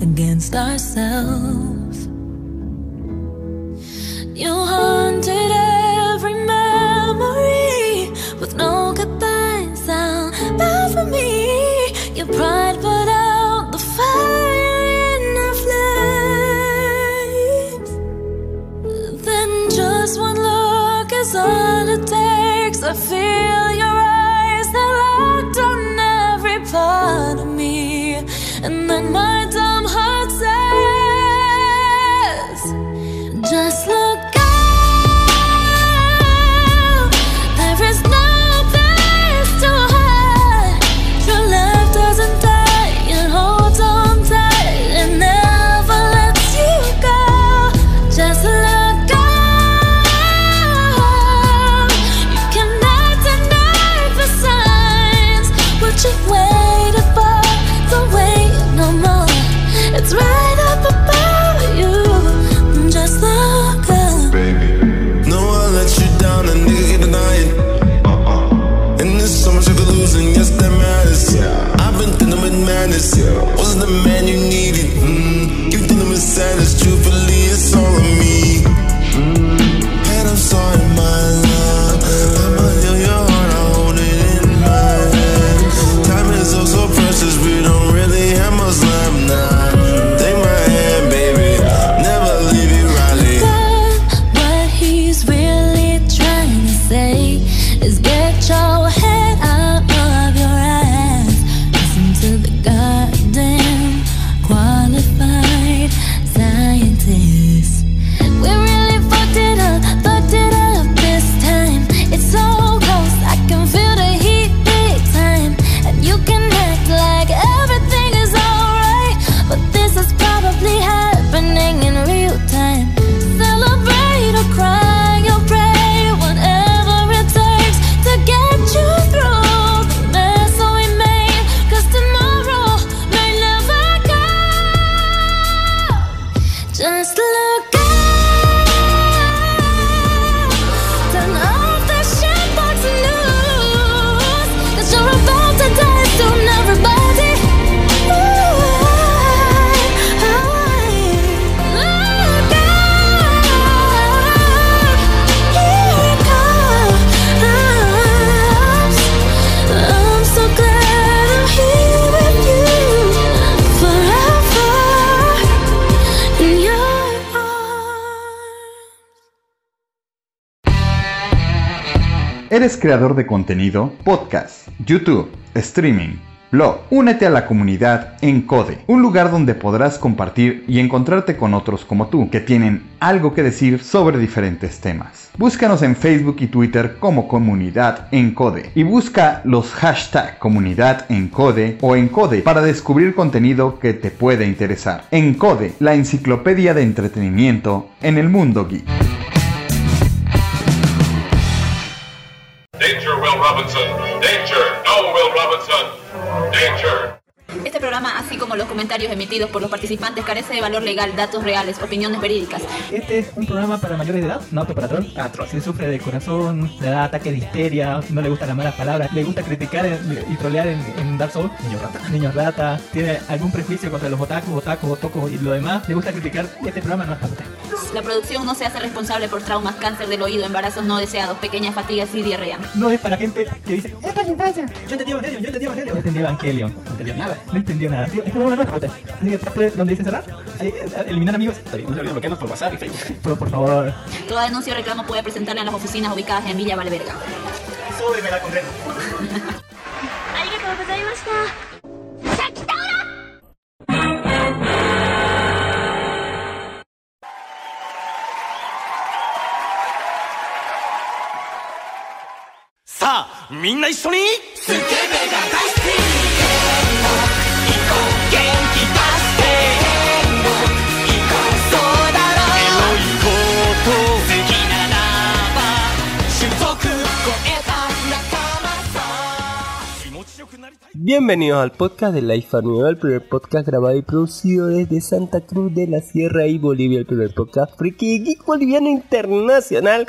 against ourselves. ¿Eres creador de contenido? Podcast, YouTube, streaming, blog. Únete a la comunidad Encode, un lugar donde podrás compartir y encontrarte con otros como tú, que tienen algo que decir sobre diferentes temas. Búscanos en Facebook y Twitter como Comunidad Encode y busca los hashtag Comunidad Encode o Encode para descubrir contenido que te puede interesar. Encode, la enciclopedia de entretenimiento en el mundo geek. Robinson. Danger. No, Will Robinson. Danger. Este programa, así como los comentarios emitidos por los participantes, carece de valor legal, datos reales, opiniones verídicas. Este es un programa para mayores de edad, no apto para troll. Si sufre de corazón, le da ataque de histeria, no le gustan las malas palabras, le gusta criticar y trolear en, en Dark Souls, niños rata, niños rata, tiene algún prejuicio contra los otakus, otakus, otocos y lo demás, le gusta criticar, este programa no es para usted. La producción no se hace responsable por traumas, cáncer del oído, embarazos no deseados, pequeñas fatigas y diarrea. No es para gente que dice, es para la infancia. Yo entendí Evangelion, yo entendí Evangelion. No entendí Evangelion. No entendió nada. No entendió nada Tío, Este programa no es para usted. Así que después, donde dice cerrar, ahí, eh, eliminar amigos. No se olviden bloquearnos por WhatsApp y Facebook. Pero por favor, Toda denuncia o reclamo puede presentarla en las oficinas ubicadas en Villa Valverga. súbeme la concreta. ありがとうございました。さきたらさあみんな一緒にスケベが Bienvenidos al podcast de Life Animal, el primer podcast grabado y producido desde Santa Cruz de la Sierra y Bolivia, el primer podcast friki geek boliviano internacional,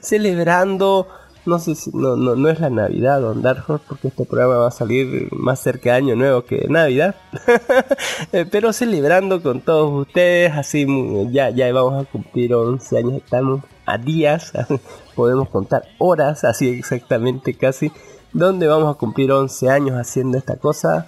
celebrando, no sé no, no, no es la Navidad, Don Dark Horse, porque este programa va a salir más cerca de Año Nuevo que de Navidad, Eh, pero celebrando con todos ustedes, así mu- ya, ya vamos a cumplir 11 años, estamos a días, podemos contar horas, así exactamente casi, donde vamos a cumplir 11 años haciendo esta cosa.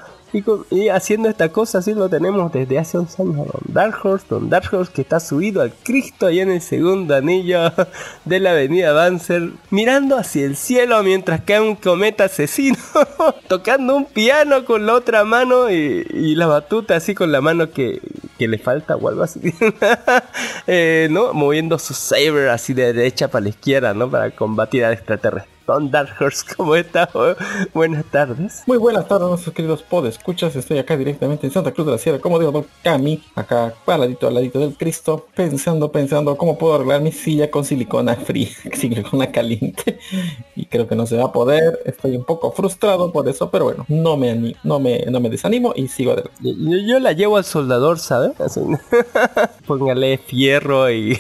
Y, haciendo esta cosa, así lo tenemos desde hace 11 años a Don Dark Horse, Don Dark Horse que está subido al Cristo ahí en el segundo anillo de la avenida Banzer, mirando hacia el cielo mientras cae un cometa asesino, tocando un piano con la otra mano y, la batuta así con la mano que, que le falta o algo así. Eh, ¿no? Moviendo su saber así de derecha para la izquierda, ¿no? Para combatir al extraterrestre. Don Dark Horse, ¿cómo está? Buenas tardes. Muy buenas tardes, nuestros queridos pod escuchas. Estoy acá directamente en Santa Cruz de la Sierra, como digo, Don Cami, acá al ladito, al ladito del Cristo, pensando, pensando cómo puedo arreglar mi silla con silicona fría, silicona caliente. Y creo que no se va a poder. Estoy un poco frustrado por eso, pero bueno, no me no me, no me desanimo y sigo adelante. Yo, yo la llevo al soldador, ¿sabes? Póngale fierro y,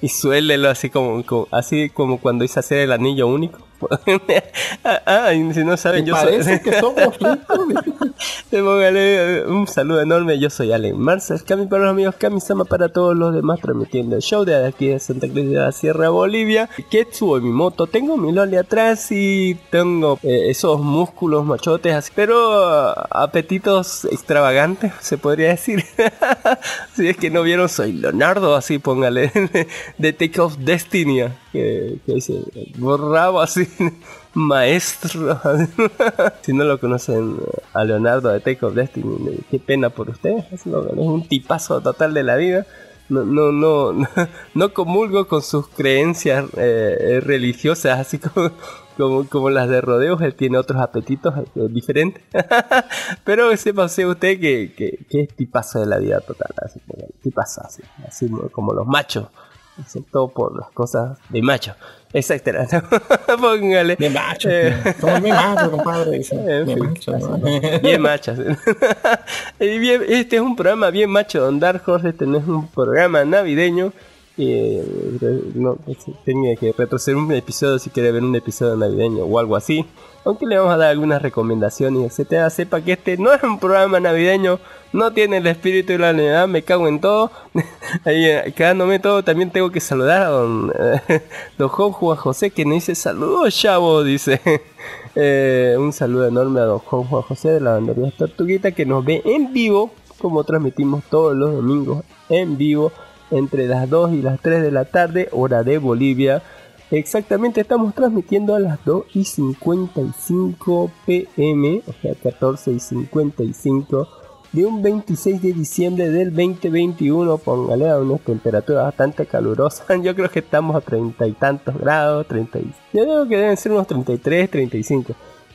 y suélelo así como, como- así como cuando hice hacer el anillo único. ah, ah, y si no saben, yo soy... que somos póngale eh, un saludo enorme, yo soy Allen Marcel, Cami para los amigos, Cami Sama para todos los demás, transmitiendo el show de aquí de Santa Cruz de la Sierra, Bolivia. Ketsuo mi moto, tengo mi loli atrás y tengo eh, esos músculos machotes, así, pero ah, apetitos extravagantes, se podría decir. si es que no vieron, soy Leonardo, así póngale, de Take Off Destiny, que, que dice, borrabo así maestro. si no lo conocen a Leonardo de Take of Destiny, qué pena por ustedes. Es un tipazo total de la vida. No, no, no, no, comulgo con sus creencias eh, religiosas, así como, como, como las de rodeos. Él tiene otros apetitos eh, diferentes. Pero sepa usted que, que, que es tipazo de la vida total. Así, tipazo, así, así como los machos excepto por las cosas de macho. Exacto. Póngale. De macho. Eh, Somos bien machos, compadre. Bien fin, machos, así, ¿no? ¿no? Bien machos. Y bien, este es un programa bien macho, Don Dark Horse. Este no es un programa navideño. Eh, no, tenía que retroceder un episodio si quiere ver un episodio navideño o algo así. Aunque le vamos a dar algunas recomendaciones, etcétera. Sepa que este no es un programa navideño, no tiene el espíritu de la Navidad, me cago en todo. Ahí, eh, quedándome todo, también tengo que saludar a don, eh, don Juan José que nos dice saludos, chavo, dice. Eh, un saludo enorme a don Juan Juan José de la bandería Tortuguita que nos ve en vivo, como transmitimos todos los domingos en vivo entre las 2 y las 3 de la tarde, hora de Bolivia. Exactamente, estamos transmitiendo a las 2 y 55 pm, o sea, 14 y 55 de un 26 de diciembre del 2021. Póngale a una temperatura bastante calurosa. Yo creo que estamos a treinta y tantos grados, 30 y- Yo creo que deben ser unos 33, 35.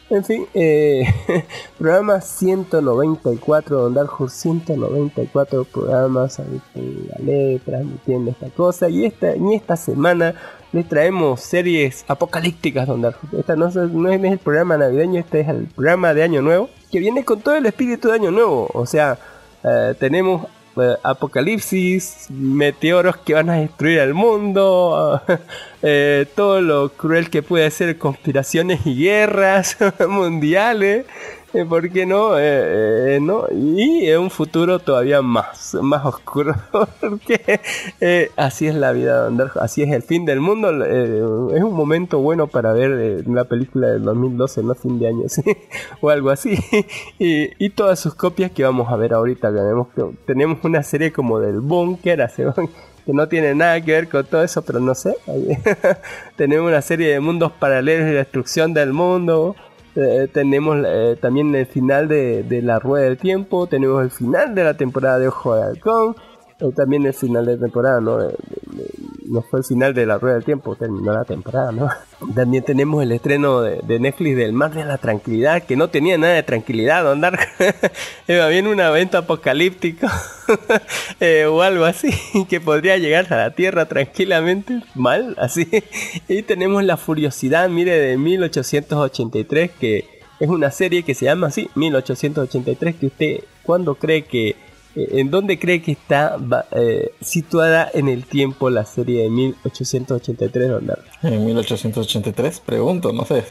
En fin, eh, programa 194, Don Horse 194 programas, ahí póngale, transmitiendo esta cosa. Y esta, y esta semana les traemos series apocalípticas, Don Horse. Esta no, es- no es el programa navideño, este es el programa de Año Nuevo, que viene con todo el espíritu de Año Nuevo. O sea, eh, tenemos eh, apocalipsis, meteoros que van a destruir el mundo, eh, todo lo cruel que puede ser conspiraciones y guerras mundiales. eh, ¿Por qué no? Eh, eh, no? Y un futuro todavía más, más oscuro. Porque eh, así es la vida, Don Dark, así es el fin del mundo. eh, es un momento bueno para ver eh, una película del 2012, no fin de año, ¿sí? o algo así. y, y todas sus copias que vamos a ver ahorita. Tenemos, tenemos una serie como del búnker, hace- que no tiene nada que ver con todo eso, pero no sé. tenemos una serie de mundos paralelos y destrucción del mundo. Eh, tenemos eh, también el final de, de la rueda del tiempo, tenemos el final de la temporada de Ojo de Halcón, también el final de temporada, ¿no? De- de- de- no fue el final de la rueda del tiempo, terminó la temporada, ¿no? También tenemos el estreno de, de Netflix del Mar de la Tranquilidad, que no tenía nada de tranquilidad, Don Dark. Bien un evento apocalíptico eh, o algo así, que podría llegar a la Tierra tranquilamente, mal, así. Y tenemos la Furiosidad, mire, de 1883, que Es una serie que se llama así, 1883, que usted, ¿cuándo cree que, eh, en dónde cree que está eh, situada en el tiempo la serie de 1883, don Darko? En 1883, pregunto, no sé.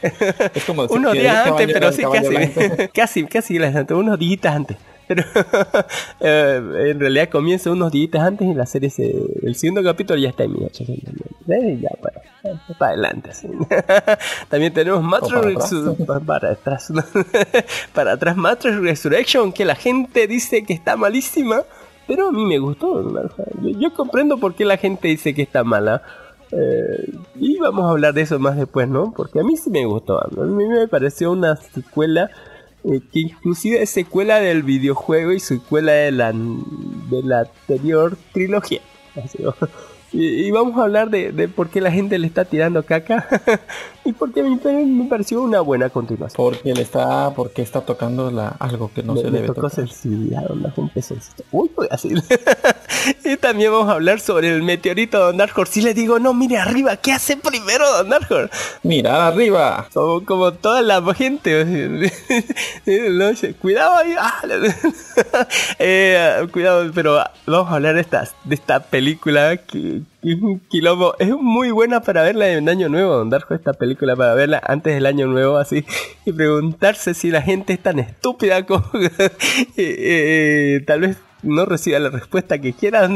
Es como decir Unos días antes, pero sí, casi, casi, casi, antes, unos días antes. Pero eh, en realidad comienza unos días antes y la serie se, el segundo capítulo ya está en 1893 y ya para, para adelante. así. También tenemos Matrix para atrás. Resu- pa- para atrás, para atrás Matrix Resurrection que la gente dice que está malísima, pero a mí me gustó. yo comprendo por qué la gente dice que está mala. Eh, y vamos a hablar de eso más después, ¿no? Porque a mí sí me gustó. A mí me pareció una secuela eh, que inclusive es secuela del videojuego y secuela de la, de la anterior trilogía. Y, y vamos a hablar de, de por qué la gente le está tirando caca y por qué a mí me pareció una buena continuación. Porque le está, porque está tocando la, algo que no me, se me debe tocó tocar. sensibilidad, onda, fue un pezoncito. Uy, voy así. y también vamos a hablar sobre el meteorito de Don Dark Horse. Si le digo, no, mire arriba, ¿qué hace primero Don Dark Horse? Mirar arriba. Como, como toda la gente. Cuidado ahí. ah, eh, cuidado, pero vamos a hablar de esta, de esta película que es quilombo. Es muy buena para verla en Año Nuevo, Don Darjo, esta película para verla antes del Año Nuevo, así. Y preguntarse si la gente es tan estúpida como... eh, eh, tal vez no reciba la respuesta que quiera,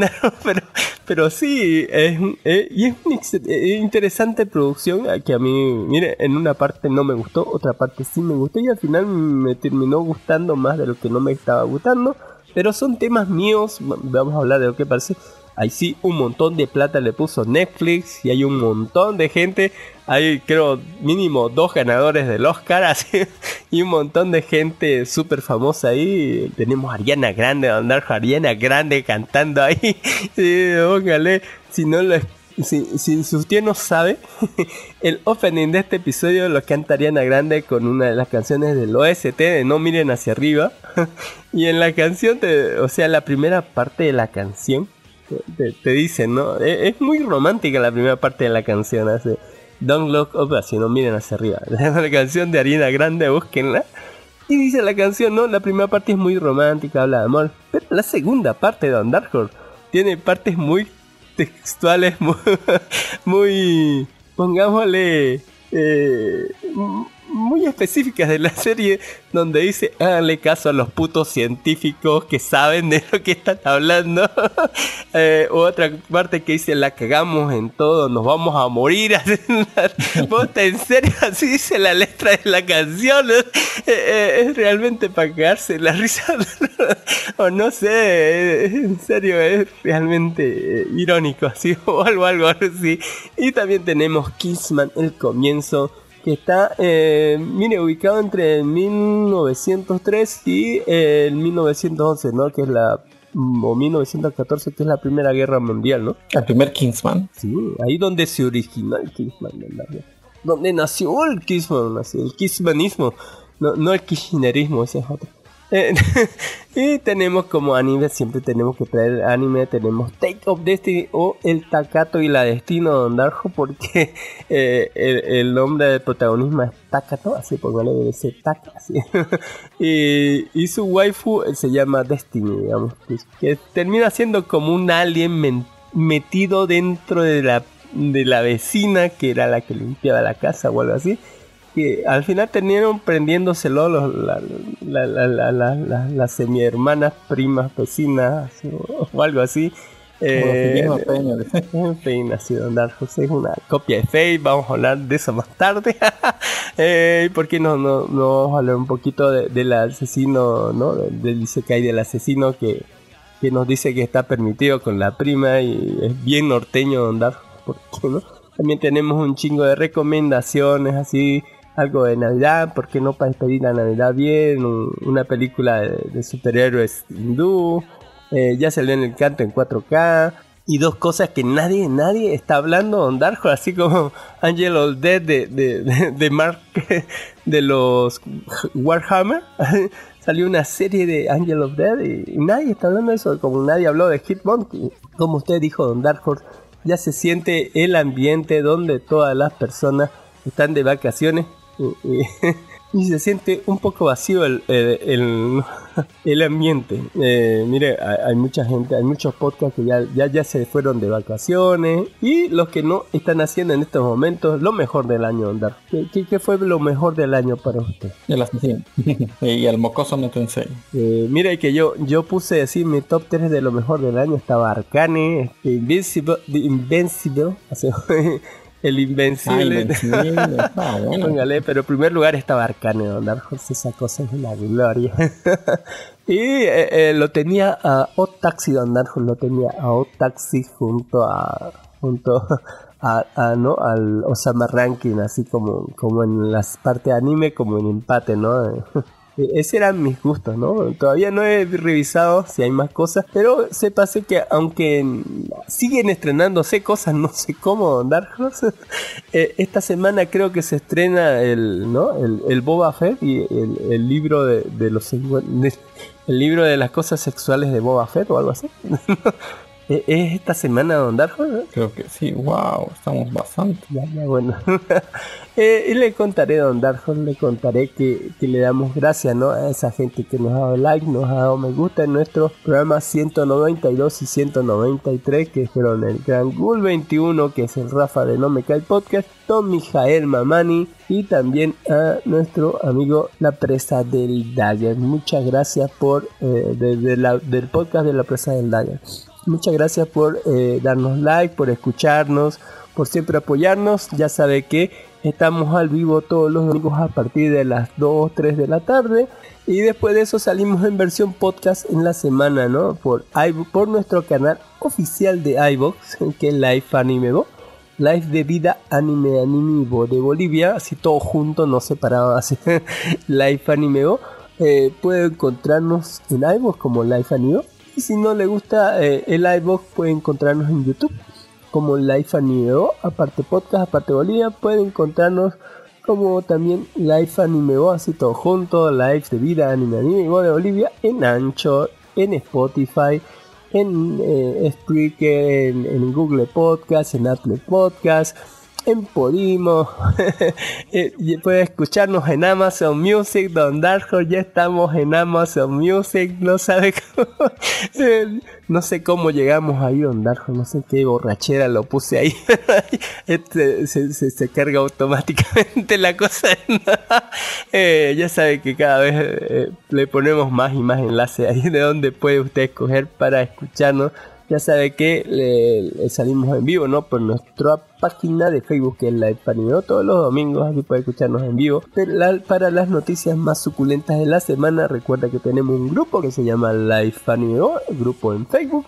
pero, pero sí, es, eh, y es una eh, interesante producción eh, que a mí, mire, en una parte no me gustó, otra parte sí me gustó y al final me terminó gustando más de lo que no me estaba gustando. Pero son temas míos, va- vamos a hablar de lo que parece. Ahí sí, un montón de plata le puso Netflix y hay un montón de gente. Hay, creo, mínimo dos ganadores del Oscar y un montón de gente súper famosa ahí. Tenemos a Ariana Grande, Don Darjo, Ariana Grande cantando ahí. Sí, si no lo si, si, si usted no sabe, el opening de este episodio lo canta Ariana Grande con una de las canciones del OST de No Miren Hacia Arriba. y en la canción, o sea, la primera parte de la canción, te, te- dicen, ¿no? E- Es, muy romántica la primera parte de la canción, hace Don't Look Up, así no miren hacia arriba. La canción de Ariana Grande, búsquenla. Y dice la canción, ¿no? La primera parte es muy romántica, habla de amor. Pero la segunda parte de Don Dark Horse tiene partes muy textuales, muy, pongámosle, eh, muy específicas de la serie, donde dice, háganle caso a los putos científicos que saben de lo que están hablando. Eh, otra parte que dice, la cagamos en todo, nos vamos a morir. Posta, en serio, así dice la letra de la canción. Eh, eh, es realmente para cagarse la risa. o no sé, en serio, es realmente eh, irónico, así, o algo, algo así. Y también tenemos Kissman, el comienzo, que está, eh, mire, ubicado entre 1903 y el 1911, ¿no? Que es la, o 1914, que es la Primera Guerra Mundial, ¿no? El primer Kingsman. Sí, ahí donde se originó el Kissman, ¿verdad? Donde nació el Kissman, nació el Kissmanismo, no, no el kirchnerismo, ese es otro. Y tenemos como anime, siempre tenemos que traer anime, tenemos Take of Destiny o El Takato y la Destino de Don Darjo, porque eh, el, el nombre del protagonismo es Takato, así póngale debe ser Taka, así. y, y su waifu eh, se llama Destiny, digamos, que termina siendo como un alien men- metido dentro de la, de la vecina que era la que limpiaba la casa o algo así que al final terminaron prendiéndoselo los, la, la, la, la, la, la- las semi hermanas, primas, vecinas o, o algo así. Eh, en fin, así Don Dark José es una copia de Fate, vamos a hablar de eso más tarde. eh, porque no, no, no vamos a hablar un poquito de- del asesino, ¿no? Del, Isekai del asesino que, que nos dice que está permitido con la prima y es bien norteño Don Dark, ¿por qué no? También tenemos un chingo de recomendaciones así, algo de Navidad, ¿por qué no para despedir la Navidad bien? Un- una película de, superhéroes hindú, eh, ya salió en el canto en 4K. Y dos cosas que nadie, nadie está hablando, Don Darjo, así como Angel of Dead de, de, de, Mark, de los Warhammer. Salió una serie de Angel of Dead y, y nadie está hablando de eso, como nadie habló de Hitmonkey. Como usted dijo, Don Dark Horse, ya se siente el ambiente donde todas las personas están de vacaciones. Y, se siente un poco vacío el, el, el- el ambiente. Eh, mire, hay, hay mucha gente, hay muchos podcasts que ya, ya, ya se fueron de vacaciones y los que no están haciendo en estos momentos lo mejor del año, Andar. ¿Qué, qué, qué fue lo mejor del año para usted? El asesino. y el mocoso no te enseña. Eh, mira que yo, yo puse así mi top 3 de lo mejor del año estaba Arcane, este, Invincible, The Invincible, el Ah, Invencible. Invencible. Ah, bueno. Póngale, pero en primer lugar estaba Arcane, Don Dark Horse, esa cosa es una gloria. y eh, eh, lo tenía a Otaxi, Don Dark Horse, lo tenía a Otaxi junto a junto a, a, no al Osama Ranking, así como, como en las partes anime, como en empate, ¿no? Ese eran mis gustos, ¿no? Todavía no he revisado si hay más cosas, pero sépase que aunque siguen estrenándose cosas, no sé cómo, Dark eh, esta semana creo que se estrena el, ¿no? El, Boba Fett y el, libro de, los el libro de las cosas sexuales de Boba Fett o algo así. Eh, ¿Es esta semana, Don Dark Horse? Creo que sí. Wow, estamos bastante. Ya, ya, bueno. Eh, y le contaré, Don Darjon, le contaré que, que le damos gracias ¿no? a esa gente que nos ha dado like, nos ha dado me gusta en nuestros programas 192 y 193, que fueron el Gran Gul 21, que es el Rafa de No Me Cae Podcast, Don Mijael Mamani y también a nuestro amigo La Presa del Dagger. Muchas gracias por eh, de- de la- del podcast de La Presa del Dagger. Muchas gracias por eh, darnos like, por escucharnos, por siempre apoyarnos. Ya sabe que estamos al vivo todos los domingos a partir de las 2, 3 de la tarde. Y después de eso salimos en versión podcast en la semana, ¿no? Por, por nuestro canal oficial de iVox, que es Live Anime Bo. Live de vida anime anime Bo de Bolivia, así todo junto, no separado, así. Live Anime Bo. Eh, puede encontrarnos en iVox como Live Anime Bo. Y si no le gusta eh, el iVox, puede encontrarnos en YouTube como Life Anime Bo, aparte podcast, aparte Bolivia, pueden encontrarnos como también Life Anime Bo, así todo junto, Live de vida Anime Anime Bo de Bolivia, en Anchor, en Spotify, en eh, Spreaker, en, en Google Podcast, en Apple Podcast, en Podimo, Eh, y puede escucharnos en Amazon Music, Don Darjo, ya estamos en Amazon Music, no sabe cómo, eh, no sé cómo llegamos ahí, Don Darjo, no sé qué borrachera lo puse ahí, este, se, carga automáticamente la cosa, Eh, ya sabe que cada vez le ponemos más y más enlaces ahí de donde puede usted escoger para escucharnos. Ya sabe que le, salimos en vivo, ¿no? Por nuestra página de Facebook, que es la Panino, todos los domingos, aquí puede escucharnos en vivo. La- para las noticias más suculentas de la semana, recuerda que tenemos un grupo que se llama Live Panino, grupo en Facebook,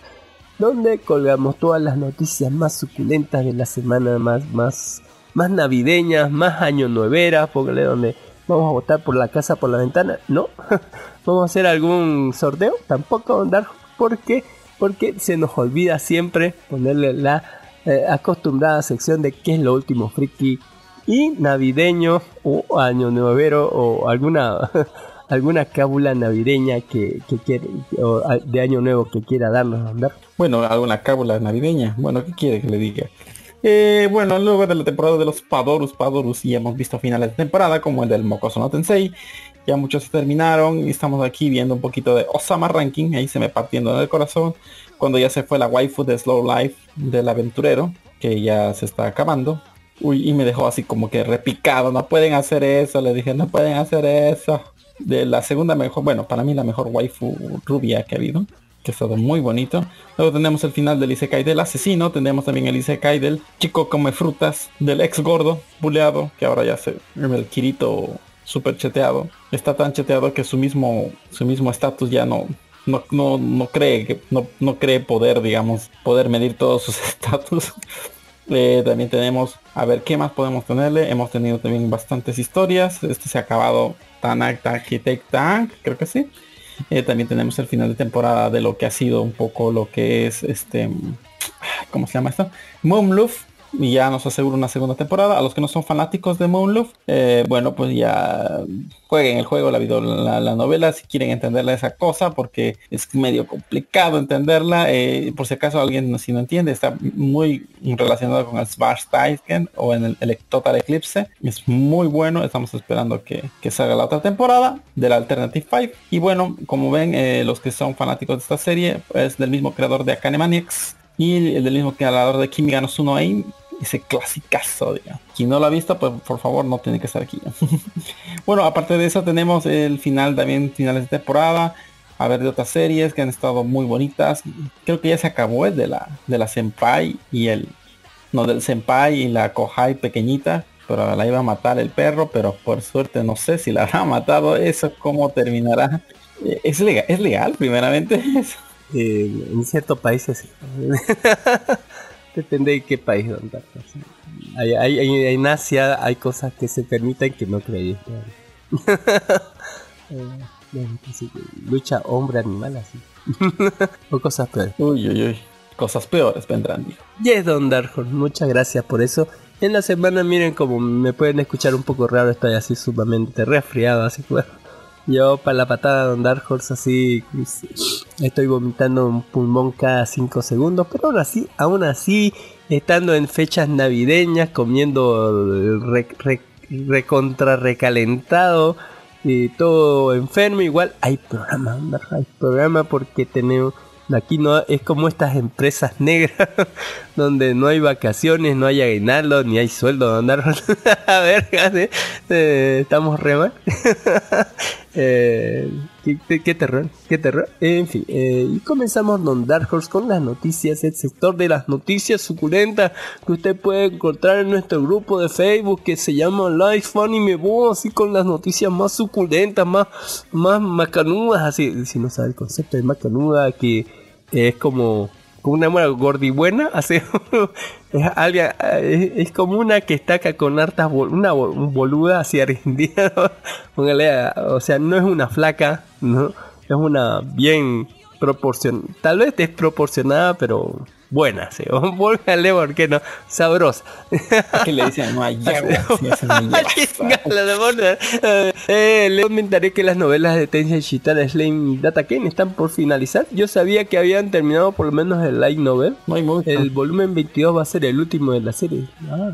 donde colgamos todas las noticias más suculentas de la semana, más, más, más navideñas, más año nueveras, porque donde vamos a votar por la casa por la ventana, no, vamos a hacer algún sorteo, tampoco andar, porque porque se nos olvida siempre ponerle la eh, acostumbrada sección de qué es lo último friki y navideño o año nuevero o alguna alguna cábula navideña que, que quiere de año nuevo que quiera darnos andar. Bueno, alguna cábula navideña. Bueno, ¿qué quiere que le diga? Eh, bueno, luego de la temporada de los Padorus, Padorus, y hemos visto finales de temporada, como el del Mokoso no Tensei. Ya muchos terminaron y estamos aquí viendo un poquito de Osama Ranking, ahí se me partiendo en el corazón, cuando ya se fue la waifu de Slow Life del aventurero, que ya se está acabando. Uy, y me dejó así como que repicado, no pueden hacer eso, le dije, no pueden hacer eso. De la segunda mejor, bueno, para mí la mejor waifu rubia que ha habido que ha estado muy bonito. Luego tenemos el final del Isekai del asesino, tenemos también el Isekai del chico come frutas, del ex gordo, buleado, que ahora ya se el Kirito super cheteado. Está tan cheteado que su mismo su mismo estatus ya no no, no, no cree que no, no cree poder, digamos, poder medir todos sus estatus. Eh, también tenemos, a ver, ¿qué más podemos tenerle? Hemos tenido también bastantes historias. Este se ha acabado Tanak Architect creo que sí. Eh, también tenemos el final de temporada de lo que ha sido un poco lo que es este ¿cómo se llama esto? Moonloof y ya nos asegura una segunda temporada. A los que no son fanáticos de Moonlove, eh, bueno, pues ya jueguen el juego, la, video, la, la novela, si quieren entenderla esa cosa, porque es medio complicado entenderla. Eh, por si acaso alguien si no entiende, está muy relacionado con el Svartalken o en el, el Total Eclipse. Es muy bueno, estamos esperando que, que salga la otra temporada de la Alternative 5. Y bueno, como ven, eh, los que son fanáticos de esta serie, es del mismo creador de Akane Maniacs y el del mismo creador de Kimi no Uno Aim, ese clasicazo, digamos. Quien no lo ha visto, pues por favor no tiene que estar aquí. bueno, aparte de eso tenemos el final también, finales de temporada. A ver de otras series que han estado muy bonitas. Creo que ya se acabó el de la, de la Senpai y el... No, del Senpai y la Kohai pequeñita. Pero la iba a matar el perro, pero por suerte no sé si la habrá matado. Eso cómo terminará. Eh, ¿Es legal, ¿es legal primeramente? Eh, en ciertos países depende de qué país donde hay, hay, hay, en Asia hay cosas que se permiten que no creí. Eh, lucha hombre animal así. O cosas peores. Uy uy uy. Cosas peores vendrán dijo. Yes Don Darjo muchas gracias por eso. En la semana miren como me pueden escuchar un poco raro estoy así sumamente resfriado así que bueno yo para la patada de Dark Horse así estoy vomitando un pulmón cada 5 segundos, pero aún así, aún así, estando en fechas navideñas, comiendo recontra recalentado, y todo enfermo, igual hay programa, hay programa porque tenemos Aquí no es como estas empresas negras donde no hay vacaciones, no hay aguinaldo, ni hay sueldo de andar a ver, eh, estamos re mal. eh, ¿qué, terror, qué terror. En fin, eh, y comenzamos Don Dark Horse con las noticias, el sector de las noticias suculentas que usted puede encontrar en nuestro grupo de Facebook que se llama Life Funny Me Voy, así con las noticias más suculentas, más, más macanudas, así, si no sabe el concepto de macanuda, que es como una muela gordibuena, hace es, es, como una que está acá con hartas una boluda así argentina, o sea, no es una flaca, no, es una bien proporcionada, tal vez desproporcionada, pero buena, ¿sí? Póngale, ¿por qué no? Sabrosa. que le dicen? No hay eh, le comentaré que las novelas de Tensei Shitara Slime y Data Ken están por finalizar. Yo sabía que habían terminado por lo menos el light novel. No hay mucho. El volumen 22 va a ser el último de la serie. Ah.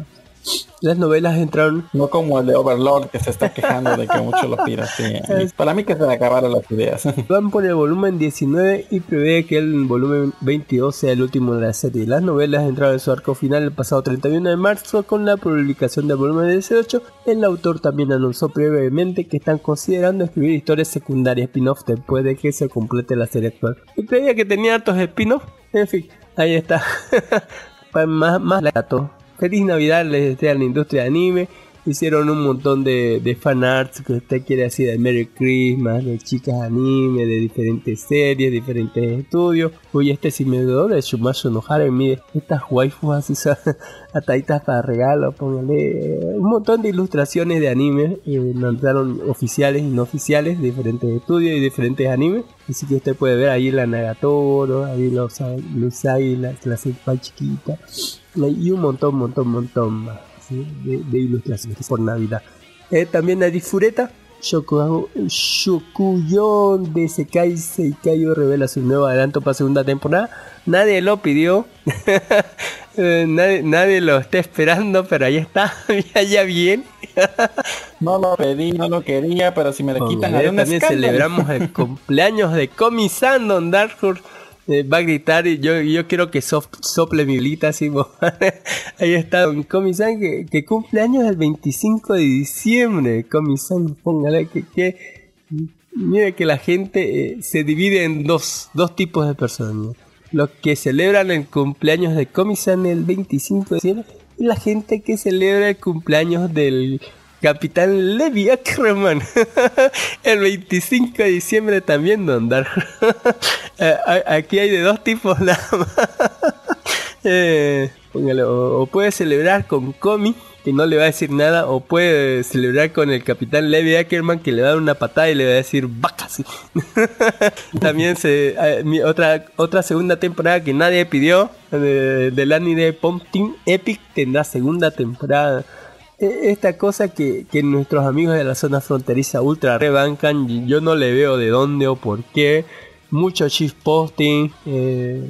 Las novelas entraron. No como el de Overlord que se está quejando de que muchos lo piratean. Para mí que se le acabaron las ideas. Van por el volumen 19 y prevé que el volumen 22 sea el último de la serie. Las novelas entraron en su arco final el pasado 31 de marzo con la publicación del volumen 18. El autor también anunció previamente que están considerando escribir historias secundarias spin-off después de que se complete la serie actual. Y creía que tenía hartos spin-off. En fin, ahí está. más, más gato feliz Navidad les desea a la industria de anime. Hicieron un montón de, de fan arts que usted quiere decir de Merry Christmas, de chicas anime, de diferentes series, diferentes estudios. Uy, este si me de Shumasho no mire, estas waifus así son ataditas para regalo, póngale un montón de ilustraciones de anime, eh, lanzaron oficiales y no oficiales, diferentes estudios y diferentes animes. Así que usted puede ver ahí la Nagatoro, ahí los, los la, la senpai chiquita y un montón, montón, montón más de, ilustraciones por Navidad. Eh, también hay Fureta, Shokuyon de Sekai Seikayo revela su nuevo adelanto para segunda temporada. Nadie lo pidió, eh, nadie, lo está esperando, pero ahí está, ya, bien. no lo pedí, no lo quería, pero si me lo quitan, también celebramos el cumpleaños de Komi-san Don Dark Horse va a gritar y yo, yo quiero que sople mi lita así. Ahí está Don Comisan que, que, cumple años el 25 de diciembre. Comisan, póngale que, que mire que la gente eh, se divide en dos, dos tipos de personas. Los que celebran el cumpleaños de Comisan el 25 de diciembre y la gente que celebra el cumpleaños del Capitán Levi Ackerman. el 25 de diciembre también, Don Dark. Eh, aquí hay de dos tipos nada más. Eh, o, puede celebrar con Comi, que no le va a decir nada, o puede celebrar con el capitán Levi Ackerman, que le va a dar una patada y le va a decir vacas. También se, eh, otra, otra segunda temporada que nadie pidió de- del anime Pumpkin Epic tendrá segunda temporada. E- Esta cosa que, nuestros amigos de la zona fronteriza ultra rebancan, yo no le veo de dónde o por qué. Mucho cheese posting, eh,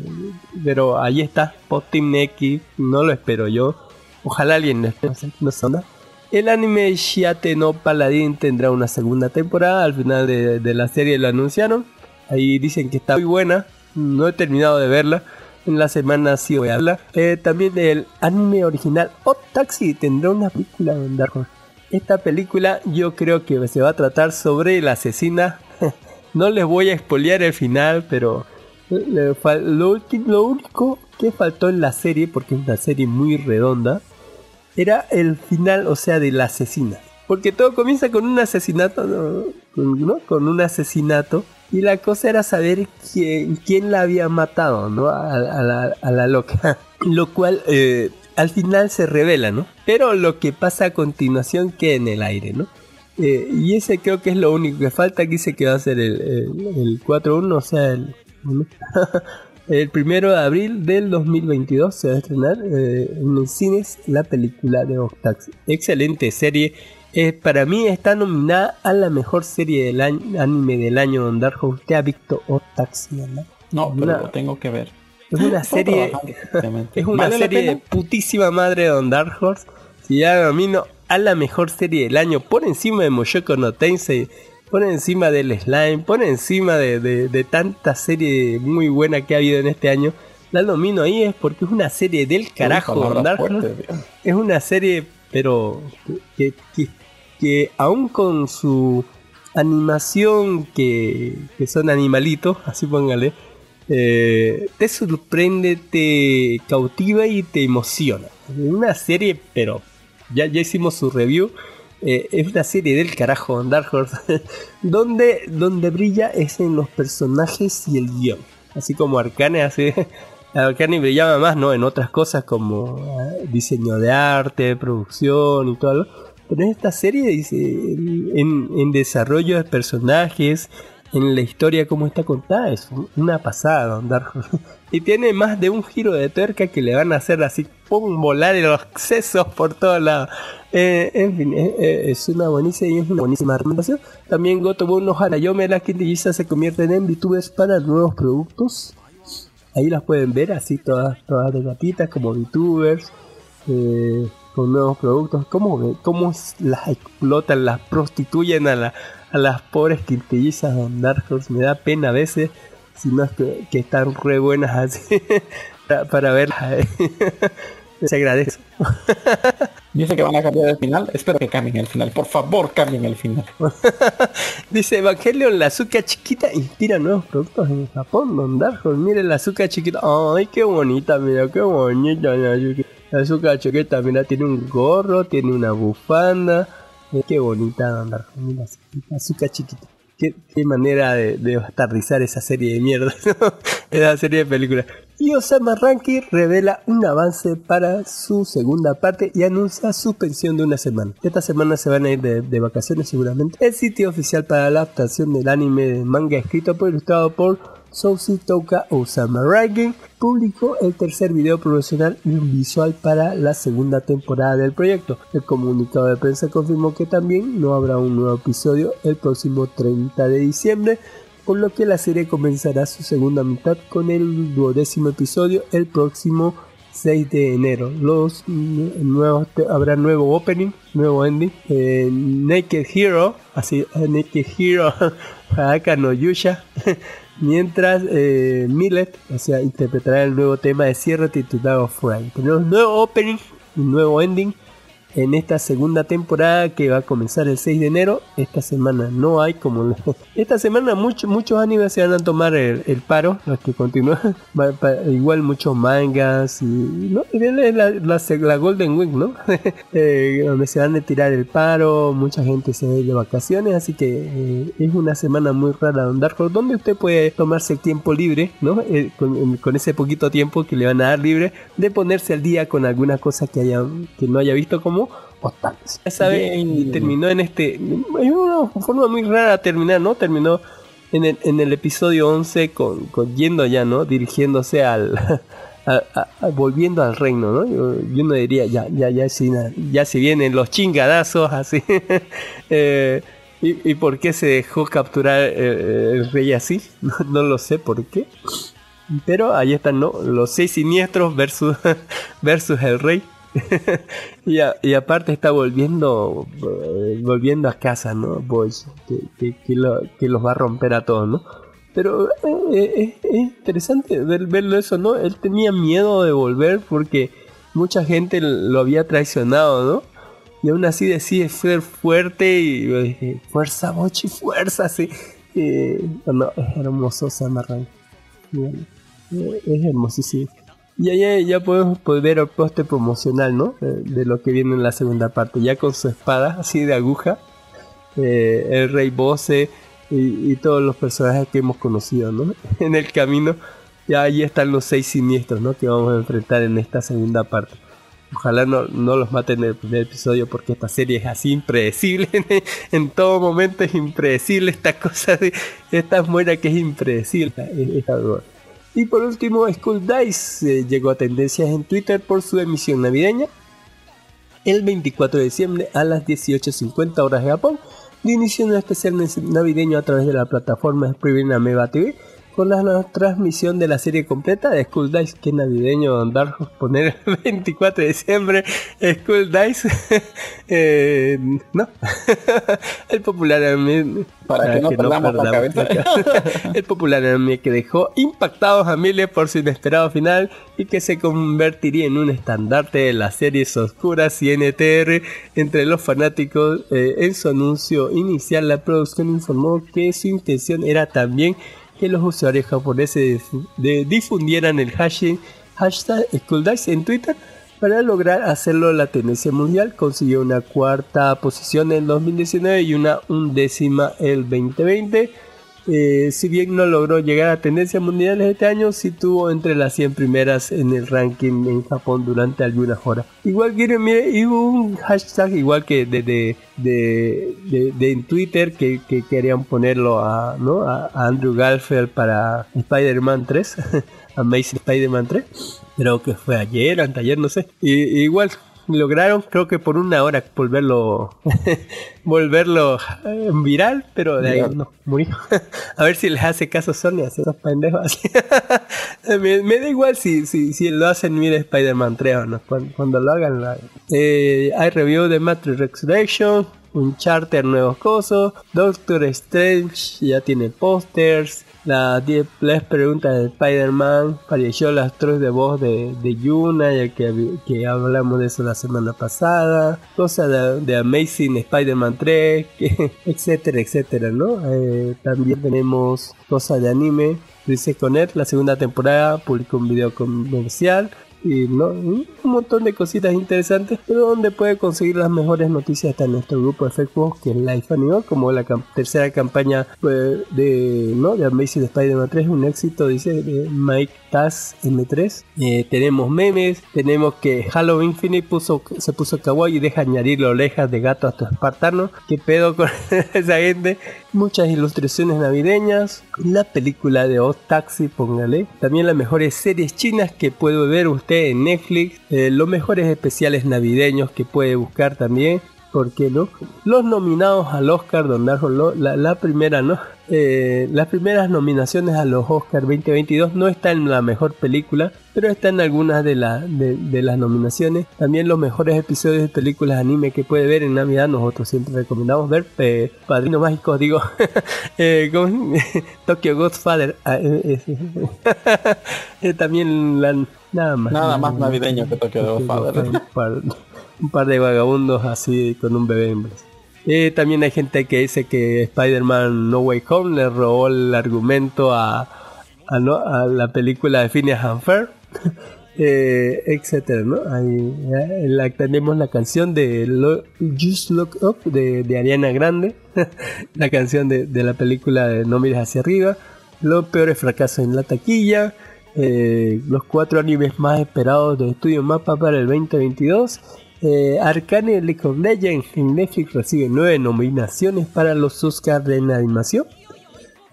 pero ahí está, posting X, no lo espero yo. Ojalá alguien no no sé onda. El anime Shiate no Paladin tendrá una segunda temporada, al final de, de la serie lo anunciaron. Ahí dicen que está muy buena, no he terminado de verla. En la semana sí voy a hablar. Eh, también del anime original Hot Taxi tendrá una película en Dark. Esta película yo creo que se va a tratar sobre la asesina. no les voy a expoliar el final, pero lo, lo único que faltó en la serie, porque es una serie muy redonda, era el final, o sea, de la asesina. Porque todo comienza con un asesinato, ¿no? Con un asesinato. Y la cosa era saber quién, quién la había matado, ¿no? A, a la, a la loca. Lo cual eh, al final se revela, ¿no? Pero lo que pasa a continuación queda en el aire, ¿no? Eh, y ese creo que es lo único que falta. Aquí dice que va a ser el, el, el 4-1, o sea, el, el primero de abril del 2022 se va a estrenar eh, en los cines la película de Octaxi. Excelente serie. Eh, para mí está nominada a la mejor serie del año, anime del año Don Darjo. ¿Usted ha visto Octaxi? ¿no? No, pero Una- lo tengo que ver. Es una serie, es una ¿Vale la serie de putísima madre de Don Dark Horse. Si ya nomino a la mejor serie del año, por encima de Moshoko no Tensei, por encima del Slime, por encima de, de, de tanta serie muy buena que ha habido en este año, la nomino ahí es porque es una serie del carajo. Dark Horse. fuertes, Dios. Es una serie, pero que, que, que aún con su animación, que, que son animalitos, así póngale, eh, te sorprende, te cautiva y te emociona. Una serie, pero ya, ya hicimos su review. eh, es una serie del carajo, Dark Horse, donde, donde brilla es en los personajes y el guion. Así como Arcane hace. Arcane brillaba más, ¿no? En otras cosas como eh, diseño de arte, producción y todo. Pero esta serie dice, en, desarrollo de personajes, en la historia como está contada, es una pasada, Horse. Y tiene más de un giro de tuerca que le van a hacer así, pum, volar en los por todos lados. Eh, en fin, eh, eh, es una buenísima y es una buenísima recomendación. También Gotobo no Harayome, las quintillizas se convierten en VTubers para nuevos productos. Ahí las pueden ver, así todas, todas de gatitas, como VTubers, con nuevos productos. ¿Cómo, cómo las explotan, las prostituyen a, la, a las pobres quintillizas de Dark Horse? Me da pena a veces, si no es que, que están re buenas así, para, para verlas. Se agradece. Dice que van a cambiar el final. Espero que cambien el final. Por favor, cambien el final. Dice Evangelion, la azúcar chiquita inspira nuevos productos en Japón, Don Dark Horse. Mire la azúcar chiquita. Ay, qué bonita, mira, qué bonita la azúcar. Azúcar chiquita, mira, tiene un gorro, tiene una bufanda. Eh, qué bonita, Horse. Mira, azúcar chiquita. Qué, manera de, de bastardizar esa serie de mierda. esa serie de películas. Y Osama Ranky revela un avance para su segunda parte y anuncia suspensión de una semana. Esta semana se van a ir de, de vacaciones seguramente. El sitio oficial para la adaptación del anime de manga escrito por ilustrado por Sousi Toka Osama Ranking publicó el tercer video promocional y un visual para la segunda temporada del proyecto. El comunicado de prensa confirmó que también no habrá un nuevo episodio el próximo 30 de diciembre, por lo que la serie comenzará su segunda mitad con el duodécimo episodio el próximo 6 de enero. Los nuevos habrá nuevo opening, nuevo ending. eh, Naked Hero, así eh, Naked Hero Hadaka no Yusha. Mientras eh, Millet, o interpretará el nuevo tema de cierre titulado Frank. Tenemos nuevo opening, un nuevo ending en esta segunda temporada que va a comenzar el 6 de enero. Esta semana no hay como... Esta semana muchos muchos animes se van a tomar el, paro, los que continúan. Igual muchos mangas y... ¿no? La, la, Golden Week, ¿no? Eh, donde se van a tirar el paro, mucha gente se va de vacaciones, así que eh, es una semana muy rara Horse, donde usted puede tomarse el tiempo libre, ¿no? Eh, con, con ese poquito tiempo que le van a dar libre, de ponerse al día con alguna cosa que, haya, que no haya visto como Otakus. Ya sabe, y terminó en este... Es una forma muy rara de terminar, ¿no? Terminó en el, en el episodio 11 con, con yendo ya, ¿no? Dirigiéndose al... a- a- a- volviendo al reino, ¿no? Yo, yo no diría, ya, ya, ya, na- ya se vienen los chingadazos, así. Eh, y, y por qué se dejó capturar eh, el rey así? No, no lo sé por qué. Pero ahí están, ¿no? Los seis siniestros versus, versus el rey. y, aparte está volviendo eh, volviendo a casa, ¿no? Boys, que, que- lo- los va a romper a todos, ¿no? Pero eh, eh, es interesante ver, verlo eso, ¿no? Él tenía miedo de volver porque mucha gente lo había traicionado, ¿no? Y aún así decide ser fuerte y yo dije, fuerza, Bochi, fuerza, sí. Eh, no, es hermoso Samarran. Eh, es hermosísimo. Y ahí ya podemos poder ver el póster promocional, ¿no? Eh, de lo que viene en la segunda parte. Ya con su espada, así de aguja. eh, el rey Bose y, todos los personajes que hemos conocido, ¿no? En el camino. Ya ahí están los seis siniestros, ¿no? Que vamos a enfrentar en esta segunda parte. Ojalá no, no los maten en el primer episodio porque esta serie es así impredecible. en todo momento es impredecible esta cosa de esta muera que es impredecible. Es- es. Y por último, Skull Dice eh, llegó a tendencias en Twitter por su emisión navideña. El 24 de diciembre a las 18.50 horas de Japón, dio inicio un especial navideño a través de la plataforma Spreading Ameba TV con la transmisión de la serie completa de Skull Dice. Que navideño andar poner el 24 de diciembre Skull Dice. Eh, no, el popular anime. Para que no perdamos la cabeza. el popular anime que dejó impactados a miles por su inesperado final y que se convertiría en un estandarte de las series oscuras y NTR entre los fanáticos. Eh, en su anuncio inicial, la producción informó que su intención era también que los usuarios japoneses de- difundieran el hashtag, hashtag en Twitter para lograr hacerlo la tendencia mundial. Consiguió una cuarta posición en 2019 y una undécima el 2020. Eh, si bien no logró llegar a tendencia mundial este año, sí tuvo entre las 100 primeras en el ranking en Japón durante algunas horas. Igual que mire, hubo un hashtag igual que de, de, en Twitter que, que querían ponerlo a, ¿no? a, a Andrew Garfield para Spider-Man 3, Amazing Spider-Man 3. Creo que fue ayer, anteayer, no sé. Y, igual lograron, creo que por una hora, volverlo volverlo eh, viral, pero de ahí no, murió. A ver si les hace caso Sony, hace esos pendejos me, me da igual si, si, si lo hacen, mire Spider-Man 3 o no. Cuando, cuando lo hagan, hagan. Eh, hay review de Matrix Resurrection, un charter nuevos cosos, Doctor Strange ya tiene pósters, las 10 las preguntas de Spider-Man, apareció las tres de voz de, de Yuna, ya que, que hablamos de eso la semana pasada, cosas de, de Amazing Spider-Man 3, que- etcétera, etcétera, ¿no? Eh, también tenemos cosas de anime, Dice Connect, la segunda temporada, publicó un video comercial y no, un montón de cositas interesantes, pero donde puede conseguir las mejores noticias está nuestro grupo de Facebook que es Life Anime, como la tercera campaña pues, de, ¿no? de Amazing Spider-Man 3, un éxito, dice Mike Taz M3. Eh, tenemos memes, tenemos que Halo Infinite puso, se puso kawaii y deja añadir orejas de gato a tu espartano. ¿Qué pedo con esa gente? Muchas ilustraciones navideñas, la película de Oz Taxi, póngale. También las mejores series chinas que puede ver usted en Netflix, eh, los mejores especiales navideños que puede buscar también. ¿Por qué no? Los nominados al Oscar, Don Darjo, la, primera, ¿no? Eh, las primeras nominaciones a los Oscar 2022 no están en la mejor película, pero están en algunas de, la- de, las nominaciones. También los mejores episodios de películas anime que puede ver en Navidad, nosotros siempre recomendamos ver. Eh, Padrino Mágico, digo, eh, Tokyo Godfather. ah, también la, nada más. Nada más navideño que Tokyo Godfather. Godfather. un par de vagabundos así con un bebé en brazos. Eh, también hay gente que dice que Spider-Man No Way Home le robó el argumento a, a, no- a la película de Phineas and Ferb, eh, etcétera, ¿no? Ahí, eh, la, tenemos la canción de Lo- Just Look Up de, de Ariana Grande, la canción de, de la película de No mires hacia arriba, los peores fracasos en la taquilla, eh, los cuatro animes más esperados de Estudio Mapa para el 2022. Eh, Arcane League of Legends en Netflix recibe nueve nominaciones para los Oscars de animación.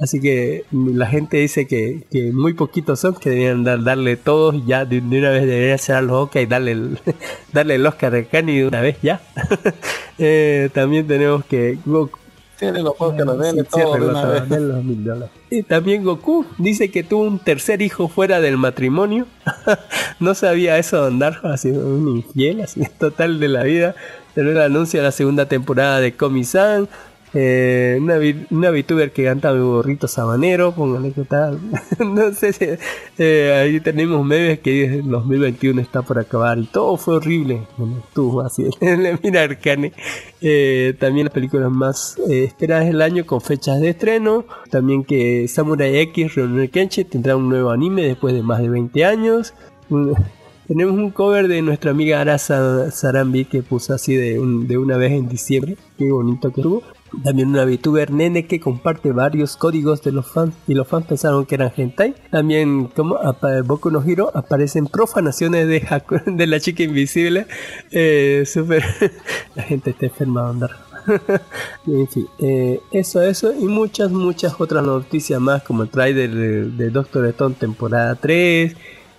Así que la gente dice que, muy poquitos son, que deberían dar- darle todos y ya de, una vez debería ser los Oscar y darle el, darle el Oscar a Arcane de una vez ya. Eh, también tenemos que Tiene los juegos Sí, todo de una vez. Y también Goku dice que tuvo un tercer hijo fuera del matrimonio. no sabía eso Don Darjo, ha sido un infiel, así total de la vida. Pero el anuncio de la segunda temporada de Komi-san. Eh, una, una VTuber que canta mi burrito sabanero, póngale que tal. no sé eh, ahí tenemos memes que dice 2021 está por acabar y todo fue horrible. Bueno, estuvo así. Mira Arcane. Eh, también las películas más eh, esperadas del año con fechas de estreno. También que Samurai X Rurouni Kenshin tendrá un nuevo anime después de más de 20 años. Tenemos un cover de nuestra amiga Arasa Sarambi que puso así de, un- de una vez en diciembre. Qué bonito que estuvo. También una VTuber nene que comparte varios códigos de los fans y los fans pensaron que eran hentai. También como Boku no Hero aparecen profanaciones de, de la chica invisible. Eh, super la gente está enferma de andar. en fin, eh, eso, eso y muchas, muchas otras noticias más como el trailer de, Doctor Stone temporada 3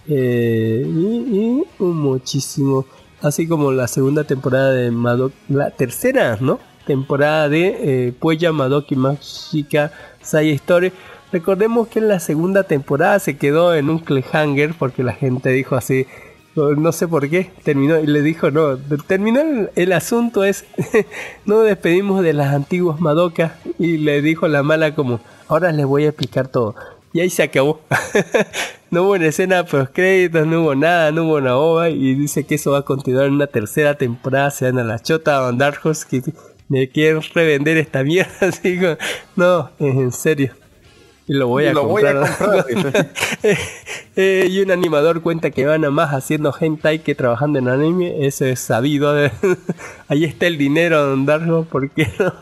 eh, y, y muchísimo. Así como la segunda temporada de Madoka, la tercera, ¿no? Temporada de eh, Puella Madoki Mágica Sai Story. Recordemos que en la segunda temporada se quedó en un cliffhanger porque la gente dijo así, no sé por qué, terminó y le dijo, no, terminó el, el asunto es, no despedimos de las antiguas Madoka y le dijo la mala como, ahora les voy a explicar todo. Y ahí se acabó. no hubo una escena post créditos, no hubo nada, no hubo una ova y dice que eso va a continuar en una tercera temporada, se dan a la chota a Dark Horse que me quieren revender esta mierda, así como, no, en serio. Y lo voy a Lo voy a comprar. dice. Eh, y un animador cuenta que van a más haciendo hentai que trabajando en anime. Eso es sabido. Ahí está el dinero, don Darjo. ¿Por qué no?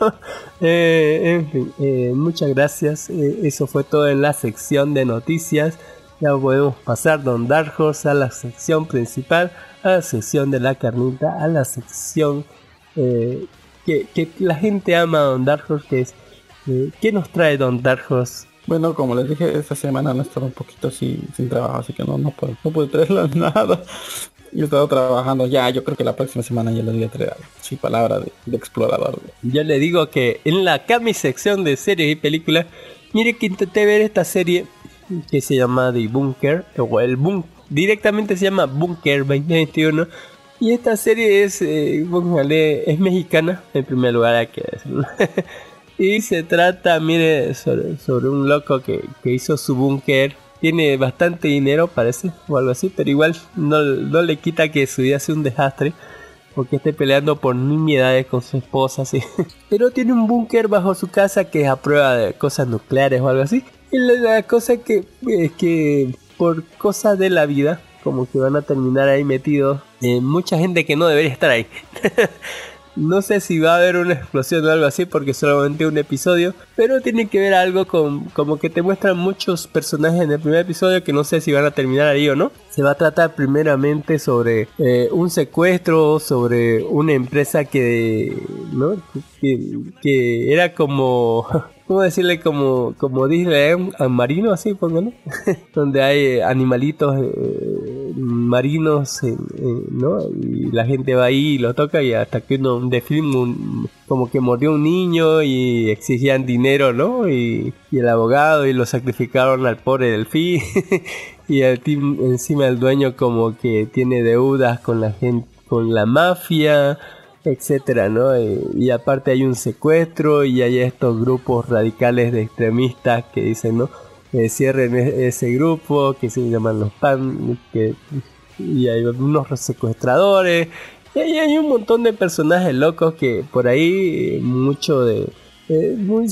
Eh, en fin, eh, muchas gracias. Eh, eso fue todo en la sección de noticias. Ya podemos pasar, don Darjos, a la sección principal, a la sección de la carnita, a la sección eh, que, que la gente ama a don Darjos, que es eh, ¿qué nos trae don Darjos? Bueno, como les dije, esta semana no he estado un poquito así sin trabajo, así que no, no puedo, no puedo traerles nada. Yo he estado trabajando ya, yo creo que la próxima semana ya les voy a traer. Sí, palabra de, de explorador. Yo le digo que en la Cami sección de series y películas, mire que intenté ver esta serie que se llama The Bunker, o el Bun directamente se llama Bunker 2021. Y esta serie es, eh, es mexicana, en primer lugar hay que decirlo. y se trata, mire, sobre, un loco que, que hizo su búnker. Tiene bastante dinero, parece, o algo así, pero igual no, no le quita que su vida sea un desastre porque esté peleando por nimiedades con su esposa, así. Pero tiene un búnker bajo su casa que es a prueba de cosas nucleares o algo así. Y la, cosa que, es que por cosas de la vida, como que van a terminar ahí metidos eh, mucha gente que no debería estar ahí. No sé si va a haber una explosión o algo así porque solamente un episodio, pero tiene que ver algo con como que te muestran muchos personajes en el primer episodio que no sé si van a terminar ahí o no. Se va a tratar primeramente sobre eh, un secuestro, sobre una empresa que, ¿no? que, que era como ¿Cómo decirle? Como, como Disney marino, así, póngale. Donde hay eh, animalitos eh, marinos, eh, eh, ¿no? Y la gente va ahí y lo toca y hasta que uno de film un- como que murió un niño y exigían dinero, ¿no? Y, y el abogado y lo sacrificaron al pobre delfín. y el team, encima el dueño como que tiene deudas con la gente, con la mafia etcétera, ¿no? Y, y aparte hay un secuestro y hay estos grupos radicales de extremistas que dicen, ¿no? Eh, cierren e- ese grupo que se llaman los PAN, que, y hay unos secuestradores. Y hay un montón de personajes locos que por ahí eh, mucho de... eh, muy,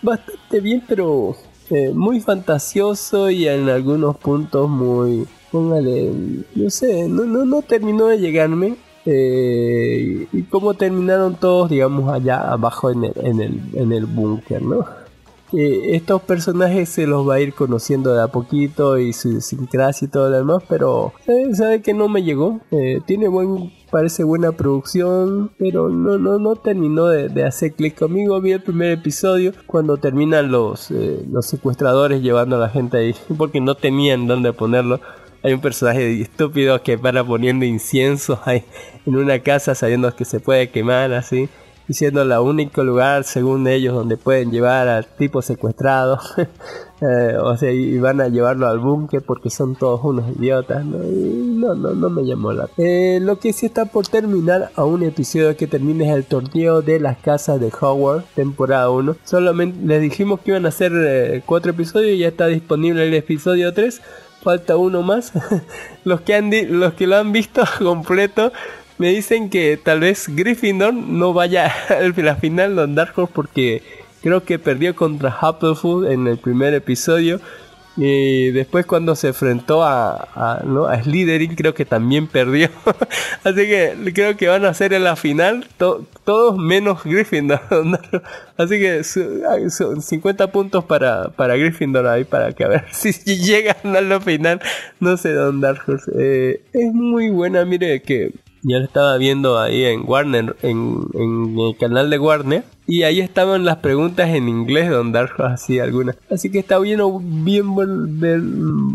bastante bien, pero eh, muy fantasioso y en algunos puntos muy... Póngale, no sé, no, no, no terminó de llegarme. Eh, y cómo terminaron todos, digamos, allá abajo en el, en el, en el búnker, ¿no? Estos personajes se los va a ir conociendo de a poquito y su idiosincrasia y todo lo demás, pero eh, sabe que no me llegó. Eh, tiene buen, parece buena producción, pero no, no, no terminó de, hacer clic conmigo. Vi el primer episodio cuando terminan los, los secuestradores llevando a la gente ahí, porque no tenían dónde ponerlo. Hay un personaje estúpido que para poniendo incienso ahí en una casa sabiendo que se puede quemar así y siendo la único lugar según ellos donde pueden llevar al tipo secuestrado. Eh, o sea y van a llevarlo al búnker porque son todos unos idiotas no Y no no, no me llamó la eh, lo que sí está por terminar a un episodio que termine es el torneo de las casas de Howard temporada 1 solamente les dijimos que iban a hacer eh, cuatro episodios y ya está disponible el episodio 3 falta uno más los que han los que lo han visto completo me dicen que tal vez Gryffindor no vaya a la final de Dark Horse porque creo que perdió contra Hufflepuff en el primer episodio. Y después cuando se enfrentó a, a, ¿no? a Slytherin creo que también perdió. Así que creo que van a ser en la final to- todos menos Gryffindor. Así que son 50 puntos para, para Gryffindor ahí para que a ver si llegan a la final. No sé dónde Dark. Eh, es muy buena, mire que ya lo estaba viendo ahí en Warner, en, en el canal de Warner. Y ahí estaban las preguntas en inglés donde Horse hacía algunas. Así que está bien, bien ver,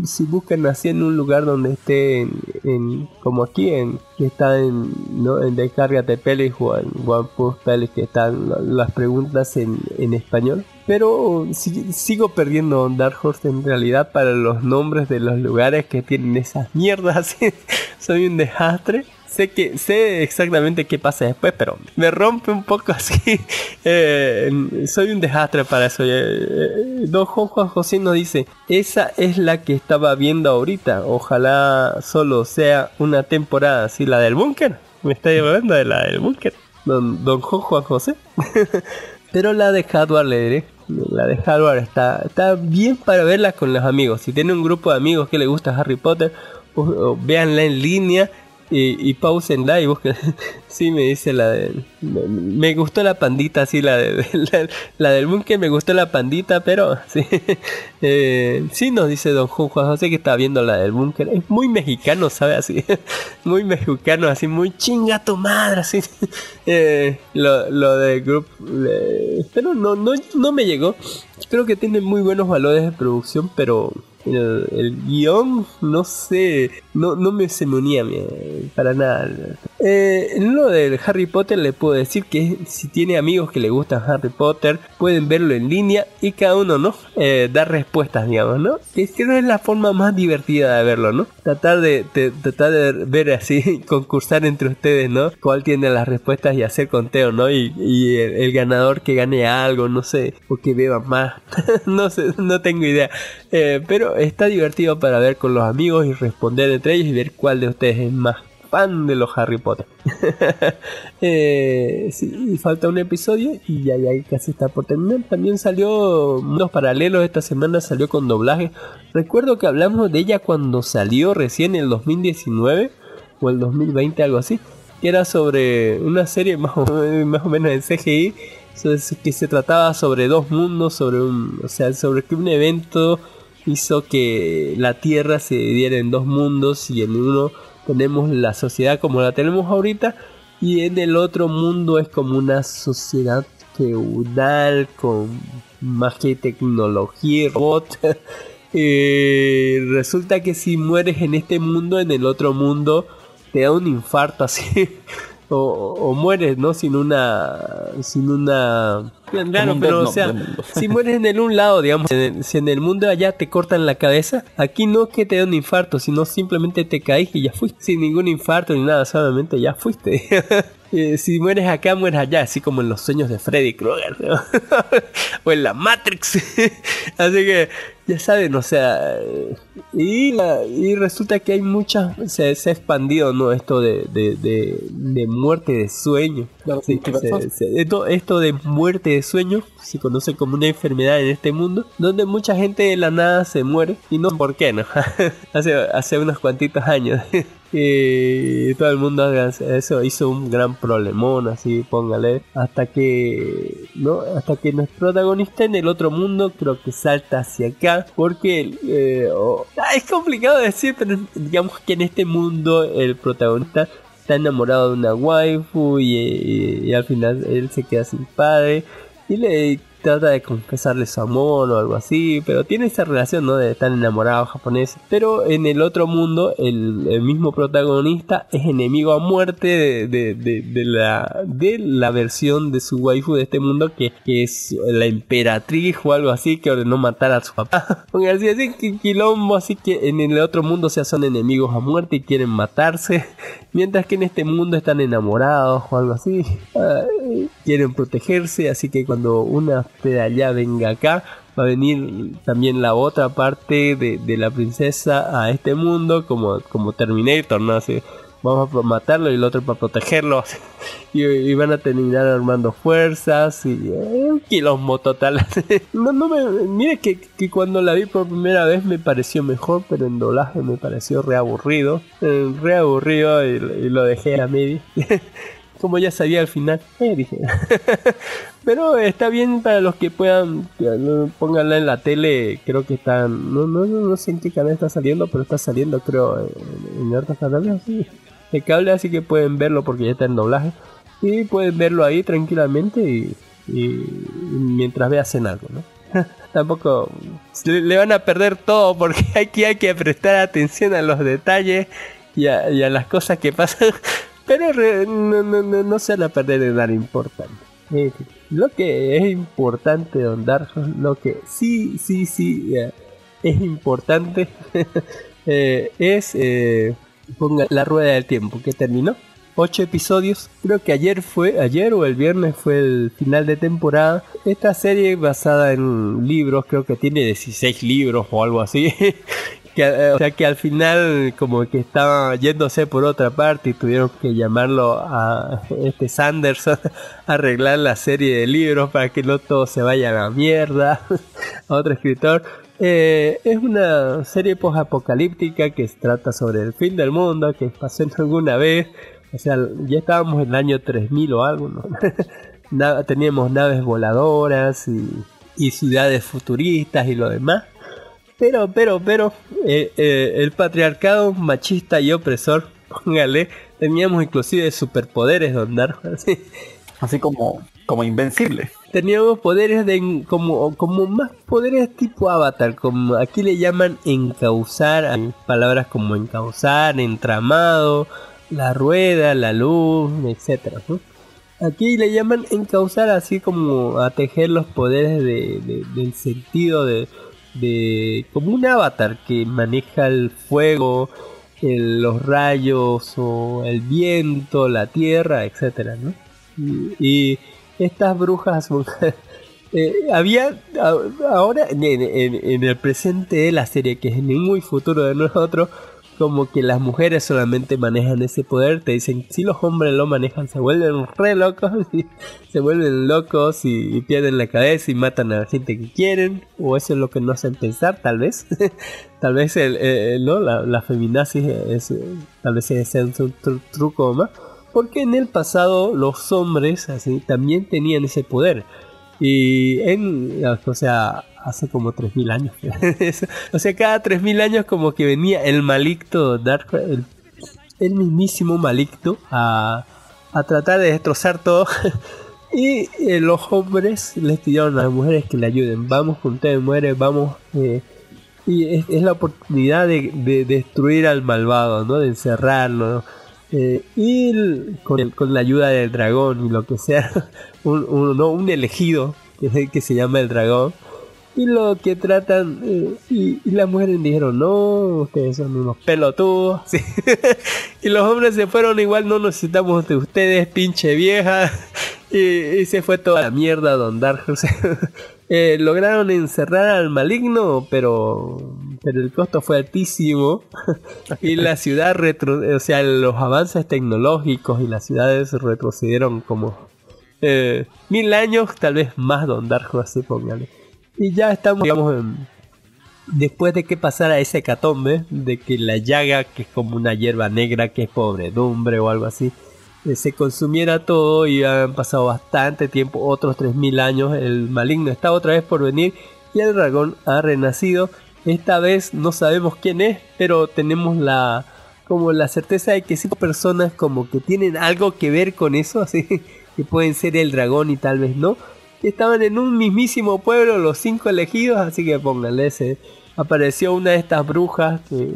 si buscan así en un lugar donde esté en, como aquí, en que está en, ¿no? en Descárgate Pelis o en OnePlus Pelis que están la- las preguntas en, en español. Pero si- sigo perdiendo Dark Horse en realidad para los nombres de los lugares que tienen esas mierdas. Soy un desastre. Sé que sé exactamente qué pasa después, pero me rompe un poco así. Eh, soy un desastre para eso. Eh, eh, Don Juan José nos dice, esa es la que estaba viendo ahorita. Ojalá solo sea una temporada así, la del búnker. Me está hablando de la del búnker. Don, don Juan José. Pero la de Hardware le diré. La de Hardware está, está bien para verla con los amigos. Si tiene un grupo de amigos que le gusta Harry Potter, o véanla en línea y, y pausenla y busquen. me dice la de. Me, gustó la pandita, sí, la, de, la, del búnker me gustó la pandita, pero sí. Eh, sí, nos dice Don Juan José que está viendo la del búnker. Es muy mexicano, ¿sabe? Así. muy mexicano, así, muy chinga tu madre, así. Eh, lo, lo de Group. pero no, no, no me llegó. Creo que tiene muy buenos valores de producción, pero el, guion, no sé, no, no me se me unía eh, para nada. Eh, lo del Harry Potter le puedo decir que si tiene amigos que le gustan Harry Potter, pueden verlo en línea y cada uno, ¿no? Eh, dar respuestas, digamos, ¿no? Que creo es la forma más divertida de verlo, ¿no? Tratar de, de- tratar de ver así, concursar entre ustedes, ¿no? Cuál tiene las respuestas y hacer conteo, ¿no? Y, el ganador que gane algo, no sé, o que beba más, no sé, no tengo idea. Eh, pero está divertido para ver con los amigos y responder entre ellos y ver cuál de ustedes es más fan de los Harry Potter. eh, sí, falta un episodio y ya, ya casi está por terminar. También salió unos paralelos esta semana, salió con doblaje. Recuerdo que hablamos de ella cuando salió recién en el 2019 o el 2020, algo así. Que era sobre una serie más o, menos en CGI que se trataba sobre dos mundos, sobre un, o sea, sobre que un evento hizo que la Tierra se dividiera en dos mundos y en uno tenemos la sociedad como la tenemos ahorita y en el otro mundo es como una sociedad feudal con magia y tecnología y robot. Eh, resulta que si mueres en este mundo, en el otro mundo te da un infarto así. O, o mueres, ¿no? Sin una... Sin una... Claro, un pero o sea, si mueres en el un lado, digamos, en el- si en el mundo allá te cortan la cabeza, aquí no es que te da un infarto, sino simplemente te caes y ya fuiste, sin ningún infarto ni nada, solamente ya fuiste. Eh, si mueres acá, mueres allá, así como en los sueños de Freddy Krueger, ¿no? o en la Matrix. así que ya saben, o sea, y, la- y resulta que hay muchas, se, se ha expandido, ¿no? Esto de, de, de, de muerte de sueño. Sí, se- se- esto, esto de muerte de sueño se conoce como una enfermedad en este mundo, donde mucha gente de la nada se muere y no por qué, ¿no? hace, hace unos cuantitos años. Y todo el mundo eso hizo un gran problemón así póngale hasta que no hasta que nuestro protagonista en el otro mundo creo que salta hacia acá porque eh, ah, es complicado decir pero digamos que en este mundo el protagonista está enamorado de una waifu y al final él se queda sin padre y le trata de confesarle su amor o algo así, pero tiene esa relación, ¿no? De estar enamorado japonés. Pero en el otro mundo, el, mismo protagonista es enemigo a muerte de, de- la, de la versión de su waifu de este mundo, que, que es la emperatriz o algo así, que ordenó matar a su papá. Porque así, así, que quilombo, así que en el otro mundo, o sea, son enemigos a muerte y quieren matarse. Mientras que en este mundo están enamorados o algo así. Ay, quieren protegerse, así que cuando una de allá venga acá, va a venir también la otra parte de, de la princesa a este mundo, como, como Terminator, ¿no? Así, vamos a matarlo y el otro para protegerlo. Y, van a terminar armando fuerzas y eh, un quilombo total. no, no me, mire que, que cuando la vi por primera vez me pareció mejor, pero en doblaje me pareció reaburrido. Eh, reaburrido y, y lo dejé a medio. Como ya sabía al final, eh, dije. Pero está bien para los que puedan, pónganla en la tele, creo que están, no, no, no, sé en qué canal está saliendo, pero está saliendo creo en, en otros canales, sí, de cable, así que pueden verlo porque ya está en doblaje. Y pueden verlo ahí tranquilamente y, y- y mientras vean algo, ¿no? Tampoco le van a perder todo porque aquí hay que prestar atención a los detalles y a, y a las cosas que pasan. Pero no, no, no, no se van a perder de nada importante. Eh, lo que es importante, Don Darjo, lo que sí, sí, sí eh, es importante eh, es eh, la rueda del tiempo que terminó. Ocho episodios, creo que ayer fue, ayer o el viernes fue el final de temporada. Esta serie basada en libros, creo que tiene 16 libros o algo así. Eh, o sea que al final como que estaba yéndose por otra parte y tuvieron que llamarlo a este Sanderson a arreglar la serie de libros para que no todo se vaya a la mierda a otro escritor. Eh, es una serie post-apocalíptica que trata sobre el fin del mundo que pasó alguna vez. O sea ya estábamos en el año 3000 o algo ¿no? Teníamos naves voladoras y ciudades futuristas y lo demás pero, pero, pero, eh, eh, el patriarcado machista y opresor, póngale, teníamos inclusive superpoderes, don Darjo, así. Así como, como invencible. Teníamos poderes de como, como más poderes tipo avatar, como aquí le llaman encauzar, hay palabras como encauzar, entramado, la rueda, la luz, etcétera. ¿no? Aquí le llaman encauzar así como a tejer los poderes de, de- del sentido de, de como un avatar que maneja el fuego, los rayos o el viento, la tierra, etcétera, ¿no? Y, estas brujas eh, había ahora en, el presente de la serie que es en muy futuro de nosotros como que las mujeres solamente manejan ese poder, te dicen si los hombres lo manejan se vuelven re locos, se vuelven locos y, pierden la cabeza y matan a la gente que quieren, o eso es lo que nos hacen pensar, tal vez, tal vez el, no la, la feminazis tal vez sea un tru- truco más, porque en el pasado los hombres así también tenían ese poder. Y en, o sea, hace como 3000 años. o sea, cada 3000 años como que venía el malicto Dark, el, el mismísimo malicto a, a tratar de destrozar todo. y eh, los hombres les pidieron a las mujeres que le ayuden. Vamos con ustedes, mujeres, vamos. eh, y es, es la oportunidad de, de destruir al malvado, ¿no? De encerrarlo. Eh, y el- con, el- con la ayuda del dragón y lo que sea, un, un- no, un elegido que, que se llama el dragón. Y lo que tratan, eh, y, las mujeres dijeron, no, ustedes son unos pelotudos. Y los hombres se fueron igual, no necesitamos de ustedes, pinche vieja. y, se fue toda la mierda Don Dark. Eh, lograron encerrar al maligno, pero, pero el costo fue altísimo. y la ciudad, retro, o sea, los avances tecnológicos y las ciudades retrocedieron como eh, mil años, tal vez más Don Dark Horse, póngale. Y ya estamos, digamos, en- después de que pasara ese hecatombe, de que la llaga, que es como una hierba negra, que es pobredumbre o algo así, eh, se consumiera todo y han pasado bastante tiempo, otros 3000 años, el maligno está otra vez por venir y el dragón ha renacido. Esta vez no sabemos quién es, pero tenemos la como la certeza de que cinco personas como que tienen algo que ver con eso, así que pueden ser el dragón y tal vez no. Estaban en un mismísimo pueblo los cinco elegidos, así que pónganle ese. Apareció una de estas brujas que,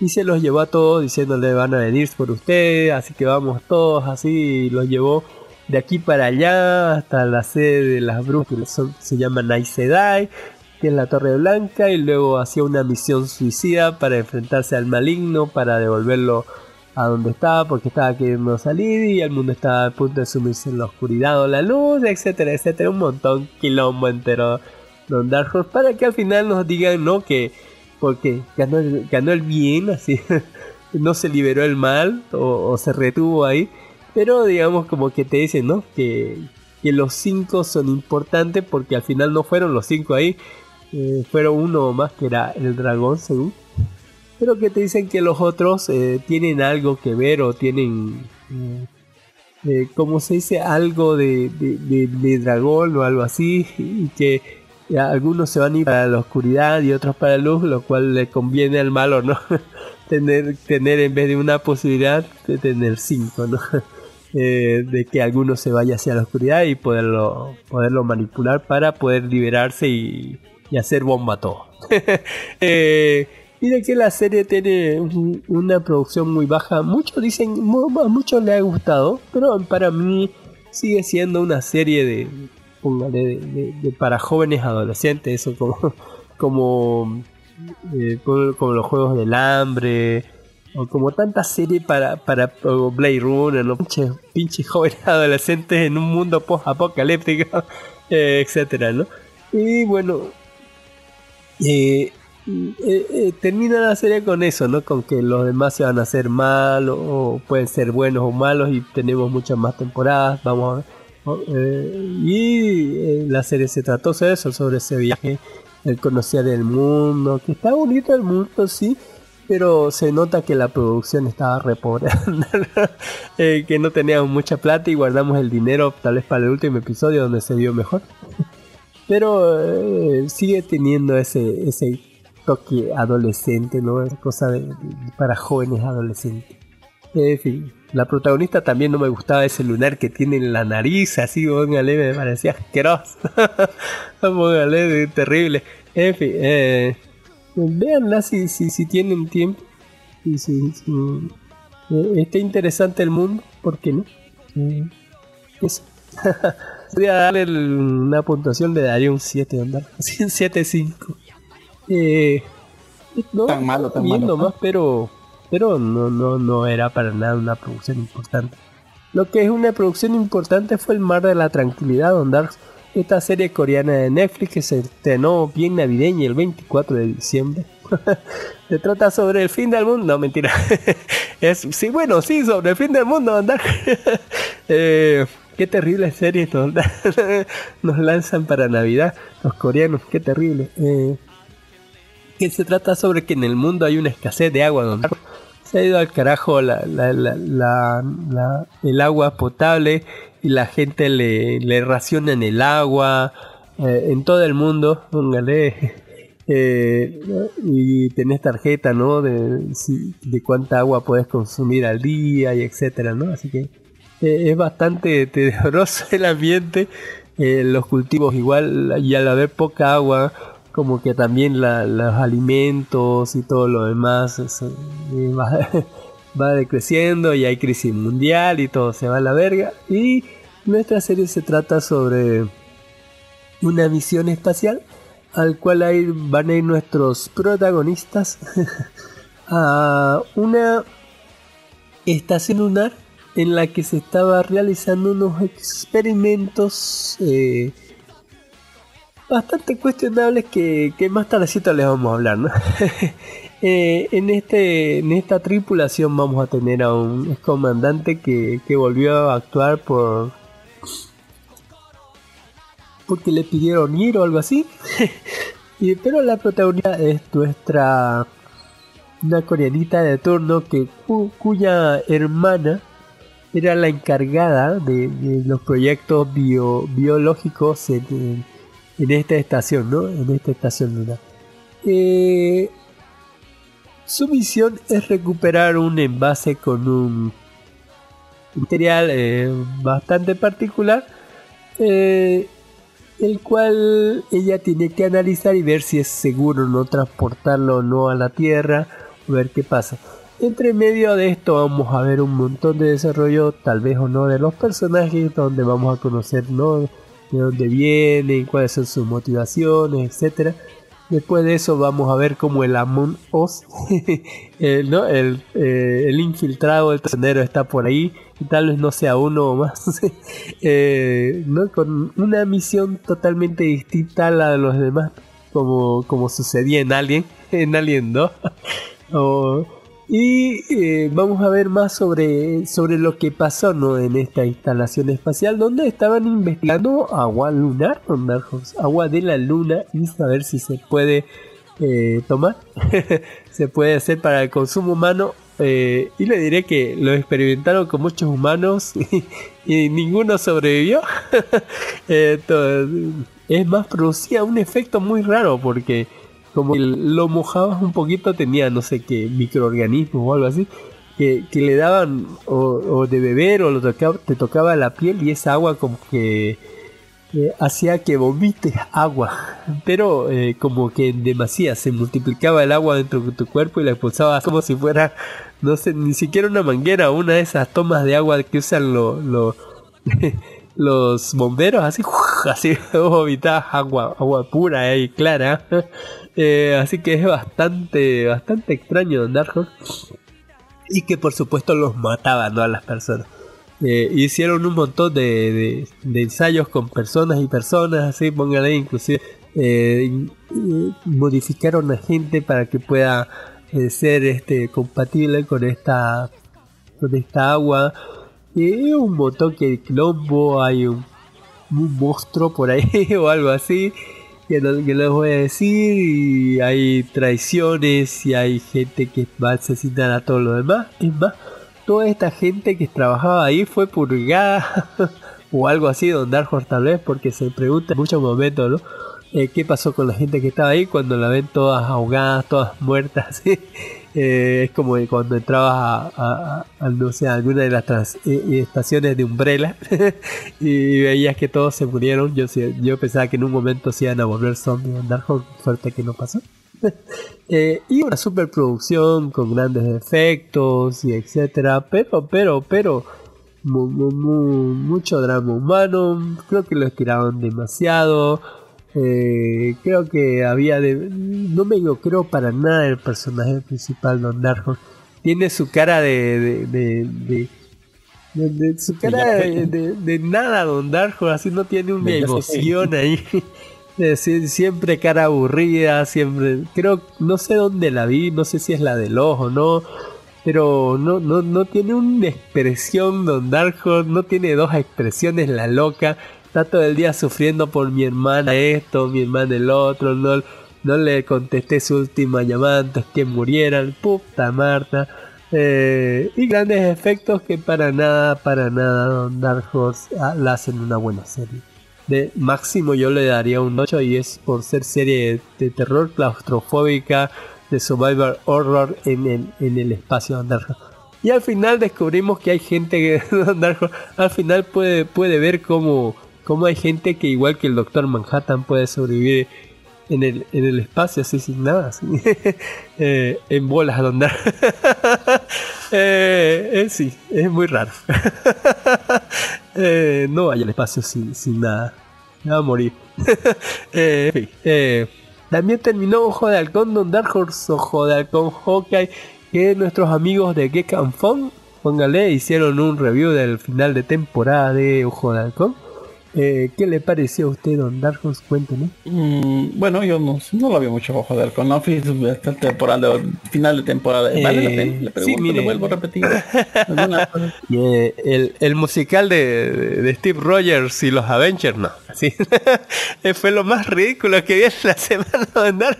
y se los llevó a todos diciéndole van a venir por ustedes, así que vamos todos así, y los llevó de aquí para allá hasta la sede de las brujas, que son- se llama Aes Sedai, que es la Torre Blanca, y luego hacía una misión suicida para enfrentarse al maligno, para devolverlo a donde estaba, porque estaba queriendo salir y el mundo estaba a punto de sumirse en la oscuridad o la luz, etcétera, etcétera, un montón, quilombo entero, Don Dark Horse, para que al final nos digan, no, que porque ganó ganó el bien, así, no se liberó el mal o, o se retuvo ahí, pero digamos como que te dicen, ¿no? Que, que los cinco son importantes porque al final no fueron los cinco ahí, eh, fueron uno más que era el dragón, según. Pero que te dicen que los otros eh, tienen algo que ver o tienen, eh, eh, como se dice, algo de, dragón o algo así, y que algunos se van a ir para la oscuridad y otros para la luz, lo cual le conviene al malo, ¿no? tener, tener en vez de una posibilidad, de tener cinco, ¿no? Eh, de que alguno se vaya hacia la oscuridad y poderlo, poderlo manipular para poder liberarse y, hacer bomba todo. eh, y de que la serie tiene un- una producción muy baja. Muchos dicen, a muchos les ha gustado, pero para mí sigue siendo una serie de, póngale, para jóvenes adolescentes, eso como, como, eh, como, como los juegos del hambre. O como tantas series para, para Blade Runner, pinches jóvenes adolescentes en un mundo post-apocalíptico, eh, etcétera, ¿no? Y bueno, eh, eh, eh, termina la serie con eso, ¿no? Con que los demás se van a hacer mal o, pueden ser buenos o malos y tenemos muchas más temporadas. Vamos a ver. ¿no? Eh, y eh, la serie se trató sobre eso, sobre ese viaje, el conocer el mundo, que está bonito el mundo, sí, pero se nota que la producción estaba re eh, que no teníamos mucha plata y guardamos el dinero tal vez para el último episodio donde se vio mejor. Pero sigue teniendo ese, ese toque adolescente, ¿no? Es cosa de, de- para jóvenes adolescentes. En fin, la protagonista también no me gustaba ese lunar que tiene en la nariz, así, póngale, me parecía asqueroso. póngale, terrible. En fin, eh, véanla si, si, si tienen tiempo. Y si, si, eh, está interesante el mundo, ¿por qué no? Eh, eso. Voy a darle el- una puntuación, le daría un 7, andar. Así, un 7-5. Eh, no, Tan malo, tan malo. nomás, pero, pero no, no, no era para nada una producción importante. Lo que es una producción importante fue El Mar de la Tranquilidad, Don Dark. Esta serie coreana de Netflix que se estrenó bien navideña el 24 de diciembre. Se trata sobre el fin del mundo. No, mentira. es, sí, bueno, sí, sobre el fin del mundo, Don Dark. Eh, qué terrible serie nos, nos lanzan para Navidad los coreanos. Qué terrible. Eh, que se trata sobre que en el mundo hay una escasez de agua. Don. Se ha ido al carajo la, el agua potable y la gente le, le racionan el agua eh, en todo el mundo. Póngale. eh, y tenés tarjeta, ¿no? De, de cuánta agua puedes consumir al día y etcétera, ¿no? Así que eh, es bastante tenebroso el ambiente. los cultivos igual y al haber poca agua como que también la- los alimentos y todo lo demás eh, va, va decreciendo y hay crisis mundial y todo se va a la verga. Y nuestra serie se trata sobre una misión espacial al cual van a ir nuestros protagonistas a una estación lunar en la que se estaba realizando unos experimentos eh, bastante cuestionables que, que más tardecito les vamos a hablar, ¿no? Eh, en, este, en esta tripulación vamos a tener a un comandante que, que volvió a actuar por porque le pidieron ir o algo así. y, pero la protagonista es nuestra una coreanita de turno que cu- cuya hermana era la encargada de, los proyectos bio- biológicos en esta estación, ¿no? En esta estación lunar. Eh, su misión es recuperar un envase con un material eh, bastante particular, eh, el cual ella tiene que analizar y ver si es seguro no transportarlo o no a la Tierra, ver qué pasa. Entre medio de esto vamos a ver un montón de desarrollo, tal vez o no, de los personajes, donde vamos a conocer ¿no? De dónde vienen, cuáles son sus motivaciones, etcétera. Después de eso vamos a ver como el Amon Oz, el, ¿no? el, eh, el infiltrado, el trascendero está por ahí, y tal vez no sea uno o más, eh, ¿no? con una misión totalmente distinta a la de los demás, como, como sucedía en Alien, en Alien 2. O- y eh, vamos a ver más sobre, sobre lo que pasó ¿no? en esta instalación espacial donde estaban investigando agua lunar, agua de la luna y saber si se puede eh, tomar, se puede hacer para el consumo humano. eh, y le diré que lo experimentaron con muchos humanos y, ninguno sobrevivió. Es más, producía un efecto muy raro porque como que lo mojabas un poquito, tenía no sé qué microorganismos o algo así, que, que le daban o, de beber o lo tocaba, te tocaba la piel y esa agua como que eh, hacía que vomites agua, pero eh, como que en demasía se multiplicaba el agua dentro de tu cuerpo y la expulsabas como si fuera, no sé, ni siquiera una manguera, una de esas tomas de agua que usan los... los los bomberos así así vomitabas agua agua pura y clara Eh, así que es bastante bastante extraño Dark Horse y que por supuesto los mataban ¿no? a las personas. Eh, hicieron un montón de, de- ensayos con personas y personas así pónganle inclusive eh, y modificaron a gente para que pueda eh, ser este compatible con esta con esta agua. Y un montón que quilombo, hay un, un monstruo por ahí o algo así que no, les voy a decir y hay traiciones y hay gente que va a asesinar a todo lo demás. Es más, toda esta gente que trabajaba ahí fue purgada o algo así, Don Dark Horse tal vez, porque se pregunta en muchos momentos, ¿no? Eh, ¿Qué pasó con la gente que estaba ahí cuando la ven todas ahogadas, todas muertas? Eh, es como cuando entrabas a, no sé, alguna de las trans- eh, eh, estaciones de Umbrella y veías que todos se murieron. Yo, yo pensaba que en un momento se iban a volver zombies en Dark suerte que no pasó. Y una superproducción con grandes efectos y etcétera, pero, pero, pero mu- mu- mu- mucho drama humano, creo que lo estiraron demasiado. Eh, creo que había de. No me digo, creo para nada el personaje principal, Don Darjo. Tiene su cara de. de, de- su cara de, nada, Don Darjo, así no tiene una emoción ahí. Sie- siempre cara aburrida, siempre. Creo, no sé dónde la vi, no sé si es la del ojo o no. Pero no, no, no tiene una expresión Don Darjo, no tiene dos expresiones la loca. Está todo el día sufriendo por mi hermana esto, mi hermana el otro, no, no le contesté su última llamada antes que murieran, puta Marta. Eh, y grandes efectos que para nada, para nada Dark Horse ah, la hacen una buena serie. De máximo yo le daría un 8 y es por ser serie de terror claustrofóbica, de survival horror en el, en el espacio Don Dark Horse. Y al final descubrimos que hay gente que Dark Horse al final puede, puede ver cómo, cómo hay gente que igual que el Doctor Manhattan puede sobrevivir en el, en el espacio así sin nada. Eh, en bolas donde eh, eh, sí, es muy raro. No vaya al espacio sin, sin nada, va a morir. También terminó Ojo de Halcón Don Dark Horse, Ojo de Halcón Hawkeye, que nuestros amigos de Geek and póngale, hicieron un review del final de temporada de Ojo de Halcón. Eh, ¿Qué le pareció a usted, Don Darkos? Cuénteme. Mm, bueno, yo no, no lo había mucho ojo de halcón. No fui hasta temporada, final de temporada. ¿Vale la Eh, pena? Le sí, pregunto, mire. le vuelvo a repetir. Eh, el, el musical de, de Steve Rogers y los Avengers, no. Sí. Eh, Fue lo más ridículo que vi en la semana de andar.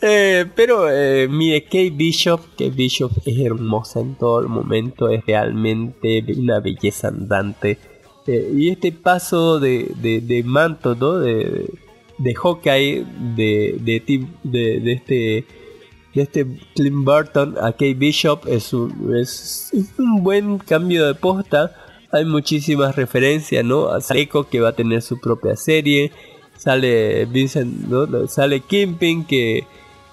Eh, pero eh, mire, Kate Bishop, Kate Bishop es hermosa en todo el momento, es realmente una belleza andante. Eh, y este paso de, de, de manto, ¿no? De, de Hawkeye, de, de, Tim- de, de este de este Clint Burton a Kate Bishop es un, es, es un buen cambio de posta. Hay muchísimas referencias, ¿no? A Seco que va a tener su propia serie. Sale Vincent, ¿no? Sale Kimping que,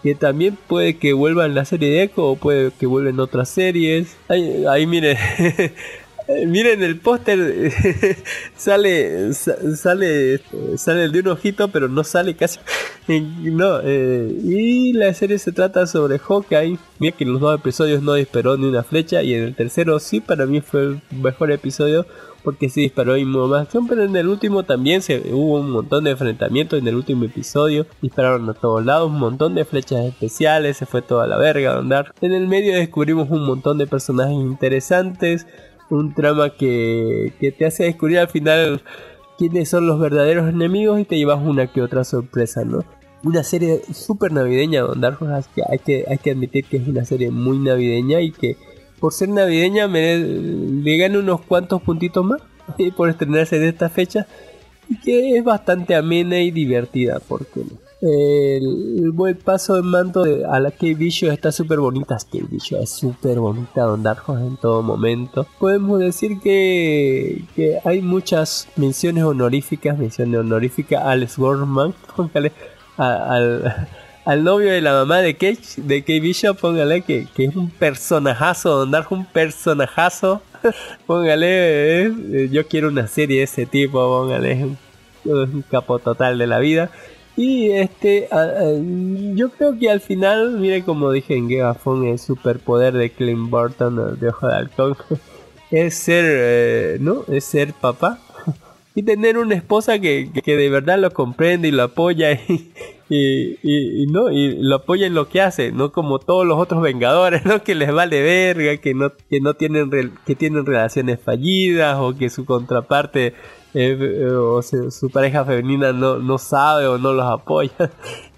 que también puede que vuelva en la serie de Echo o puede que vuelva en otras series. Ahí, ahí miren. Eh, Miren el póster, sale, sa- sale, sale de un ojito, pero no sale casi. No, eh, y la serie se trata sobre Hawkeye. Mira que en los dos episodios no disparó ni una flecha, y en el tercero sí, para mí fue el mejor episodio porque sí disparó y más pero en el último también se, hubo un montón de enfrentamientos en el último episodio, dispararon a todos lados, un montón de flechas especiales, se fue toda la verga a andar. En el medio descubrimos un montón de personajes interesantes, un trama que, que te hace descubrir al final quiénes son los verdaderos enemigos y te llevas una que otra sorpresa, ¿no? Una serie súper navideña, Don Dark Horse, que hay, que hay que admitir que es una serie muy navideña y que por ser navideña me le gana unos cuantos puntitos más y por estrenarse en esta fecha y que es bastante amena y divertida porque el, el buen paso de manto de- a la Kate Bishop está súper bonita Kate Bishop es súper bonita Don Dark Horse en todo momento podemos decir que, que hay muchas menciones honoríficas menciones honoríficas a Alex Gorman póngale al, al novio de la mamá de Kate, de Kate Bishop, póngale que, que es un personajazo, Don Dark, un personajazo. póngale, eh, yo quiero una serie de ese tipo, póngale, es un capo total de la vida. Y este, yo creo que al final, mire como dije en Gegafon, el superpoder de Clint Burton, de Ojo de Halcón, es ser, eh, ¿no? Es ser papá. Y tener una esposa que, que de verdad lo comprende y lo apoya y, y, y- y no y lo apoya en lo que hace no como todos los otros vengadores no que les vale verga que no que no tienen que tienen relaciones fallidas o que su contraparte eh, o sea, su pareja femenina no, no sabe o no los apoya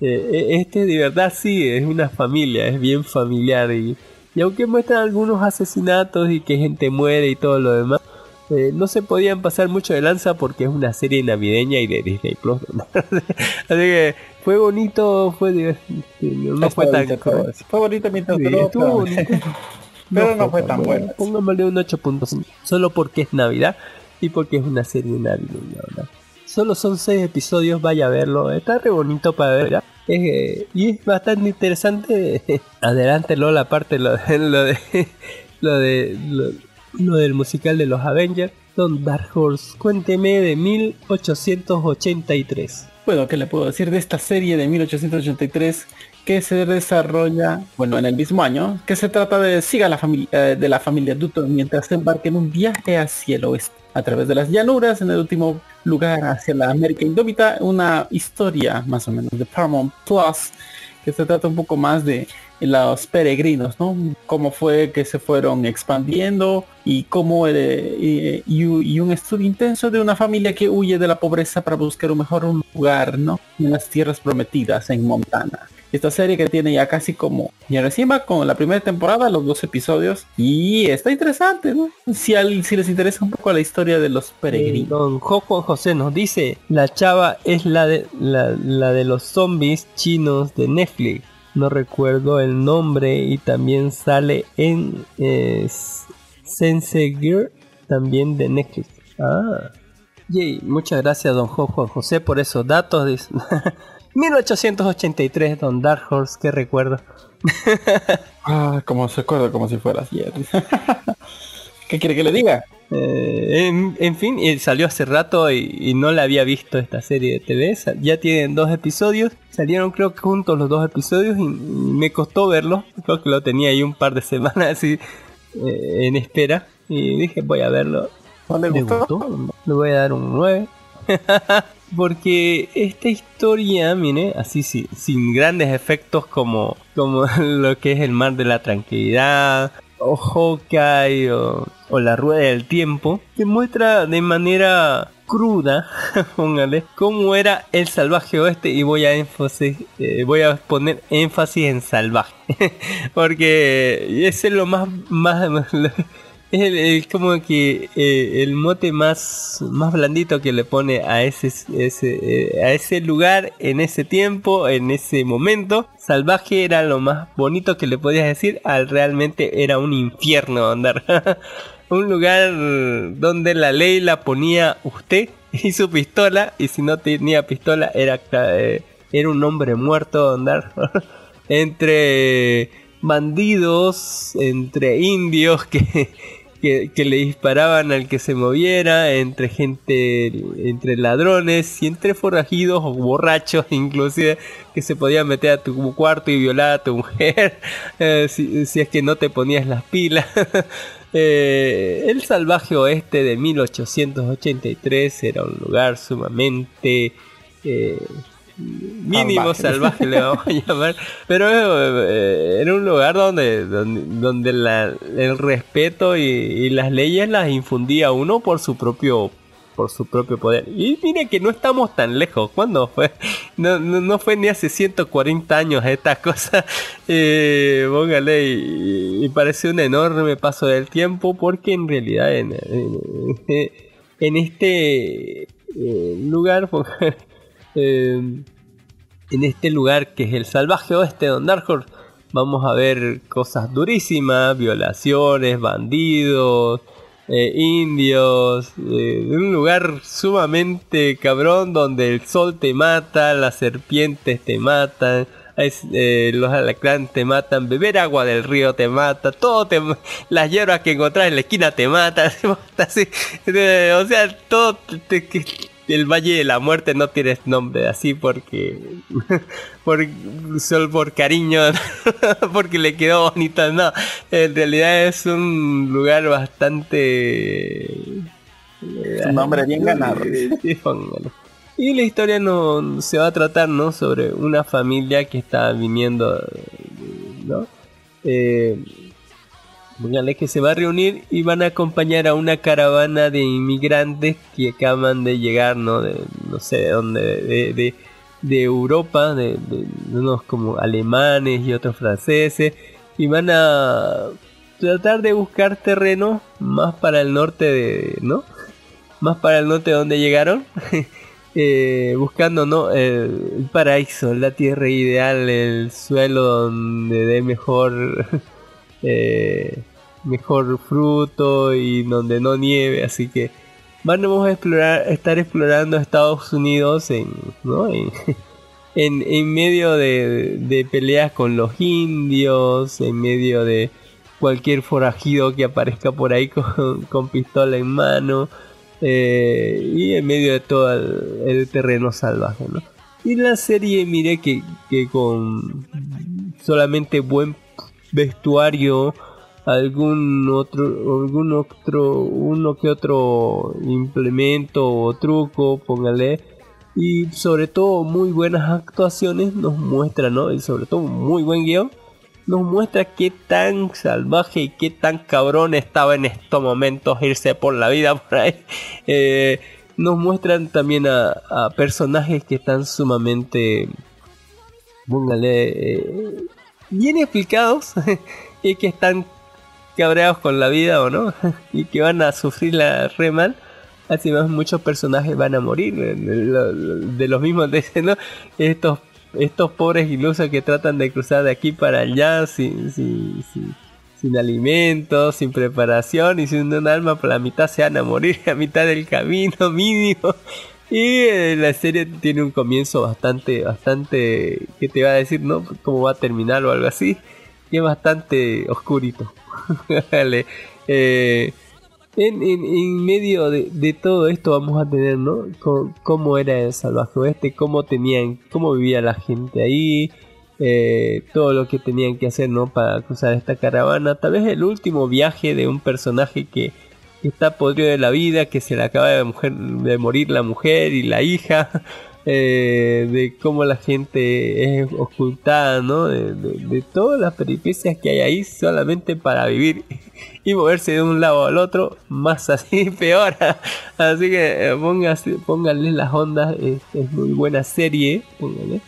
Eh, eh, este de verdad sí es una familia es bien familiar y, y aunque muestran algunos asesinatos y que gente muere y todo lo demás eh, no se podían pasar mucho de lanza porque es una serie navideña y de Disney Plus. Así que fue bonito, fue divertido. No Está fue tan. todo. Fue bonito mientras Sí, estuvo pero- bonito. pero no fue tan bueno. Pongámosle un 8.5. Solo porque es Navidad y porque es una serie navideña, ¿verdad? Solo son 6 episodios, vaya a verlo. Está re bonito para ver. eh, y es bastante interesante. Adelántelo la parte lo de lo de lo del musical de los Avengers. Don Dark Horse, cuénteme de 1883. Bueno, ¿qué le puedo decir de esta serie de 1883 que se desarrolla, bueno, en el mismo año, que se trata de siga la familia eh, de la familia Dutton mientras se embarca en un viaje hacia el oeste, a través de las llanuras, en el último lugar hacia la América Indómita, una historia más o menos de Paramount Plus que se trata un poco más de los peregrinos, ¿no? Cómo fue que se fueron expandiendo y cómo eh, y, y- y un estudio intenso de una familia que huye de la pobreza para buscar un mejor lugar, ¿no? En las tierras prometidas en Montana. Esta serie que tiene ya casi como, ya recién va con la primera temporada, los dos episodios, y está interesante, ¿no? Si, al- si les interesa un poco la historia de los peregrinos. Don Jojo José nos dice, la chava es la de, la, la de los zombies chinos de Netflix. No recuerdo el nombre y también sale en eh, Sense Gear, también de Netflix. Ah. Yay, muchas gracias don Jojo José por esos datos. dice. 1883, Don Dark Horse, qué recuerdo. Ah, como se acuerda como si fuera ayer. ¿Qué quiere que le diga? Eh, en, en fin, y salió hace rato y, y no la había visto esta serie de TV. Ya tienen dos episodios. Salieron creo que juntos los dos episodios y, y me costó verlo. Creo que lo tenía ahí un par de semanas y eh, en espera y dije voy a verlo. ¿No le gustó? gustó, le voy a dar un 9. Porque esta historia, mire, así sí, sin grandes efectos como, como lo que es el mar de la tranquilidad, o Hawkeye, o, la rueda del tiempo, que muestra de manera cruda, póngale, cómo era el salvaje oeste y voy a énfasis, eh, voy a poner énfasis en salvaje, porque ese es lo más, más es el, como que eh, el mote más, más blandito que le pone a ese, ese, eh, a ese lugar en ese tiempo, en ese momento. Salvaje era lo más bonito que le podías decir, al realmente era un infierno andar. un lugar donde la ley la ponía usted y su pistola, y si no tenía pistola era, eh, era un hombre muerto andar. entre bandidos, entre indios que, que, le disparaban al que se moviera, entre gente, entre ladrones y entre forajidos o borrachos inclusive que se podían meter a tu cuarto y violar a tu mujer eh, si, si es que no te ponías las pilas. Eh, el salvaje oeste de 1883 era un lugar sumamente eh, mínimo Salvaje. le vamos a llamar pero eh, era un lugar donde donde, donde la- el respeto y, y las leyes las infundía uno por su propio por su propio poder y mire que no estamos tan lejos ¿cuándo fue? no, no, no fue ni hace 140 años esta cosa eh, póngale y, y parece un enorme paso del tiempo porque en realidad en, en- en este eh, lugar eh, en este lugar que es el salvaje oeste de Don Dark Horse, vamos a ver cosas durísimas, violaciones, bandidos, eh, indios, eh, un lugar sumamente cabrón donde el sol te mata, las serpientes te matan, eh, los alacranes te matan, beber agua del río te mata, todo te, las hierbas que encontrás en la esquina te matan, o sea, todo te- el Valle de la Muerte no tiene nombre así porque por solo por cariño porque le quedó bonito no en realidad es un lugar bastante Es un nombre bien ganado. Póngale. y la historia no se va a tratar no sobre una familia que está viniendo no eh, Póngale que se va a reunir y van a acompañar a una caravana de inmigrantes que acaban de llegar, ¿no? De, no sé de dónde, de, de, Europa, de, unos como alemanes y otros franceses, y van a tratar de buscar terreno más para el norte de, ¿no? Más para el norte de donde llegaron. Eh, buscando ¿no? el, el paraíso, la tierra ideal, el suelo donde dé mejor eh, mejor fruto y donde no nieve, así que vamos a explorar, estar explorando Estados Unidos en, ¿no? en, en, medio de, de peleas con los indios, en medio de cualquier forajido que aparezca por ahí con, con pistola en mano eh, y en medio de todo el, el terreno salvaje. ¿no? Y la serie, mire que, que con solamente buen vestuario, algún otro, algún otro, uno que otro implemento o truco, póngale, y sobre todo muy buenas actuaciones nos muestra, ¿no? Y sobre todo muy buen guion, nos muestra qué tan salvaje y qué tan cabrón estaba en estos momentos irse por la vida por ahí. Eh, nos muestran también a, personajes que están sumamente, póngale, eh, bien explicados y que están cabreados con la vida o no y que van a sufrir la re mal así más muchos personajes van a morir eh, de, lo- de los mismos de ¿no? estos estos pobres ilusos que tratan de cruzar de aquí para allá sin, sin, sin, sin alimentos, sin preparación y sin un alma, por la mitad se van a morir a mitad del camino mínimo. Y eh, la serie tiene un comienzo bastante, bastante, que te va a decir, ¿no? Cómo va a terminar o algo así. Y es bastante oscurito. Eh, en, medio de, todo esto vamos a tener, ¿no? Cómo era el salvaje oeste, cómo tenían, cómo vivía la gente ahí, eh, todo lo que tenían que hacer ¿no? para cruzar esta caravana. Tal vez el último viaje de un personaje que, está podrido de la vida, que se le acaba de morir la mujer y la hija. Eh, de cómo la gente es ocultada, ¿no? De, de- de todas las peripecias que hay ahí solamente para vivir y moverse de un lado al otro, más así peor. Así que eh, póngase- pónganle las ondas, es, es muy buena serie, pónganle.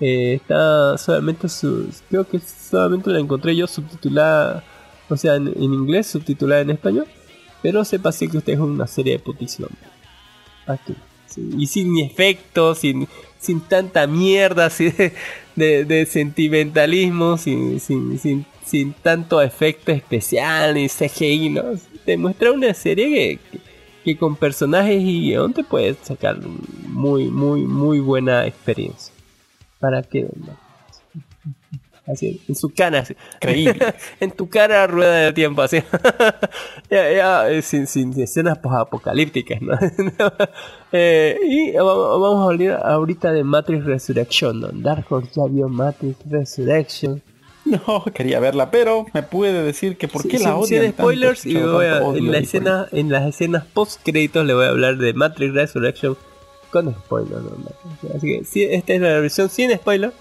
Eh, está solamente su, creo que solamente la encontré yo subtitulada, o sea, en, en inglés, subtitulada en español. Pero sepa sí que usted es una serie de putísima. Aquí. Y sin efectos, sin, sin tanta mierda así de, sentimentalismo, sin, sin, sin, sin tanto efecto especial ni CGI. Te muestra una serie que, que, con personajes y guion te puedes sacar muy, muy, muy buena experiencia. ¿Para qué? Así, en su cara, así. Creíble. en tu cara rueda del tiempo, así. ya, ya, eh, sin, sin escenas apocalípticas, ¿no? Eh, y va- vamos a hablar ahorita de Matrix Resurrection, ¿no? Dark Horse ya vio Matrix Resurrection. No, quería verla, pero me puede decir que por Sí, qué la sin- odian sin tanto, spoilers he y voy a- tanto en, la escena, en las escenas post créditos le voy a hablar de Matrix Resurrection con spoilers. ¿no? Así que sí, esta es la versión sin spoiler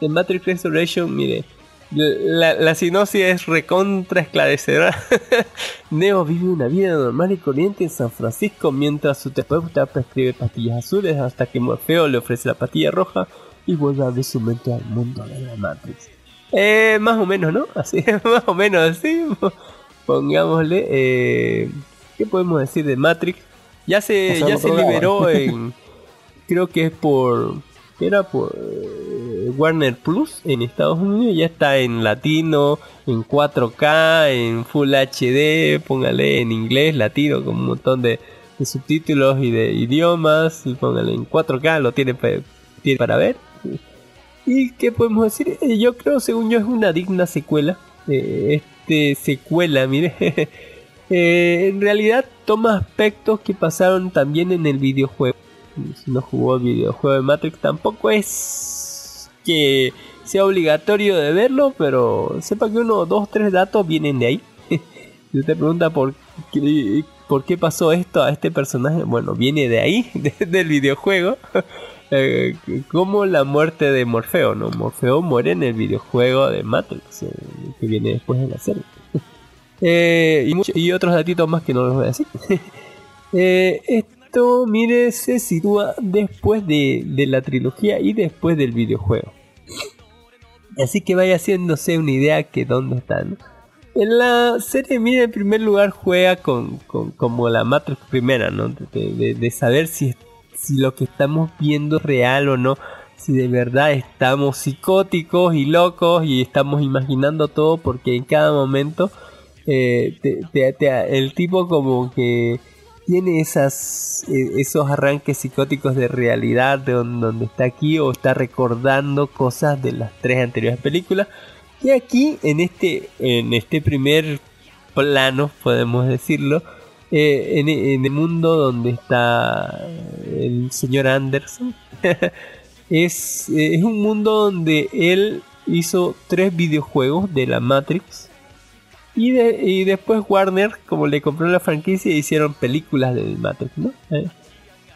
de Matrix Resurrection. Mire, la, la sinopsis es recontra esclarecedora. Neo vive una vida normal y corriente en San Francisco mientras su terapeuta prescribe pastillas azules hasta que Morfeo le ofrece la pastilla roja y vuelve a abrir su mente al mundo de la Matrix. Eh, más o menos, ¿no? Así, más o menos así. Pongámosle. Eh, ¿Qué podemos decir de Matrix? Ya se, ya se liberó en. creo que es por. ¿Qué Era por eh, Warner Plus en Estados Unidos. Ya está en latino, en 4K, en Full HD. Póngale en inglés, latino, con un montón de, de subtítulos y de idiomas. Póngale en 4K, lo tiene, tiene para ver. ¿Y qué podemos decir? Eh, Yo creo, según yo, es una digna secuela. Eh, este secuela, mire. en realidad toma aspectos que pasaron también en el videojuego. Si no jugó el videojuego de Matrix, tampoco es que sea obligatorio de verlo, pero sepa que uno, dos, tres datos vienen de ahí. si usted pregunta por qué, por qué pasó esto a este personaje, bueno, viene de ahí, de- del videojuego. Eh, como la muerte de Morfeo, ¿no? Morfeo muere en el videojuego de Matrix, eh, que viene después de la serie. Eh, y, y otros datitos más que no los voy a decir. Mire, se sitúa después de, de la trilogía y después del videojuego. Así que vaya haciéndose una idea que dónde están. En la serie, mire, en primer lugar juega con, con- como la Matrix primera, ¿no? De, de- saber si, si lo que estamos viendo es real o no. Si de verdad estamos psicóticos y locos y estamos imaginando todo porque en cada momento eh, el tipo como que tiene eh, esos arranques psicóticos de realidad de don- donde está aquí o está recordando cosas de las tres anteriores películas y aquí en este en este primer plano podemos decirlo eh, en, el mundo donde está el señor Anderson es un mundo donde él hizo tres videojuegos de la Matrix y, de- y después Warner, como le compró la franquicia, hicieron películas de Matrix, ¿no? Eh,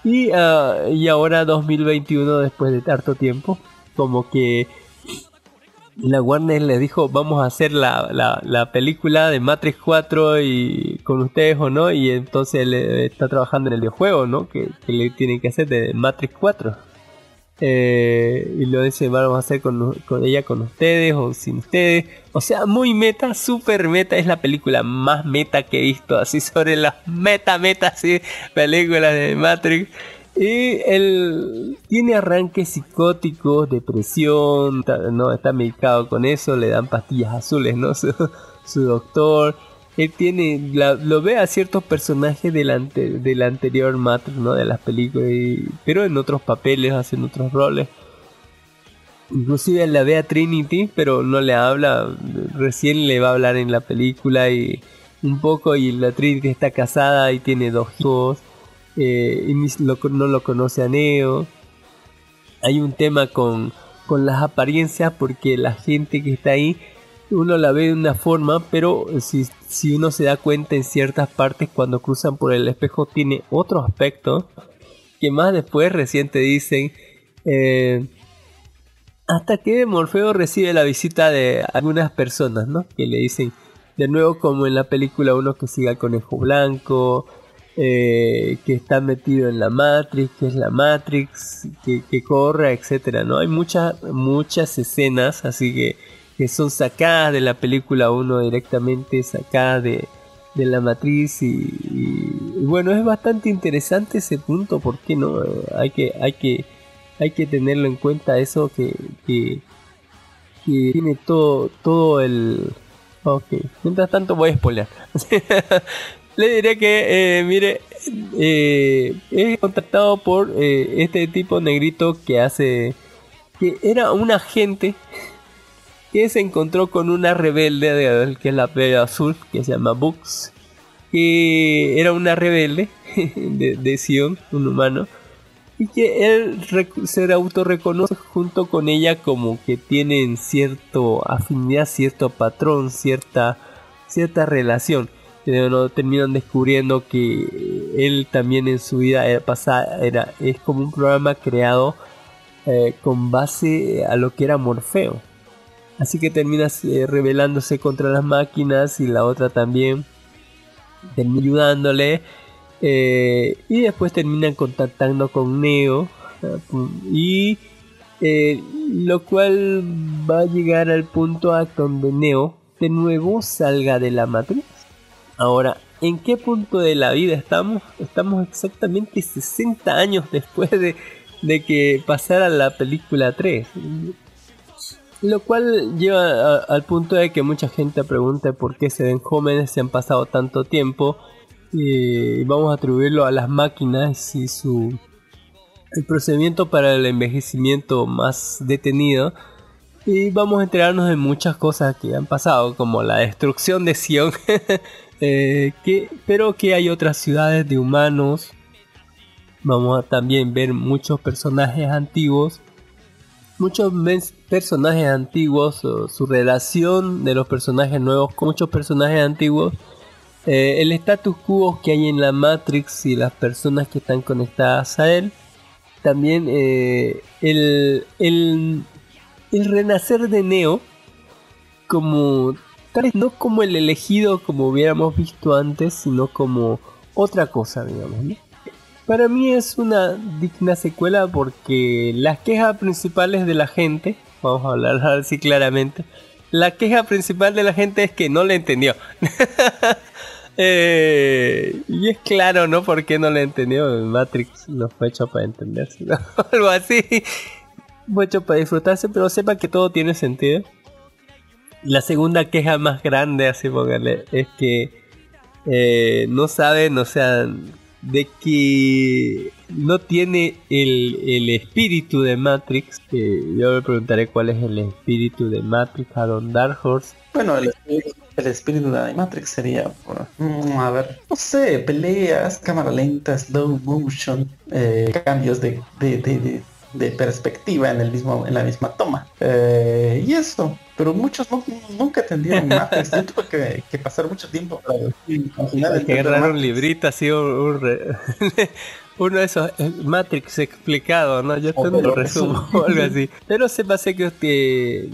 Y, ah, y ahora 2021, después de tanto tiempo, como que la Warner le dijo, vamos a hacer la, la, la película de Matrix 4 y con ustedes o no, y entonces él está trabajando en el videojuego, ¿no? Que, que le tienen que hacer de Matrix 4. Eh, y lo dice, vamos a hacer con, con ella con ustedes o sin ustedes. O sea, muy meta, super meta. Es la película más meta que he visto, así sobre las meta, meta, así, películas de Matrix. Y él tiene arranques psicóticos, depresión, está- no está medicado con eso, le dan pastillas azules, ¿no? Su doctor. Él tiene, la- lo ve a ciertos personajes del, ante- del anterior Matrix, ¿no? De las películas, y- pero en otros papeles, haciendo otros roles. Inclusive la ve a Trinity, pero no le habla. Recién le va a hablar en la película y un poco. Y la Trinity está casada y tiene dos hijos. eh, y lo- no lo conoce a Neo. Hay un tema con con las apariencias porque la gente que está ahí uno la ve de una forma, pero si, si uno se da cuenta en ciertas partes cuando cruzan por el espejo tiene otro aspecto que más después recién te dicen eh, hasta que Morfeo recibe la visita de algunas personas, ¿no? Que le dicen, de nuevo como en la película, uno que siga al conejo blanco, eh, que está metido en la Matrix, que es la Matrix, que, que corre, etcétera, ¿no? Hay muchas, muchas escenas, así que, que son sacadas de la película 1 directamente, sacadas de, de la matriz y, bueno, es bastante interesante ese punto, ¿por qué no? Eh, hay que, hay que, hay que tenerlo en cuenta eso que, que, que tiene todo, todo el... Ok, mientras tanto voy a spoiler. Le diré que, eh, mire, eh, es contactado por eh, este tipo negrito que hace... que era un agente que se encontró con una rebelde de, que es la Bella Azul, que se llama Bux, que era una rebelde de, de Sion, un humano, y que él se autorreconoce junto con ella como que tienen cierto afinidad, cierto patrón, cierta, cierta relación. Pero no terminan descubriendo que él también en su vida era pasada era es como un programa creado eh, con base a lo que era Morfeo. Así que termina eh, rebelándose contra las máquinas y la otra también termina ayudándole. eh, y después terminan contactando con Neo. eh, y eh, lo cual va a llegar al punto a donde Neo de nuevo salga de la matriz. Ahora, ¿en qué punto de la vida estamos? Estamos exactamente 60 años después de, de que pasara la película 3. Lo cual lleva al punto de que mucha gente pregunta por qué se ven jóvenes si han pasado tanto tiempo. Y vamos a atribuirlo a las máquinas y su el procedimiento para el envejecimiento más detenido. Y vamos a enterarnos de muchas cosas que han pasado, como la destrucción de Sion. eh, pero que hay otras ciudades de humanos. Vamos a también ver muchos personajes antiguos muchos personajes antiguos, o su relación de los personajes nuevos con muchos personajes antiguos, eh, el status quo que hay en la Matrix y las personas que están conectadas a él, también eh, el, el, el renacer de Neo, como tal no como el elegido como hubiéramos visto antes, sino como otra cosa, digamos. ¿no? Para mí es una digna secuela porque las quejas principales de la gente, vamos a hablar así claramente, la queja principal de la gente es que no le entendió. Eh, y es claro, ¿no? ¿Por qué no le entendió? Matrix no fue hecho para entenderse, ¿no? algo así. Fue hecho para disfrutarse, pero sepa que todo tiene sentido. La segunda queja más grande, así póngale, es que eh, no saben, o sea, de que no tiene el, el espíritu de Matrix. Eh, yo le preguntaré cuál es el espíritu de Matrix a Don Dark Horse. Bueno, el el espíritu de Matrix sería, mm, a ver, no sé, peleas, cámara lenta, slow motion, eh, cambios de- de perspectiva en el mismo, en la misma toma. Eh, y eso. Pero muchos no- nunca entendieron Matrix. Yo tuve que, que pasar mucho tiempo para al final que entender agarrar un librito así, un, un re- uno de esos eh, Matrix explicado, ¿no? Yo te lo resumo o algo así. Pero sepase que usted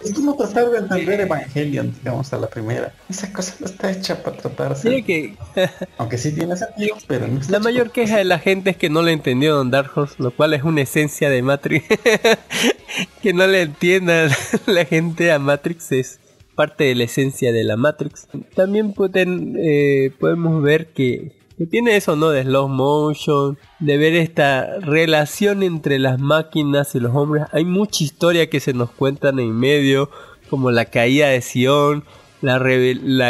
Es como tratar de entender Evangelion, digamos, a la primera. Esa cosa no está hecha para tratarse. que Aunque sí tiene sentido, pero no está La mayor queja de la gente es que no le entendió Don Dark Horse, lo cual es una esencia de Matrix. que no le entienda la gente a Matrix es parte de la esencia de la Matrix. También pueden, eh, podemos ver que, que tiene eso, ¿no? De slow motion, de ver esta relación entre las máquinas y los hombres. Hay mucha historia que se nos cuentan en medio, como la caída de Sion, la,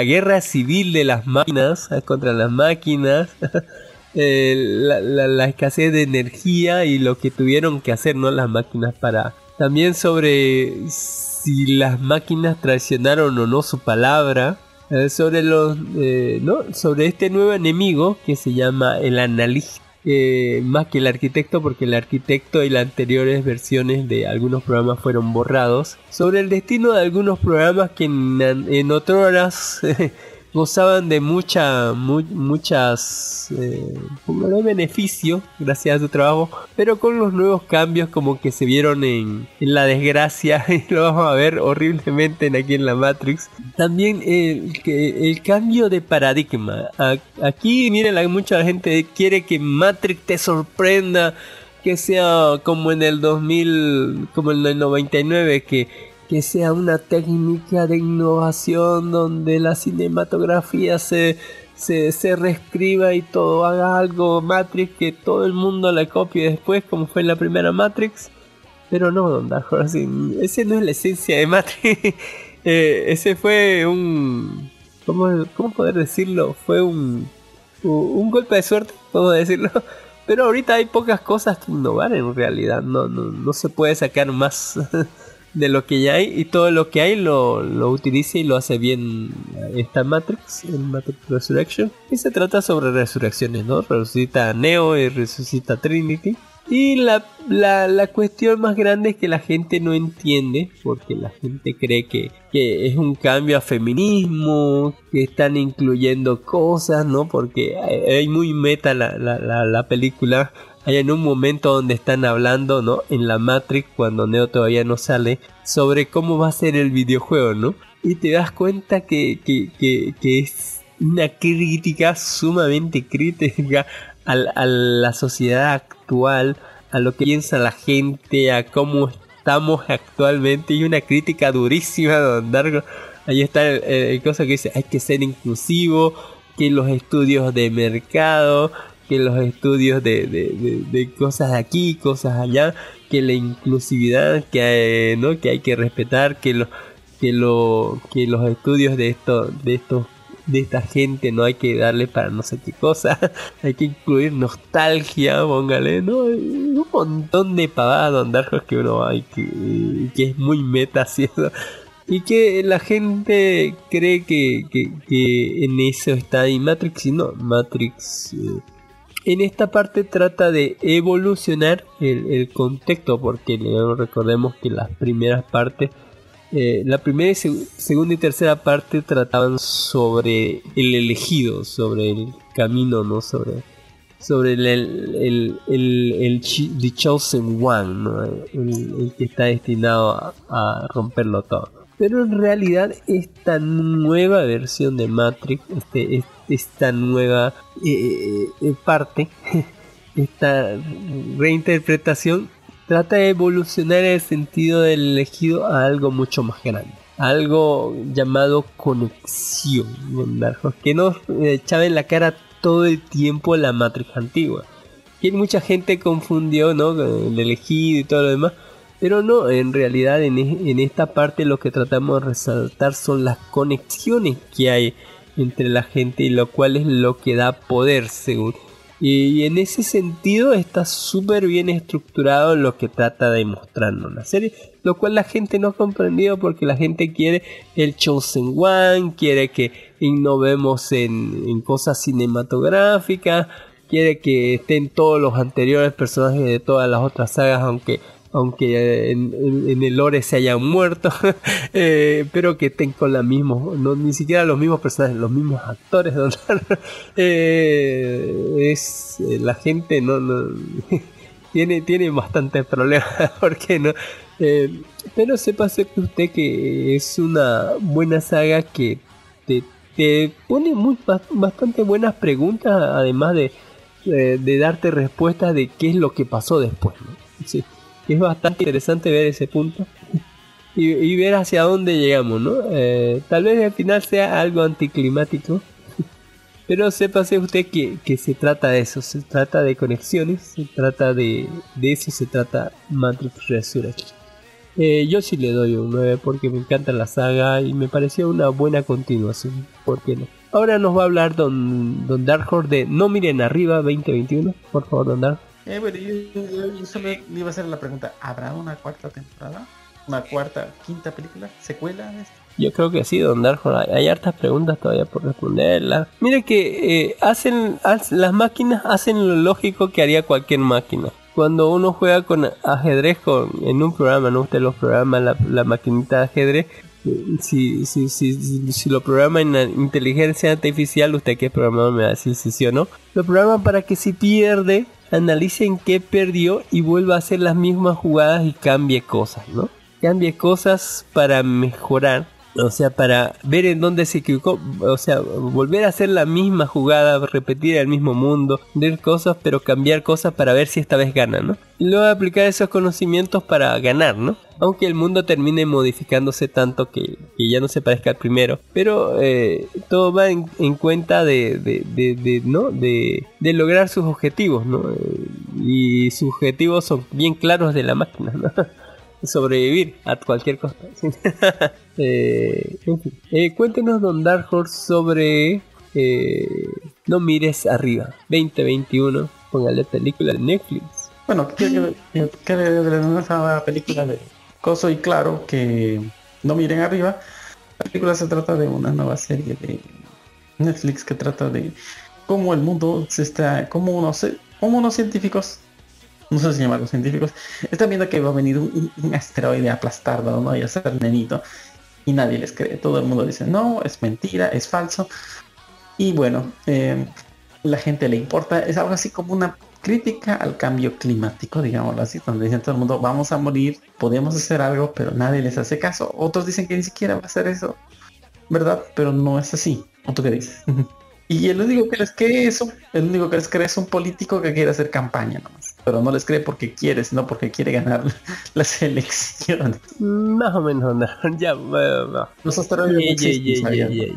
guerra civil de las máquinas eh, contra las máquinas. eh, la- la escasez de energía y lo que tuvieron que hacer no las máquinas para también sobre si las máquinas traicionaron o no su palabra eh, sobre los eh, no sobre este nuevo enemigo que se llama el analista eh, más que el arquitecto, porque el arquitecto y las anteriores versiones de algunos programas fueron borrados, sobre el destino de algunos programas que en, en otras gozaban de mucha, mu- muchas, eh, póngale beneficio gracias a su trabajo, pero con los nuevos cambios como que se vieron en, la desgracia y lo vamos a ver horriblemente en aquí en la Matrix. También el, el cambio de paradigma. Aquí, miren, mucha gente quiere que Matrix te sorprenda, que sea como en el 2000, como en el 99, que que sea una técnica de innovación donde la cinematografía se, se, se reescriba y todo haga algo Matrix que todo el mundo la copie después como fue en la primera Matrix. Pero no Don Dark Horse ese no es la esencia de Matrix. Eh, ese fue un ¿cómo, cómo poder decirlo? fue un un golpe de suerte podemos decirlo pero ahorita hay pocas cosas que innovar en realidad no, no, no se puede sacar más de lo que ya hay y todo lo que hay lo, lo utiliza y lo hace bien esta Matrix, el Matrix Resurrection. Y se trata sobre resurrecciones, ¿no? Resucita Neo y resucita Trinity. Y la, la, la cuestión más grande es que la gente no entiende, porque la gente cree que, que es un cambio a feminismo, que están incluyendo cosas, ¿no? Porque hay, muy meta la, la película hay en un momento donde están hablando, ¿no? En la Matrix, cuando Neo todavía no sale, sobre cómo va a ser el videojuego, ¿no? Y te das cuenta que, que, que, es una crítica sumamente crítica a, a la sociedad actual, a lo que piensa la gente, a cómo estamos actualmente, y una crítica durísima Don Darko. Ahí está el, el cosa que dice, hay que ser inclusivo, que los estudios de mercado, que los estudios de, de, de- de cosas aquí, cosas allá, que la inclusividad que hay, ¿no? que hay que respetar, que los que lo que los estudios de esto de estos de esta gente no hay que darle para no sé qué cosa, hay que incluir nostalgia, póngale, ¿no? Un montón de pavadas Don Dark que uno hay que, que es muy meta eso. Y que la gente cree que, que, que en eso está ahí Matrix y no, Matrix eh, en esta parte trata de evolucionar el, el contexto porque recordemos que las primeras partes eh, la primera, segunda y tercera parte trataban sobre el elegido, sobre el camino, ¿no? Sobre, sobre el, el, el, el- the chosen one, el, que está destinado a romperlo todo. Pero en realidad esta nueva versión de Matrix, este, es- esta nueva eh, eh, parte, esta reinterpretación trata de evolucionar el sentido del elegido a algo mucho más grande. Algo llamado conexión, que nos eh, echaba en la cara todo el tiempo la Matrix antigua. Que mucha gente confundió, ¿no? El elegido y todo lo demás. Pero no, en realidad en, en esta parte lo que tratamos de resaltar son las conexiones que hay entre la gente y lo cual es lo que da poder según. Y en ese sentido está súper bien estructurado lo que trata de mostrarnos la serie, lo cual la gente no ha comprendido porque la gente quiere el Chosen One, quiere que innovemos en, en cosas cinematográficas, quiere que estén todos los anteriores personajes de todas las otras sagas, aunque aunque en, el lore se hayan muerto, eh, pero que estén con la misma, no, ni siquiera los mismos personajes, los mismos actores. Eh, es eh, la gente no, no tiene tiene bastantes problemas porque no Eh, pero sepa que usted que es una buena saga que te, te pone muy ba- bastante buenas preguntas además de, de, darte respuestas de qué es lo que pasó después ¿no? es bastante interesante ver ese punto y, ver hacia dónde llegamos no Eh, tal vez al final sea algo anticlimático pero sépase usted que, que se trata de eso, se trata de conexiones, se trata de, de eso, se trata Matrix Resurrection. Eh, yo sí le doy un 9 porque me encanta la saga y me pareció una buena continuación, ¿por qué no? Ahora nos va a hablar Don, don Dark Horse de No Miren Arriba 2021, por favor Don Dark. Eh, bueno, yo, yo- solo le iba a hacer la pregunta, ¿habrá una cuarta temporada? ¿Una cuarta, quinta película? ¿Secuela de esto? Yo creo que sí, don Darjo. Hay, hartas preguntas todavía por responderlas. Mire que eh, hacen, las máquinas hacen lo lógico que haría cualquier máquina. Cuando uno juega con ajedrez con, en un programa, ¿no? Usted los programa, la, la maquinita de ajedrez. Si, si, si, si, lo programa en inteligencia artificial, usted que es programador me va a decir si sí o no. Lo programa para que si pierde, analice en qué perdió y vuelva a hacer las mismas jugadas y cambie cosas, ¿no? Cambie cosas para mejorar o sea, para ver en dónde se equivocó, o sea, volver a hacer la misma jugada, repetir el mismo mundo, ver cosas, pero cambiar cosas para ver si esta vez gana, ¿no? Y luego aplicar esos conocimientos para ganar, ¿no? Aunque el mundo termine modificándose tanto que, ya no se parezca al primero, pero eh, todo va en, en cuenta de, de, de, ¿no? De lograr sus objetivos, ¿no? Eh, y sus objetivos son bien claros de la máquina, ¿no? sobrevivir a cualquier costa. eh, en fin. Eh, cuéntenos, Don Dark Horse, sobre eh, No mires arriba 2021. Póngale película de Netflix. Bueno, que, esa película de Coso y Claro, que no miren arriba. La película se trata de una nueva serie de Netflix que trata de cómo el mundo se está, cómo unos, cómo unos científicos, no sé si llamarlos científicos, están viendo que va a venir un, asteroide a aplastarlo, ¿no? Y hacer nenito. Y nadie les cree. Todo el mundo dice, no, es mentira, es falso. Y bueno, eh, la gente le importa. Es algo así como una crítica al cambio climático, digámoslo así, donde dicen todo el mundo, vamos a morir, podemos hacer algo, pero nadie les hace caso. Otros dicen que ni siquiera va a hacer eso, ¿verdad? Pero no es así. ¿O tú qué dices? y el único que les cree eso, el único que les cree es un político que quiere hacer campaña nomás. Pero no les cree porque quiere, sino porque quiere ganar las elecciones. Más o menos, no. ya, bueno, Los asteroides no Yeah.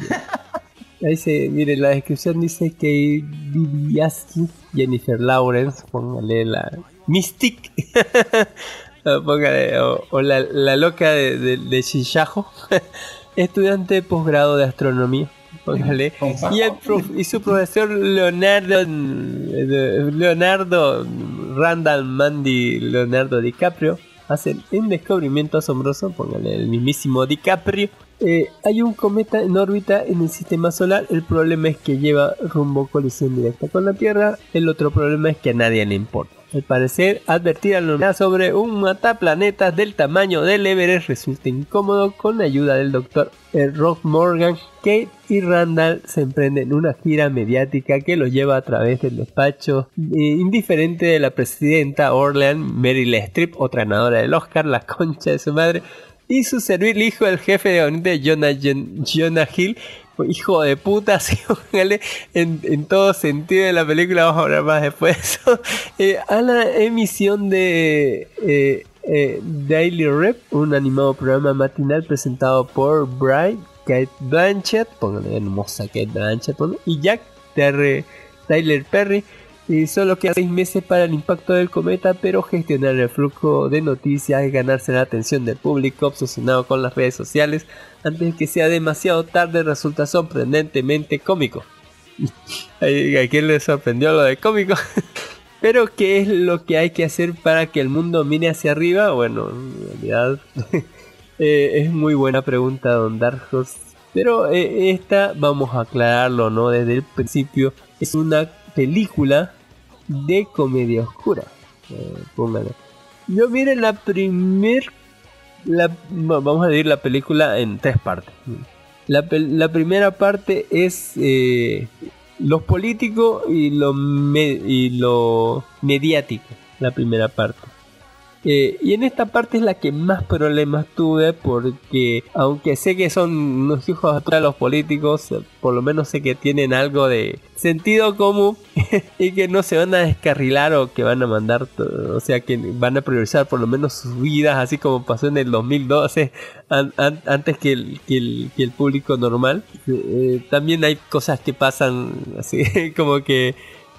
Ahí se, mire, la descripción dice que Viviaski, Jennifer Lawrence, póngale la Mystic, O póngale, o, o la, la loca de, de, estudiante de posgrado de astronomía, póngale, y, el prof- y su profesor Leonardo, Leonardo Randall Mandy Leonardo DiCaprio, hacen un descubrimiento asombroso, póngale el mismísimo DiCaprio. Eh, hay un cometa en órbita en el sistema solar. El problema es que lleva rumbo colisión directa con la Tierra. El otro problema es que a nadie le importa. Al parecer, advertir a la sobre un mataplanetas del tamaño del Everest resulta incómodo. Con la ayuda del doctor Rob Morgan, Kate y Randall se emprenden una gira mediática que los lleva a través del despacho eh, indiferente de la presidenta Orlean Meryl Streep, otra ganadora del Oscar, la concha de su madre, y su servil hijo, el jefe de gabinete Jonah, Jon- Jonah Hill, hijo de puta, en, en todo sentido de la película, vamos a hablar más después de eso, eh, a la emisión de eh, eh, Daily Rep, un animado programa matinal presentado por Bright, Kate Blanchett, póngale hermosa Kate Blanchett, y Jack Terry, Tyler Perry, y solo quedan seis meses para el impacto del cometa, pero gestionar el flujo de noticias y ganarse la atención del público obsesionado con las redes sociales antes de que sea demasiado tarde resulta sorprendentemente cómico. ¿A quién le sorprendió lo de cómico? Pero ¿qué es lo que hay que hacer para que el mundo mire hacia arriba? Bueno, en realidad eh, es muy buena pregunta, Don Dark. Pero eh, esta, vamos a aclararlo, ¿no? Desde el principio, es una película de comedia oscura. Eh. Yo mire la primer... La, va- vamos a dividir la película en tres partes. La, la primera parte es eh, los políticos y lo, me- y lo mediático. La primera parte. Eh, y en esta parte es la que más problemas tuve porque aunque sé que son unos hijos puta los políticos, eh, por lo menos sé que tienen algo de sentido común y que no se van a descarrilar o que van a mandar, o sea que van a priorizar por lo menos sus vidas, así como pasó en el 2012, an- an- antes que el, que el, público normal. Eh, también hay cosas que pasan así como que,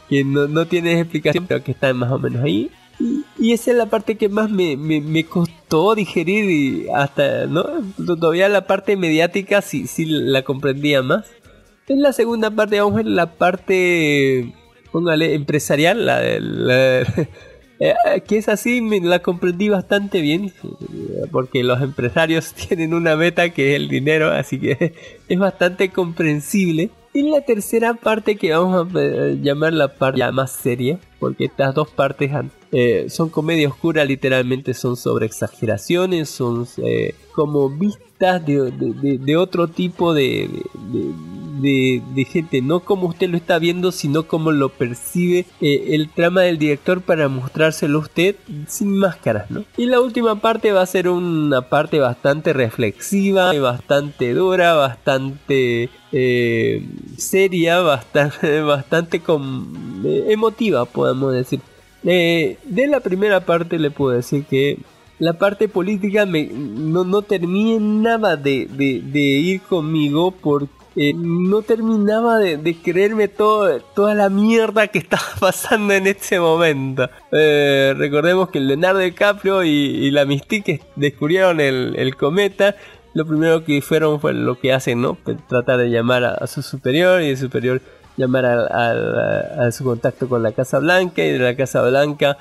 que no, no tienen explicación, pero que están más o menos ahí. Y, esa es la parte que más me, me, me costó digerir y hasta, ¿no? Todavía la parte mediática sí, sí la comprendía más. En la segunda parte, vamos a ver la parte, póngale, empresarial, la, la- Eh, que es así, me la comprendí bastante bien, eh, porque los empresarios tienen una meta que es el dinero, así que es bastante comprensible. Y la tercera parte que vamos a eh, llamar la parte ya más seria, porque estas dos partes eh, son comedia oscura, literalmente son sobre exageraciones, son eh, como vistas de, otro tipo de, gente, no como usted lo está viendo, sino como lo percibe eh, el trama del director para mostrárselo a usted sin máscaras, ¿no? Y la última parte va a ser una parte bastante reflexiva, bastante dura, bastante eh, seria, bastante, bastante com- eh, emotiva, podemos decir. De la primera parte le puedo decir que la parte política me, no, no terminaba de, de- de ir conmigo porque eh, no terminaba de, creerme todo, toda la mierda que estaba pasando en este momento. Eh, recordemos que Leonardo DiCaprio y, la Mystique descubrieron el, el cometa. Lo primero que fueron fue lo que hacen, ¿no? Pues tratar de llamar a, su superior y el superior llamar a, a su contacto con la Casa Blanca y de la Casa Blanca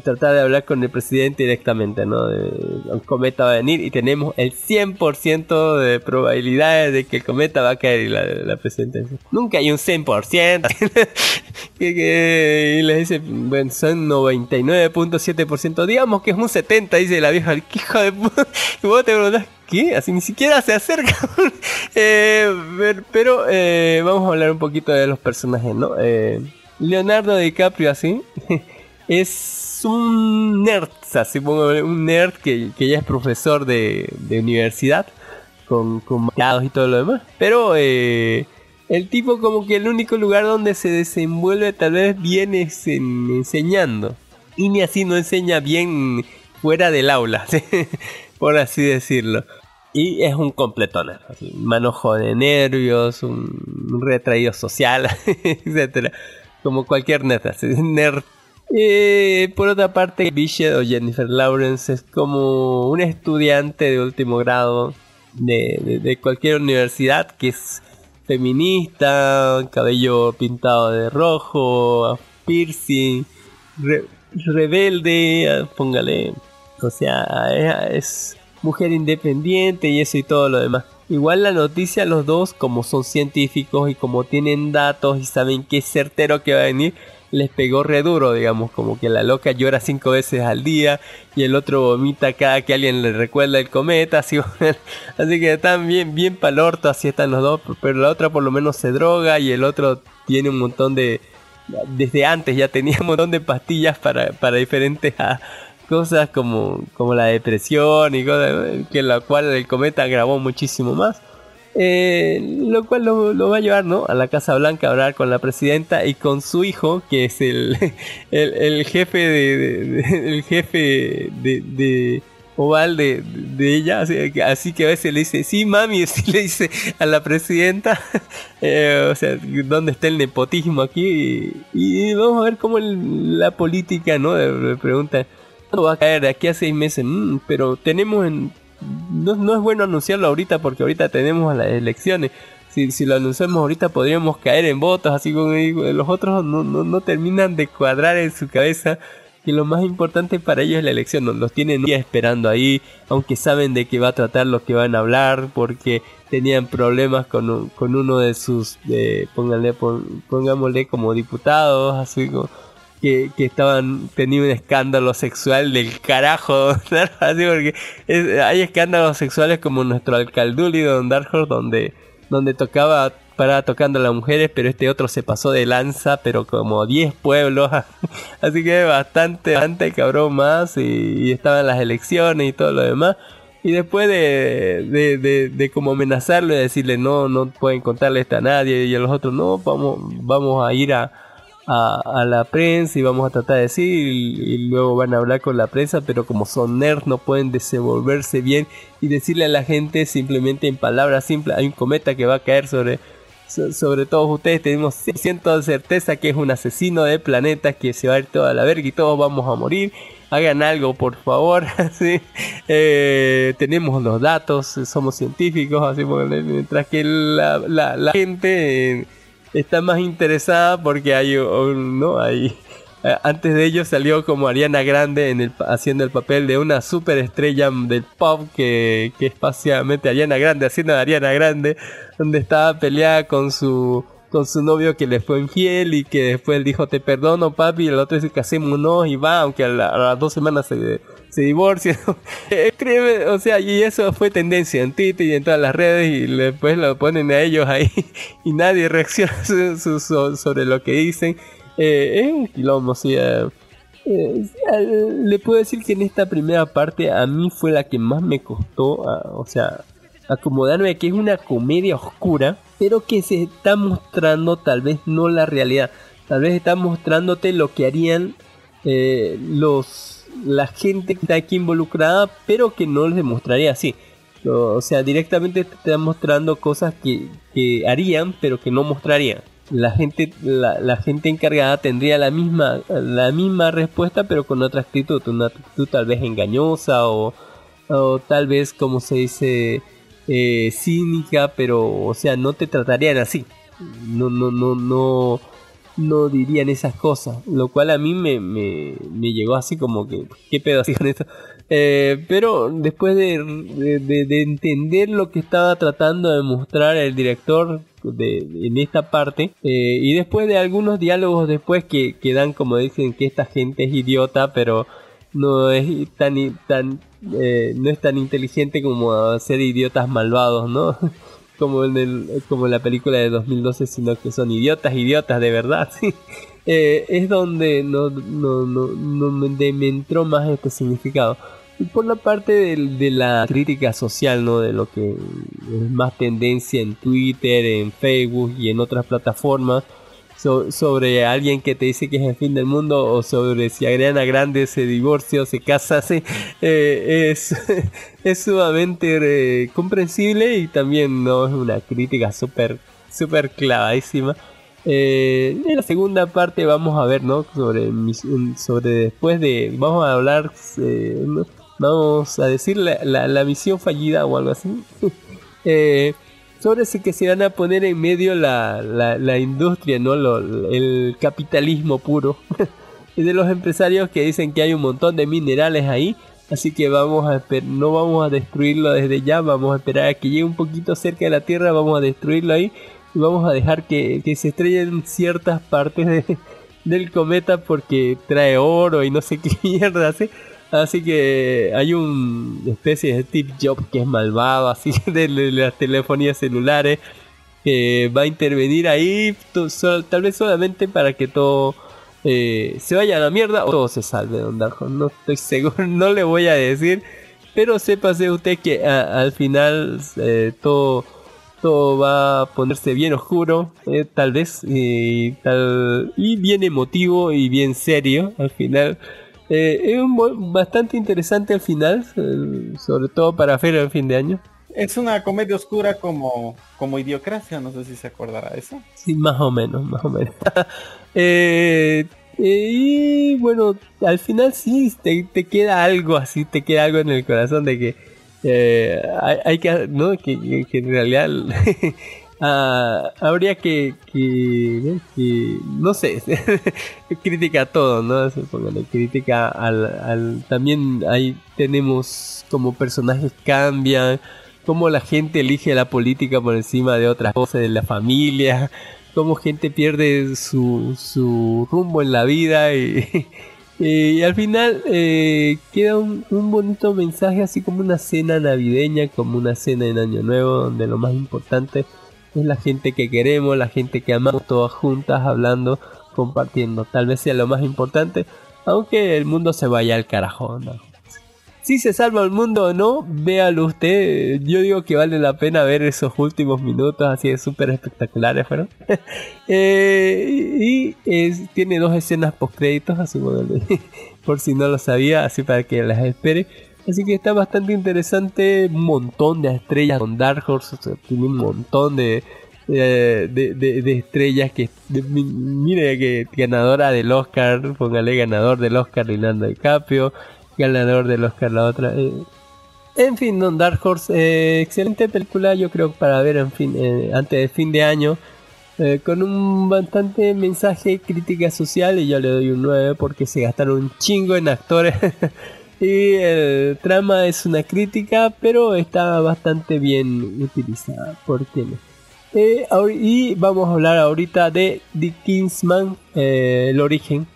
tratar de hablar con el presidente directamente, ¿no? De, cometa va a venir y tenemos el 100% de probabilidades de que el cometa va a caer y la, la presidenta dice, nunca hay un 100%. que, y le dice, bueno, son 99.7%, digamos que es un 70%, dice la vieja, ¿qué hijo de puta? Y vos te preguntás, ¿qué? Así ni siquiera se acerca. Eh, pero eh, vamos a hablar un poquito de los personajes, ¿no? Eh, Leonardo DiCaprio así es un nerd, así pongo, un nerd que, que ya es profesor de, de universidad con, con y todo lo demás. Pero eh, el tipo como que el único lugar donde se desenvuelve tal vez bien es en- enseñando. Y ni así no enseña bien fuera del aula, por así decirlo. Y es un completón, así, manojo de nervios, un, retraído social, etcétera, Como cualquier nerd, nerd. Eh, por otra parte, Bishop o Jennifer Lawrence es como un estudiante de último grado de, cualquier universidad que es feminista, cabello pintado de rojo, piercing, re- rebelde, póngale. O sea, es, mujer independiente y eso y todo lo demás. Igual la noticia, los dos, como son científicos y como tienen datos y saben qué es certero que va a venir, les pegó re duro, digamos, como que la loca llora cinco veces al día y el otro vomita cada que alguien le recuerda el cometa, así, así que están bien, bien pa'l orto, así están los dos, pero la otra por lo menos se droga y el otro tiene un montón de, desde antes ya tenía un montón de pastillas para, para diferentes ah, cosas como, como la depresión y cosas, que la cual el cometa grabó muchísimo más. Eh, lo cual lo, lo va a llevar ¿no? a la Casa Blanca a hablar con la presidenta y con su hijo, que es el, el, el jefe de, de- de- el jefe de, de oval de, de ella, así así que a veces le dice, sí mami, y le dice a la presidenta, eh, o sea, ¿dónde está el nepotismo aquí? Y, y vamos a ver cómo el- la política, ¿no? Le pregunta, ¿cuándo va a caer? De aquí a seis meses, "Mm, pero tenemos en no, no es bueno anunciarlo ahorita porque ahorita tenemos las elecciones. Si, si lo anunciamos ahorita podríamos caer en votos, así como los otros no, no, terminan de cuadrar en su cabeza que lo más importante para ellos es la elección, los tienen día esperando ahí, aunque saben de qué va a tratar lo que van a hablar, porque tenían problemas con, con uno de sus, de, pónganle, como diputados, así como que, que estaban teniendo un escándalo sexual del carajo, así porque es- hay escándalos sexuales como nuestro alcalduli de Don Dark Horse donde, donde tocaba para tocando a las mujeres, pero este otro se pasó de lanza, pero como 10 pueblos, así que bastante, bastante cabrón más y, y estaban las elecciones y todo lo demás. Y después de, de, de, de como amenazarlo y decirle no, no pueden contarle esto a nadie y a los otros no, vamos, vamos a ir a, a, a la prensa y vamos a tratar de decir y, y luego van a hablar con la prensa, pero como son nerds no pueden desenvolverse bien y decirle a la gente simplemente en palabras simples, hay un cometa que va a caer sobre, so- sobre todos ustedes, tenemos 100% de certeza que es un asesino de planetas que se va a ir toda la verga y todos vamos a morir. Hagan algo, por favor. Eh, tenemos los datos, somos científicos, así mientras que la, la- la gente eh, está más interesada porque hay un- no hay antes de ello salió como Ariana Grande en el, haciendo el papel de una superestrella del pop que, que es Ariana Grande haciendo de Ariana Grande, donde estaba peleada con su con su novio que le fue infiel y que después él dijo te perdono papi y el otro dice casémonos y va aunque a, la- las dos semanas se, se divorcian Escribe, o sea y eso fue tendencia en Twitter y en todas las redes y después lo ponen a ellos ahí y nadie reacciona su- su- so- sobre lo que dicen. Eh, es un quilombo o sea eh, le puedo decir que en esta primera parte a mí fue la que más me costó, ah, o sea, acomodarme que es una comedia oscura, pero que se está mostrando tal vez no la realidad, tal vez está mostrándote lo que harían eh, los la gente que está aquí involucrada, pero que no les demostraría así. O sea, directamente te está mostrando cosas que, que harían, pero que no mostrarían. La gente, la, la gente encargada tendría la misma, la misma respuesta, pero con otra actitud, una actitud tal vez engañosa o, o tal vez, como se dice, eh, cínica, pero, o sea, no te tratarían así. No, no, no, no, no dirían esas cosas, lo cual a mí me, me, me llegó así como que, ¿qué pedo así con esto? Eh, pero después de, de- de- de entender lo que estaba tratando de mostrar el director de, en esta parte, eh, y después de algunos diálogos después que, que dan como dicen que esta gente es idiota, pero no es tan, tan eh, no es tan inteligente como ser idiotas malvados, ¿no? como en el, como la película de 2012, sino que son idiotas, idiotas de verdad, sí. Eh, es donde no, no, no, no me, de- entró más este significado. Y por la parte del- de, la crítica social, ¿no? De lo que es más tendencia en Twitter, en Facebook y en otras plataformas. So- sobre alguien que te dice que es el fin del mundo o sobre si Ariana Grande se divorcia o se casa, sí, eh, es, es sumamente eh, comprensible y también no es una crítica súper súper clavadísima. Eh, en la segunda parte vamos a ver, ¿no? Sobre, sobre después de, vamos a hablar, eh, ¿no? vamos a decir la, la- la misión fallida o algo así. Eh, sobre si que se van a poner en medio la, la, la industria, ¿no? Lo- el capitalismo puro. y de los empresarios que dicen que hay un montón de minerales ahí. Así que vamos a no vamos a destruirlo desde ya, vamos a esperar a que llegue un poquito cerca de la Tierra, vamos a destruirlo ahí y vamos a dejar que, que se estrellen ciertas partes de- del cometa porque trae oro y no sé qué mierda hace. Así que hay una especie de Steve Jobs que es malvado, así de, las telefonías celulares, que va a intervenir ahí, tal vez solamente para que todo eh, se vaya a la mierda o todo se salve, Don Darjo. No estoy seguro, no le voy a decir, pero sépase usted que al final eh, todo todo va a ponerse bien oscuro, eh, tal vez, y bien emotivo y bien serio al final. Eh, es un bastante interesante al final, eh, sobre todo para feria de fin de año. Es una comedia oscura como, como idiocracia, no sé si se acordará de eso. Sí, más o menos, más o menos. Eh, eh, y bueno, al final sí te, te queda algo así, te queda algo en el corazón de que eh, hay, hay que, ¿no? Que- que en realidad ah, habría que, no sé, crítica a todo, ¿no? Póngale crítica al, al, también ahí tenemos como personajes cambian, cómo la gente elige la política por encima de otras cosas, de la familia, cómo gente pierde su, su rumbo en la vida y, y al final eh, queda un, un bonito mensaje así como una cena navideña, como una cena en Año Nuevo, donde lo más importante es la gente que queremos, la gente que amamos, todas juntas hablando, compartiendo. Tal vez sea lo más importante, aunque el mundo se vaya al carajo. Si se salva el mundo o no, véalo usted. Yo digo que vale la pena ver esos últimos minutos, así de súper espectaculares fueron. Eh, y tiene dos escenas post créditos, así por si no lo sabía, así para que las espere. Así que está bastante interesante, un montón de estrellas con Dark Horse, tiene un montón de, de, de- de- de estrellas que de- mi- mire que ganadora del Oscar, póngale ganador del Oscar Leonardo DiCaprio, ganador del Oscar la otra. eh. En fin, Don Dark Horse, eh, excelente película, yo creo para ver en fin, eh, antes del fin de año. eh, con un bastante mensaje crítica social y yo le doy un 9 porque se gastaron un chingo en actores y el trama es una crítica pero está bastante bien utilizada ¿por qué no? Eh, y vamos a hablar ahorita de The Kingsman, eh, el origen.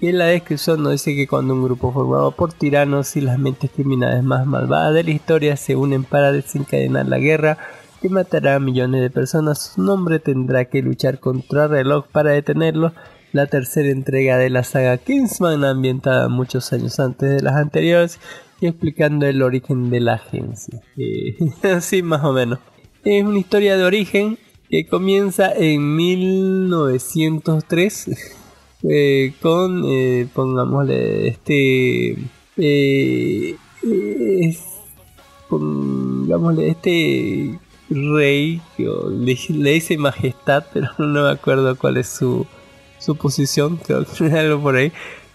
Y en la descripción nos dice que cuando un grupo formado por tiranos y las mentes criminales más malvadas de la historia se unen para desencadenar la guerra que matará a millones de personas, su nombre tendrá que luchar contra el reloj para detenerlo. La tercera entrega de la saga Kingsman, ambientada muchos años antes de las anteriores y explicando el origen de la agencia. Eh, así más o menos. Es una historia de origen que comienza en 1903 eh, con, eh, pongámosle, este, eh, es- pongámosle, este rey, que le, le dice majestad, pero no me acuerdo cuál es su, su posición, creo que algo por ahí,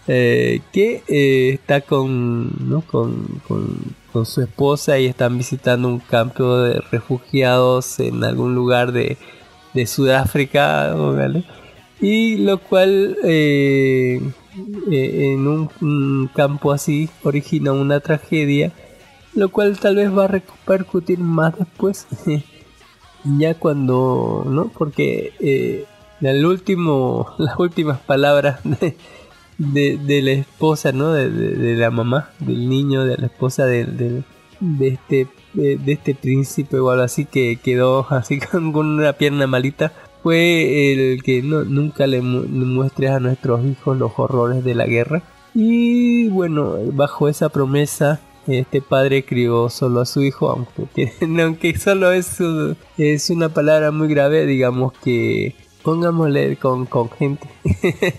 eh, que eh, está con, ¿no? con, con, con su esposa y están visitando un campo de refugiados en algún lugar de, de Sudáfrica, ¿vale? y lo cual eh, en un, campo así origina una tragedia, lo cual tal vez va a repercutir más después, ya cuando, ¿no? Porque el último, las últimas palabras de, de, la esposa, ¿no? De, de- la mamá, del niño, de la esposa de, este de, este príncipe o algo así que quedó así con, una pierna malita fue el que no, nunca le, mu- muestres a nuestros hijos los horrores de la guerra y bueno bajo esa promesa este padre crió solo a su hijo aunque, aunque solo es, es una palabra muy grave digamos que pongámosle con, con gente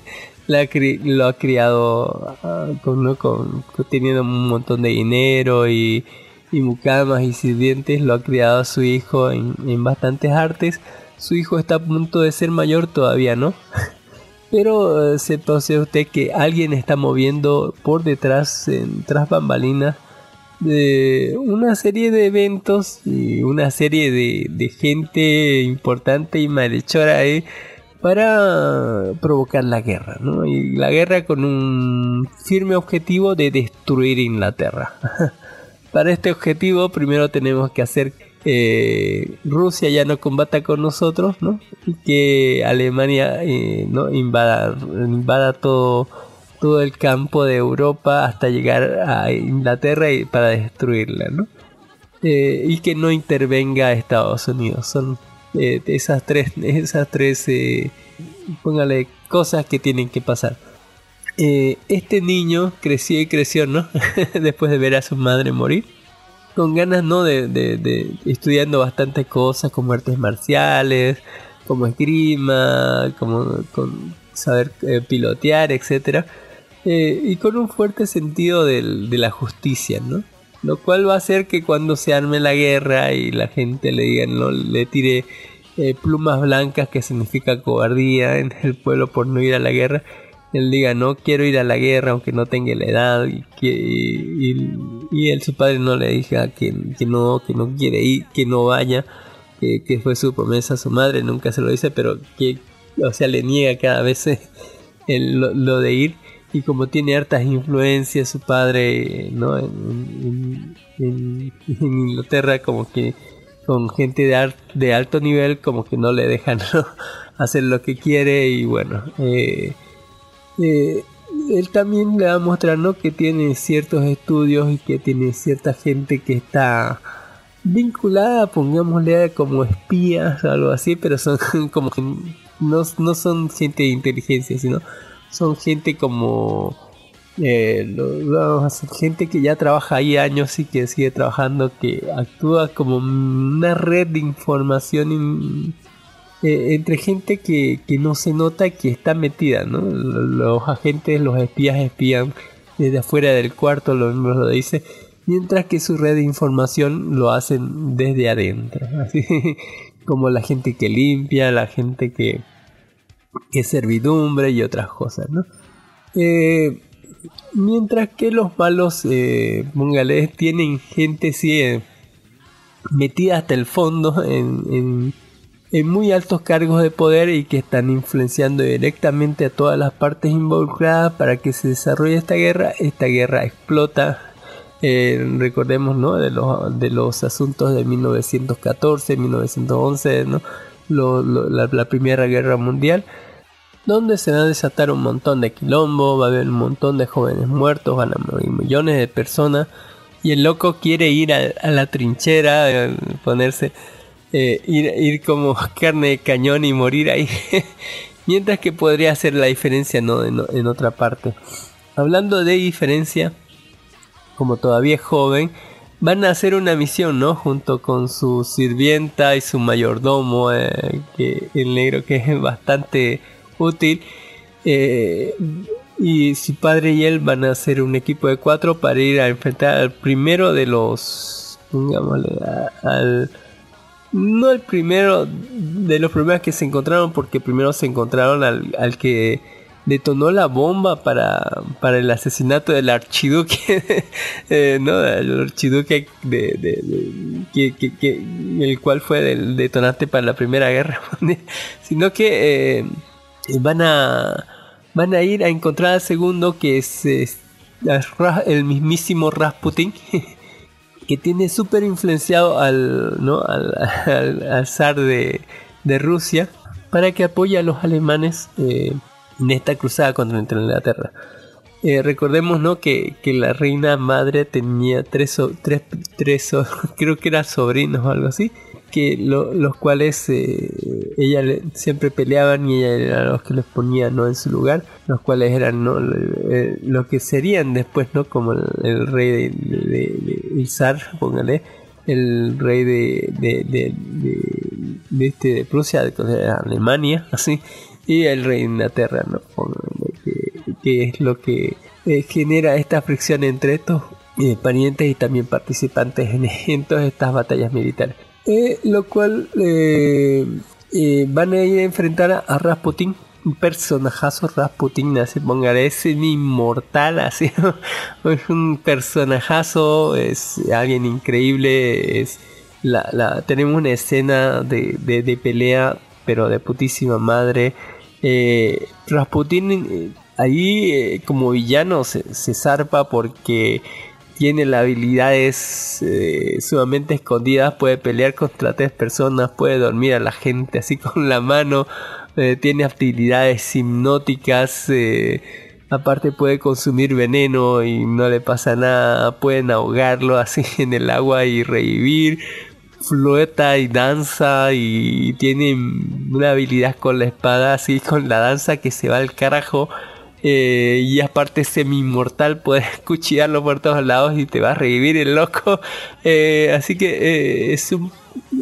lo ha criado ah, con, ¿no? con- teniendo un montón de dinero y, y mucamas y sirvientes, lo ha criado a su hijo en, en bastantes artes. Su hijo está a punto de ser mayor todavía, ¿no? Pero eh, sepa usted que alguien está moviendo por detrás, en, tras bambalinas, de una serie de eventos y una serie de, de gente importante y malhechora ahí para provocar la guerra, ¿no? Y la guerra con un firme objetivo de destruir Inglaterra. para este objetivo primero tenemos que hacer eh, Rusia ya no combata con nosotros, ¿no? Y que Alemania eh, no invada, invada todo todo el campo de Europa hasta llegar a Inglaterra y para destruirla, ¿no? Eh, y que no intervenga Estados Unidos. Son eh, esas tres, esas tres, eh, póngale cosas que tienen que pasar. Eh, este niño creció y creció, ¿no? Después de ver a su madre morir. Con ganas, ¿no? De, de, de estudiando bastantes cosas como artes marciales, como esgrima, como saber pilotear, etcétera. Eh, y con un fuerte sentido de la justicia, ¿no? Lo cual va a hacer que cuando se arme la guerra y la gente le diga, no, le tire eh, plumas blancas, que significa cobardía en el pueblo por no ir a la guerra, él diga, no quiero ir a la guerra aunque no tenga la edad, y que y, él, su padre no le diga que, que no, que no quiere ir, que no vaya, que, que fue su promesa su madre, nunca se lo dice, pero que, o sea, le niega cada vez el- lo, lo de ir y como tiene hartas influencias su padre no en, Inglaterra como que con gente de, alto nivel como que no le dejan hacer lo que quiere y bueno eh, eh, él también le va a mostrar que tiene ciertos estudios y que tiene cierta gente que está vinculada, pongámosle como espías o algo así, pero son como no, no son gente de inteligencia, sino son gente como eh, lo- gente que ya trabaja ahí años y que sigue trabajando, que actúa como una red de información in- eh, entre gente que, que no se nota que está metida, ¿no? Los agentes, los espías espían desde afuera del cuarto, lo mismo lo dice, mientras que su red de información lo hacen desde adentro, así como la gente que limpia, la gente que, que servidumbre y otras cosas, ¿no? Eh, mientras que los malos, eh, tienen gente sí, eh, metida hasta el fondo en muy altos cargos de poder y que están influenciando directamente a todas las partes involucradas para que se desarrolle esta guerra. Esta guerra explota. eh, recordemos ¿no? de, los, de los asuntos de 1914, 1911, ¿no? Lo- la, la Primera Guerra Mundial, donde se va a desatar un montón de quilombo, va a haber un montón de jóvenes muertos, van a morir millones de personas, y el loco quiere ir a, a la trinchera, eh, ponerse, eh, ir, ir como carne de cañón y morir ahí, mientras que podría hacer la diferencia ¿no? en, en otra parte. Hablando de diferencia, como todavía es joven, van a hacer una misión, ¿no? Junto con su sirvienta y su mayordomo, eh, el negro que es bastante útil. eh, y su padre y él van a hacer un equipo de cuatro para ir a enfrentar al primero de los, digámosle, al no el primero de los primeros que se encontraron, porque primero se encontraron al, al que detonó la bomba para, para el asesinato del archiduque, eh, ¿no? El archiduque de, que, el cual fue el detonante para la Primera Guerra sino que eh, van a van a ir a encontrar al segundo que es, es el mismísimo Rasputin que tiene súper influenciado al, ¿no? al, al, al zar de, de Rusia para que apoye a los alemanes eh, en esta cruzada contra Inglaterra. Eh, recordemos ¿no? que, que la reina madre tenía tres, so- tres, tres so- creo que eran sobrinos o algo así, que lo- los cuales eh, ella le- siempre peleaban y ella era los que los ponía ¿no? en su lugar, los cuales eran ¿no? Eh, lo que serían después no como el, rey de, zar, póngale, el rey de, de, de, de- de este, Prusia, de Alemania, así, y el rey de Inglaterra, ¿no? Que, que es lo que eh, genera esta fricción entre estos eh, parientes y también participantes en, todas estas batallas militares. Eh, lo cual eh, van a ir a enfrentar a, Rasputin, un personajazo Rasputin, así póngale, es inmortal, así, es un personajazo, es alguien increíble, es la, tenemos una escena de- de pelea, pero de putísima madre. Eh, Rasputin eh, ahí eh, como villano se, se zarpa porque tiene las habilidades eh, sumamente escondidas, puede pelear contra tres personas, puede dormir a la gente así con la mano, tiene habilidades hipnóticas, aparte puede consumir veneno y no le pasa nada, pueden ahogarlo así en el agua y revivir, flota y danza y tiene una habilidad con la espada así con la danza que se va al carajo eh, y aparte semi inmortal puedes cuchillarlo por todos lados y te va a revivir el loco. Eh, así que eh, es un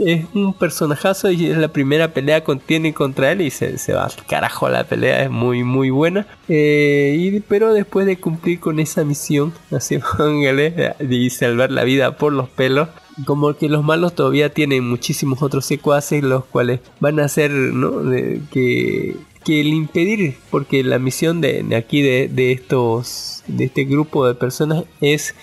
es un personajazo y es la primera pelea que tiene contra él y se, va al carajo la pelea es muy muy buena Eh, y, pero después de cumplir con esa misión así póngale y salvar la vida por los pelos como que los malos todavía tienen muchísimos otros secuaces los cuales van a hacer ¿no? Que, que el impedir porque la misión de, de aquí de, de estos de este grupo de personas es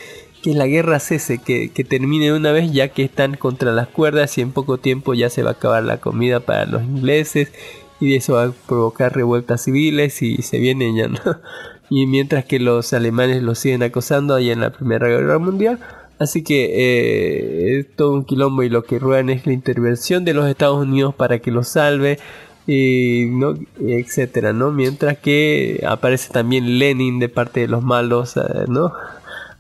que la guerra cese, que, que termine de una vez ya que están contra las cuerdas y en poco tiempo ya se va a acabar la comida para los ingleses y eso va a provocar revueltas civiles y se viene ya ¿no? y mientras que los alemanes los siguen acosando allá en la primera guerra mundial. Así que eh, es todo un quilombo y lo que ruedan es la intervención de los Estados Unidos para que los salve y no etcétera no mientras que aparece también Lenin de parte de los malos eh, no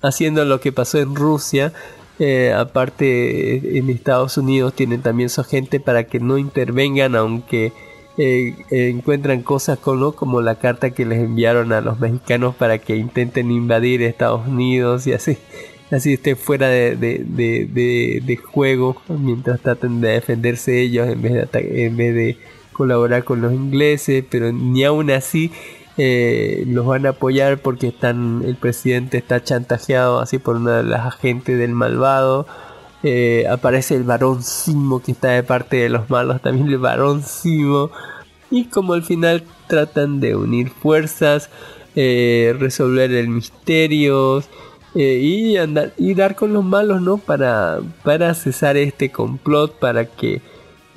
haciendo lo que pasó en Rusia. Eh, aparte en Estados Unidos tienen también su gente para que no intervengan aunque eh, encuentran cosas como, como la carta que les enviaron a los mexicanos para que intenten invadir Estados Unidos y así así esté fuera de, juego mientras traten de defenderse ellos en vez de, en vez de colaborar con los ingleses pero ni aún así eh, los van a apoyar porque están el presidente está chantajeado así por una de las agentes del malvado. Eh, aparece el varón Simo que está de parte de los malos también el varón Simo y como al final tratan de unir fuerzas eh, resolver el misterio y andar y dar con los malos no para para cesar este complot para que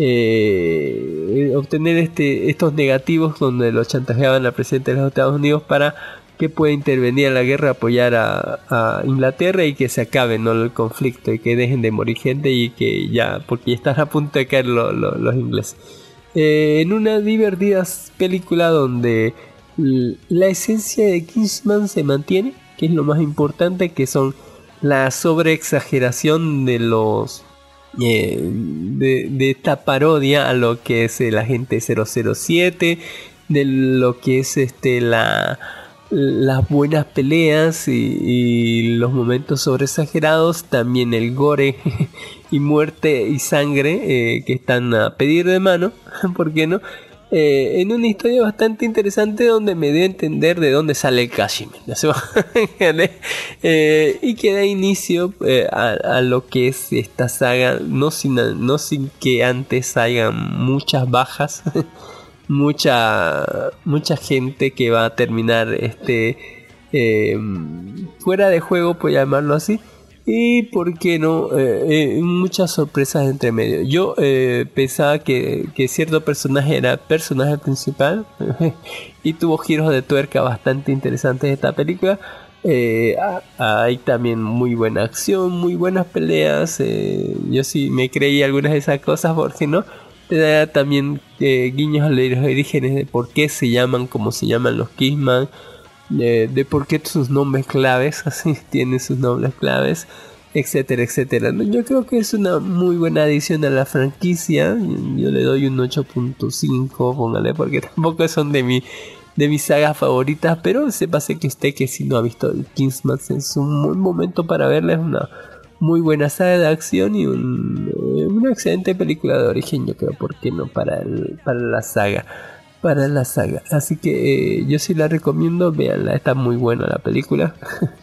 eh, obtener este, estos negativos donde lo chantajeaban al presidente de los Estados Unidos para que pueda intervenir en la guerra, apoyar a, Inglaterra y que se acabe ¿no? el conflicto y que dejen de morir gente y que ya, porque ya están a punto de caer lo- lo- los ingleses. Eh, en una divertida película donde la esencia de Kingsman se mantiene, que es lo más importante, que son la sobreexageración de los eh, de, de esta parodia a lo que es el agente 007 de lo que es este la las buenas peleas y, los momentos sobreexagerados también el gore y muerte y sangre eh, que están a pedir de mano ¿por qué no? Eh, en una historia bastante interesante donde me dio a entender de dónde sale el Kashmir. Eh, y que da inicio eh, a, a lo que es esta saga no sin, no sin que antes hayan muchas bajas mucha mucha gente que va a terminar este eh, fuera de juego por llamarlo así y por qué no Eh, eh, muchas sorpresas entre medio yo eh, pensaba que, cierto personaje era personaje principal y tuvo giros de tuerca bastante interesantes esta película eh, ah, hay también muy buena acción, muy buenas peleas. yo sí me creí algunas de esas cosas, porque no? Te da también guiños a los orígenes de por qué se llaman como se llaman los Kissman, de, por qué sus nombres claves, así tienen sus nombres claves, etcétera, etcétera. Yo creo que es una muy buena adición a la franquicia. Yo le doy un 8.5, póngale, porque tampoco son de mi de mis sagas favoritas, pero sépase que usted que si no ha visto Kingsman es un buen momento para verla, es una muy buena saga de acción y un, una excelente película de origen, yo creo, ¿por qué no? Para, el- para la saga, para la saga. Así que eh, yo sí la recomiendo, véanla, está muy buena la película.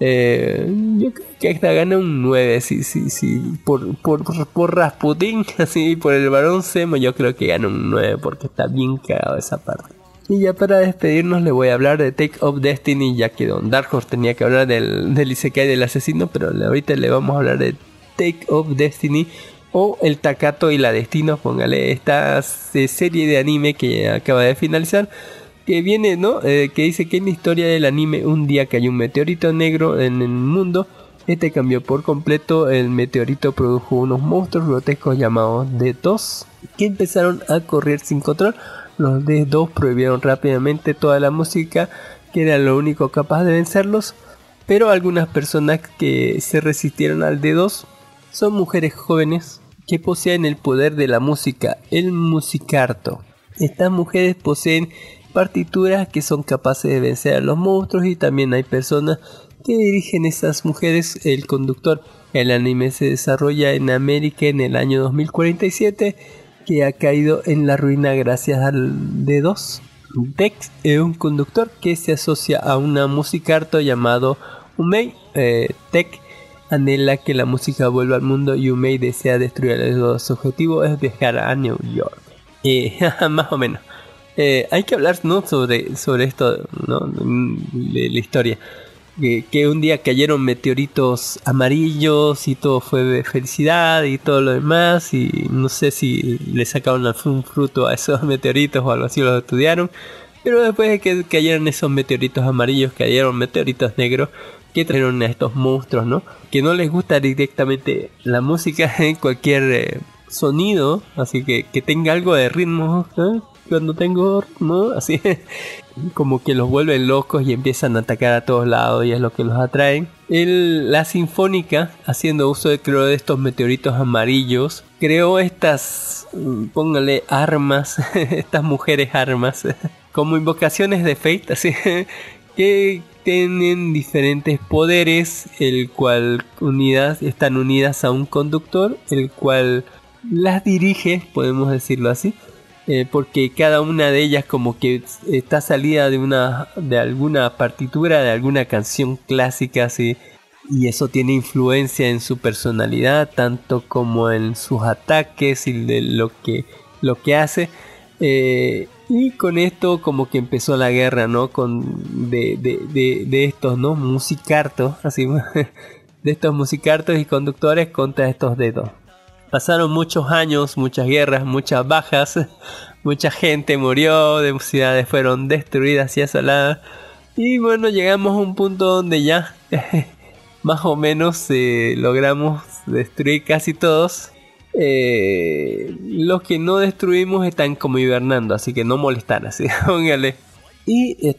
Eh, yo creo que esta gana un 9, sí, sí, sí, por, por, por, Rasputin, así, por el varón Semo, yo creo que gana un 9 porque está bien cagado esa parte. Y ya para despedirnos le voy a hablar de Take of Destiny, ya que Don Dark Horse tenía que hablar del, del Isekai del asesino, pero ahorita le vamos a hablar de Take of Destiny o El Takato y la Destino, póngale esta se- serie de anime que acaba de finalizar, que viene, ¿no? Eh, que dice que en la historia del anime un día cayó un meteorito negro en el mundo, este cambió por completo, el meteorito produjo unos monstruos grotescos llamados D2 que empezaron a correr sin control. Los D2 prohibieron rápidamente toda la música que era lo único capaz de vencerlos, pero algunas personas que se resistieron al D2 son mujeres jóvenes que poseen el poder de la música, el musicarto. Estas mujeres poseen partituras que son capaces de vencer a los monstruos y también hay personas que dirigen esas mujeres. El conductor, el anime se desarrolla en América en el año 2047 que ha caído en la ruina gracias al D2. Dex es un conductor que se asocia a una musicarto llamado Umei. Eh, Tech anhela que la música vuelva al mundo y Umei desea destruir a los dos. Su objetivo es viajar a New York. Eh, más o menos. Eh, hay que hablar ¿no? sobre, sobre esto, ¿no? de la historia. Que, que un día cayeron meteoritos amarillos y todo fue de felicidad y todo lo demás. Y no sé si le sacaron algún fruto a esos meteoritos o algo así, lo estudiaron. Pero después de que cayeron esos meteoritos amarillos, cayeron meteoritos negros que trajeron a estos monstruos, ¿no? Que no les gusta directamente la música cualquier eh, sonido, así que que tenga algo de ritmo, ¿eh? Cuando tengo ritmo, así como que los vuelven locos y empiezan a atacar a todos lados y es lo que los atrae. El- la Sinfónica, haciendo uso de, creo, de estos meteoritos amarillos, creó estas, mm, póngale, armas, estas mujeres armas, como invocaciones de Fate, así que tienen diferentes poderes, el cual unidas, están unidas a un conductor, el cual las dirige, podemos decirlo así, eh, porque cada una de ellas como que está salida de una de alguna partitura de alguna canción clásica así y eso tiene influencia en su personalidad tanto como en sus ataques y de lo que lo que hace. Eh, y con esto como que empezó la guerra no con de, de, de, estos no musicartos así de estos musicartos y conductores contra estos dedos pasaron muchos años, muchas guerras, muchas bajas, mucha gente murió, de ciudades fueron destruidas y asoladas. Y bueno, llegamos a un punto donde ya más o menos eh, logramos destruir casi todos. Eh, los que no destruimos están como hibernando, así que no molestar, así, póngale. Y, eh,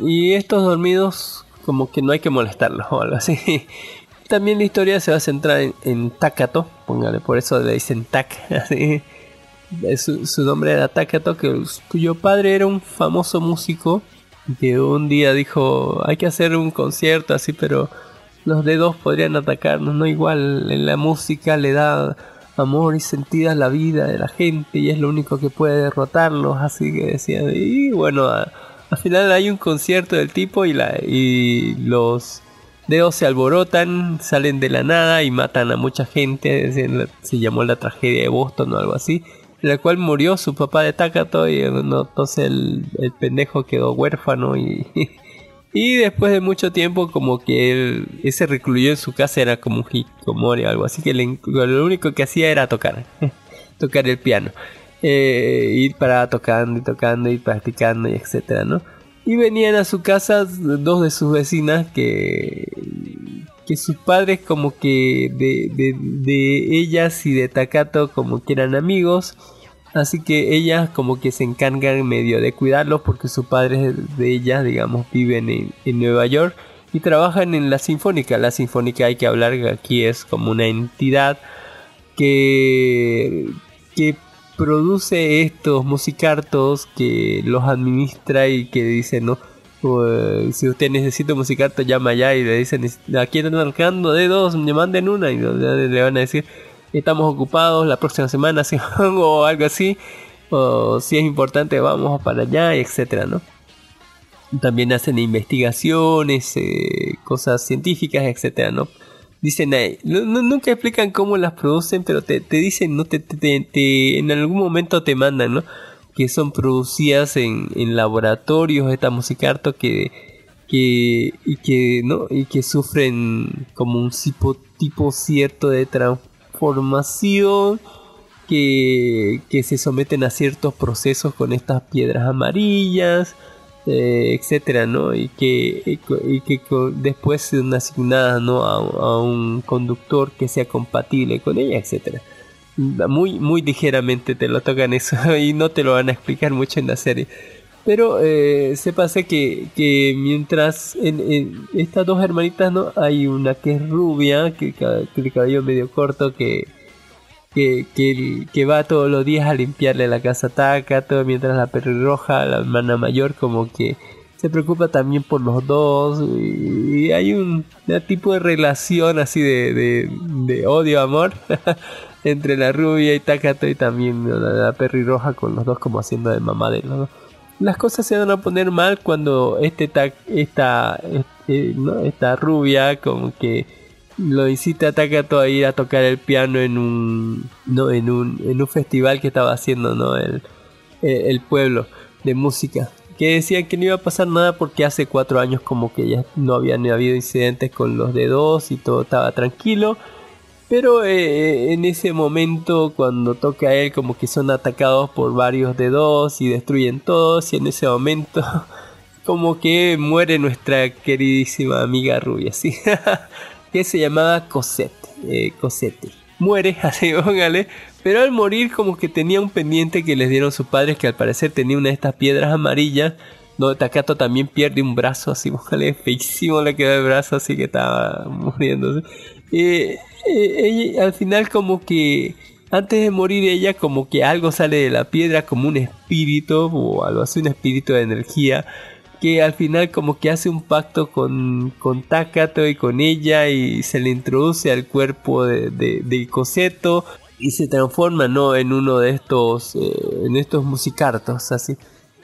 y, estos dormidos, como que no hay que molestarlos o algo así. También la historia se va a centrar en, Takato, póngale, por eso le dicen Tak, así. Su, su nombre era Takato, que, cuyo padre era un famoso músico que un día dijo hay que hacer un concierto así, pero los dedos podrían atacarnos, no igual en la música le da amor y sentido a la vida de la gente y es lo único que puede derrotarlos, así que decían, y bueno, al final hay un concierto del tipo y, la, y los dedos se alborotan, salen de la nada y matan a mucha gente, se, llamó la tragedia de Boston o algo así, en la cual murió su papá de Takato y bueno, entonces el, el pendejo quedó huérfano y, y después de mucho tiempo como que él, se recluyó en su casa era como un hikikomori o algo así que lo único que hacía era tocar, tocar el piano. Eh, ir para tocando y tocando y practicando y etcétera, ¿no? Y venían a su casa dos de sus vecinas que que sus padres como que de, de, de ellas y de Takato como que eran amigos así que ellas como que se encargan medio de cuidarlos porque sus padres de ellas digamos viven en, en Nueva York y trabajan en la Sinfónica. La Sinfónica hay que hablar que aquí es como una entidad que que produce estos musicartos que los administra y que dice no eh, si usted necesita un musicarto llama allá y le dicen aquí están marcando dedos me manden una y le van a decir estamos ocupados la próxima semana o algo así o si es importante vamos para allá etcétera no también hacen investigaciones eh, cosas científicas etcétera no dicen ahí, nunca explican cómo las producen, pero te, te dicen, no te- te- en algún momento te mandan, ¿no? Que son producidas en, en laboratorios esta musicarto que, que y que no y que sufren como un tipo, tipo cierto de transformación que, que se someten a ciertos procesos con estas piedras amarillas eh, etcétera, ¿no? Y que, y que después son asignadas, ¿no? A, a un conductor que sea compatible con ella, etcétera. Muy, muy ligeramente te lo tocan eso y no te lo van a explicar mucho en la serie. Pero eh, sépase que, que mientras en, estas dos hermanitas, ¿no? Hay una que es rubia, que, que el cabello medio corto, que, que, que, va todos los días a limpiarle la casa a Takato, mientras la pelirroja, la hermana mayor, como que se preocupa también por los dos. Y, hay un, tipo de relación así de, de, de odio-amor entre la rubia y Takato y también la, la pelirroja con los dos como haciendo de mamá de los. Las cosas se van a poner mal cuando este ta- esta, este, ¿no? esta rubia como que lo incita a Takato a ir a tocar el piano en un no en un en un festival que estaba haciendo no el, el, pueblo de música. Que decían que no iba a pasar nada porque hace cuatro años como que ya no habían habido incidentes con los dedos y todo estaba tranquilo pero eh, en ese momento cuando toca a él como que son atacados por varios dedos y destruyen todos y en ese momento como que muere nuestra queridísima amiga rubia sí que se llamaba Cosette, eh, Cosette. Muere, así póngale, pero al morir como que tenía un pendiente que les dieron sus padres que al parecer tenía una de estas piedras amarillas. No, Takato también pierde un brazo, así póngale, feísimo le quedó el brazo, así que estaba muriéndose. Eh, eh, ella- al final como que antes de morir ella como que algo sale de la piedra como un espíritu o algo así, un espíritu de energía que al final como que hace un pacto con, con Takato y con ella y se le introduce al cuerpo de, de, Coseto y se transforma ¿no? en uno de estos eh, en estos musicartos así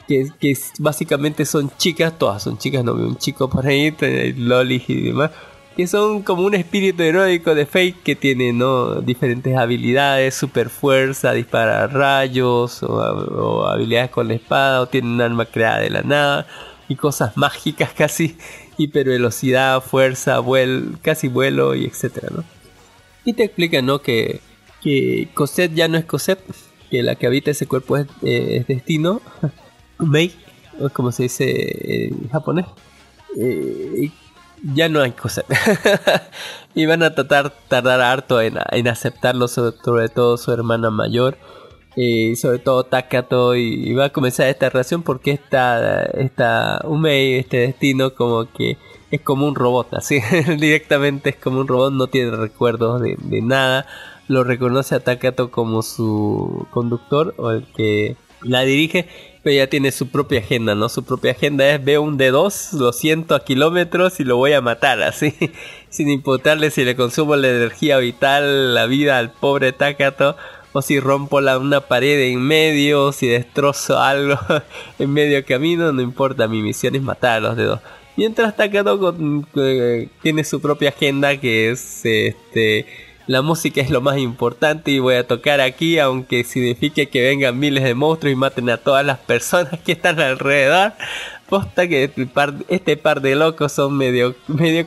que, que básicamente son chicas todas son chicas no veo un chico por ahí lolis y demás que son como un espíritu heroico de Fake que tiene ¿no? diferentes habilidades, super fuerza, dispara rayos o, habilidades con la espada o tiene un arma creada de la nada y cosas mágicas casi, hipervelocidad, fuerza, vuel, casi vuelo y etcétera, ¿no? Y te explican, ¿no? Que, que Cosette ya no es Cosette, que la que habita ese cuerpo es, eh, es destino, Mei, como se dice en japonés. Eh, ya no hay Cosette. y van a tratar tardar harto en, en aceptarlo, sobre, todo su hermana mayor. Y sobre todo Takato y, y va a comenzar esta relación porque esta, esta Umei, este destino como que es como un robot, así directamente es como un robot, no tiene recuerdos de, de nada, lo reconoce a Takato como su conductor o el que la dirige, pero ya tiene su propia agenda, ¿no? Su propia agenda es veo un D2, lo siento a kilómetros y lo voy a matar, así, sin importarle si le consumo la energía vital, la vida al pobre Takato, o si rompo la, una pared en medio, si destrozo algo en medio camino, no importa, mi misión es matar a los dedos. Mientras Takato con- eh, tiene su propia agenda que es este la música es lo más importante y voy a tocar aquí aunque signifique que vengan miles de monstruos y maten a todas las personas que están alrededor. Posta que este par, este de locos son medio,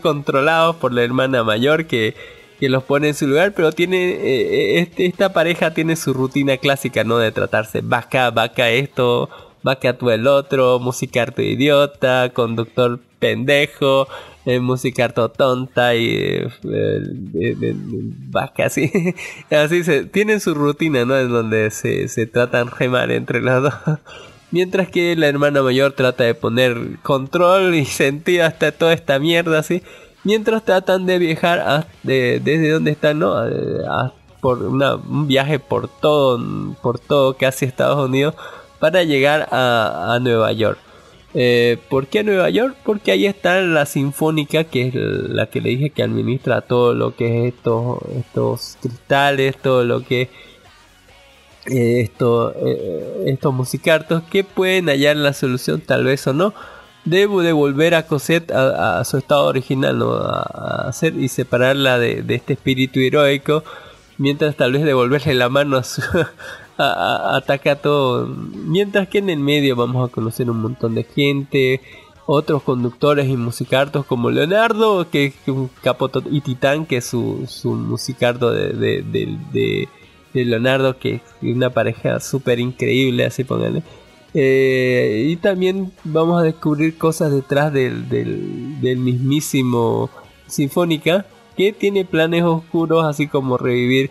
controlados por la hermana mayor que, los pone en su lugar, pero tiene eh, este, esta pareja tiene su rutina clásica, ¿no? De tratarse vaca, vaca esto, vaca tú el otro, musicarto idiota, conductor pendejo, eh, musicarto tonta y eh, vaca así. se, tienen su rutina, ¿no? En donde se, se tratan remar entre los dos. Mientras que la hermana mayor trata de poner control y sentido hasta toda esta mierda así. Mientras tratan de viajar a- de- desde donde están, ¿no? Eh, por un viaje por todo, por todo casi Estados Unidos para llegar a Nueva York. Eh, ¿Por qué Nueva York? Porque ahí está la Sinfónica, que es la que le dije que administra todo lo que es estos, cristales, todo lo que eh, esto, eh, estos musicartos que pueden hallar la solución tal vez o no debo devolver a Cosette a, su estado original ¿no? a, a hacer y separarla de, de este espíritu heroico mientras tal vez devolverle la mano a su a, a- Takato mientras que en el medio vamos a conocer un montón de gente otros conductores y musicartos como Leonardo que es un capoto y Titán que es su, su de, de, de- Leonardo que es una pareja súper increíble así pónganle Eh, y también vamos a descubrir cosas detrás del, del mismísimo Sinfónica que tiene planes oscuros así como revivir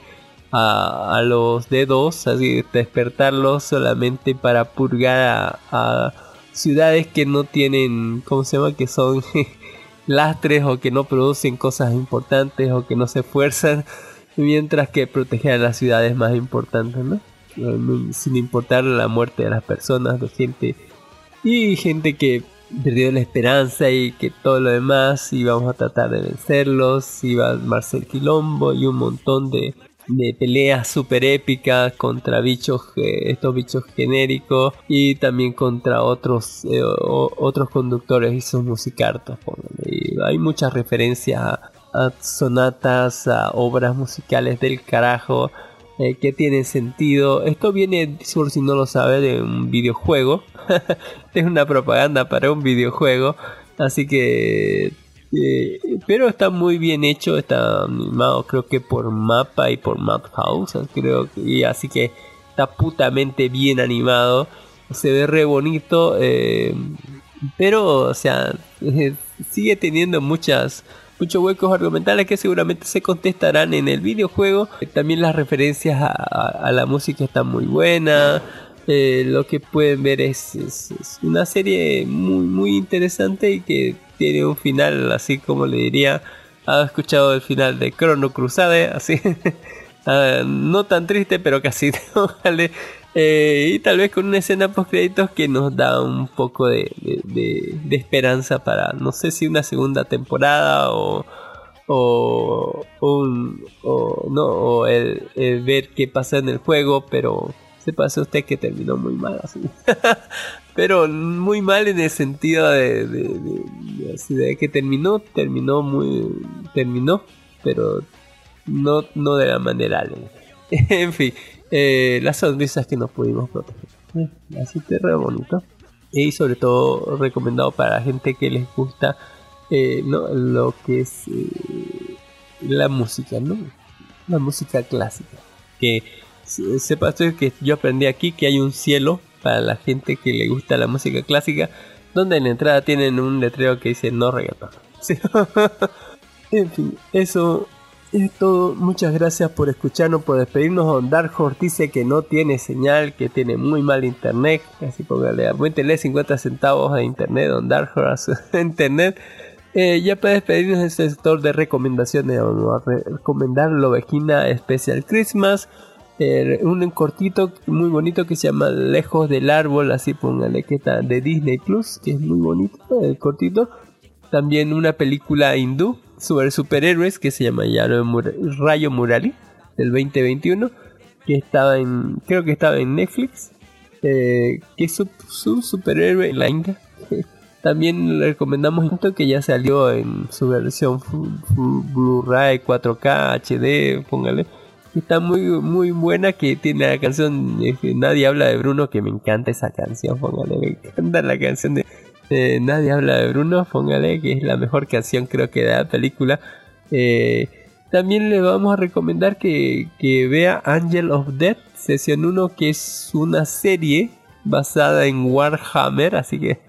a, los dedos, así despertarlos solamente para purgar a, ciudades que no tienen, ¿cómo se llama? Que son lastres o que no producen cosas importantes o que no se esfuerzan, mientras que proteger a las ciudades más importantes, ¿no? Eh, Sin importar la muerte de las personas, de gente y gente que perdió la esperanza y que todo lo demás y vamos a tratar de vencerlos y va a quilombo y un montón de, de peleas super épicas contra bichos estos bichos genéricos y también contra otros eh, otros conductores y sus y hay muchas referencias a, a sonatas a obras musicales del carajo eh, que tienen sentido. Esto viene, por si no lo sabe, de un videojuego. es una propaganda para un videojuego. Así que... eh, pero está muy bien hecho, está animado creo que por Mapa y por Madhouse, creo y así que está putamente bien animado, se ve re bonito, eh, pero o sea, sigue teniendo muchas muchos huecos argumentales que seguramente se contestarán en el videojuego. Eh, También las referencias a, la música están muy buenas. Eh, lo que pueden ver es, es- es una serie muy muy interesante y que tiene un final así como le diría. ¿Ha escuchado el final de Chrono Crusade? Así. Ah, no tan triste, pero casi. ¿vale? Eh, y tal vez con una escena post créditos que nos da un poco de, de- de- de esperanza para, no sé si una segunda temporada o, o, un- o no, o el, el ver qué pasa en el juego, pero sepa usted que terminó muy mal así. pero muy mal en el sentido de, de- que terminó, terminó muy, terminó, pero no, no de la manera en fin, eh, las sonrisas que nos pudimos proteger. Eh, así que re bonito. Y sobre todo recomendado para gente que les gusta eh, ¿no? lo que es eh, la música, ¿no? La música clásica. que se- sepa usted que yo aprendí aquí que hay un cielo para la gente que le gusta la música clásica, donde en la entrada tienen un letrero que dice no reggaetón. Sí. en fin, eso es todo. Muchas gracias por escucharnos, por despedirnos. Don Dark Horse dice que no tiene señal, que tiene muy mal internet. Así póngale, apuéntele 50 centavos de internet, Don Dark Horse, a su internet. Eh, ya para despedirnos del sector de recomendaciones, vamos a re- recomendar la ovejina Special Christmas. Eh, un cortito muy bonito que se llama Lejos del Árbol, así póngale que está de Disney Plus, que es muy bonito, el cortito. También una película hindú sobre superhéroes que se llama Rayo Murali del 2021, que estaba en, creo que estaba en Netflix, eh, que es su, su superhéroe en la India. También le recomendamos esto que ya salió en su versión Blu-ray 4K HD, póngale. Está muy muy buena que tiene la canción que Nadie habla de Bruno, que me encanta esa canción, póngale, me encanta la canción de Nadie habla de Bruno, póngale, que es la mejor canción creo que de la película. Eh, también le vamos a recomendar que, que vea Angel of Death, sesión 1, que es una serie basada en Warhammer, así que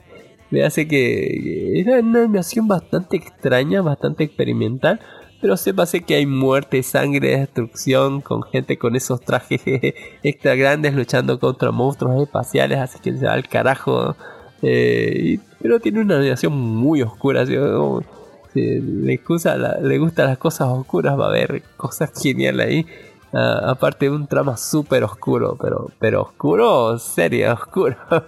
me hace que era una animación bastante extraña, bastante experimental, pero sépase que hay muerte, sangre, destrucción, con gente con esos trajes extra grandes luchando contra monstruos espaciales, así que se va al carajo. eh, pero tiene una animación muy oscura, si le, gusta le gustan las cosas oscuras, va a haber cosas geniales ahí. Ah, aparte de un trama súper oscuro, pero, pero oscuro, serio, oscuro.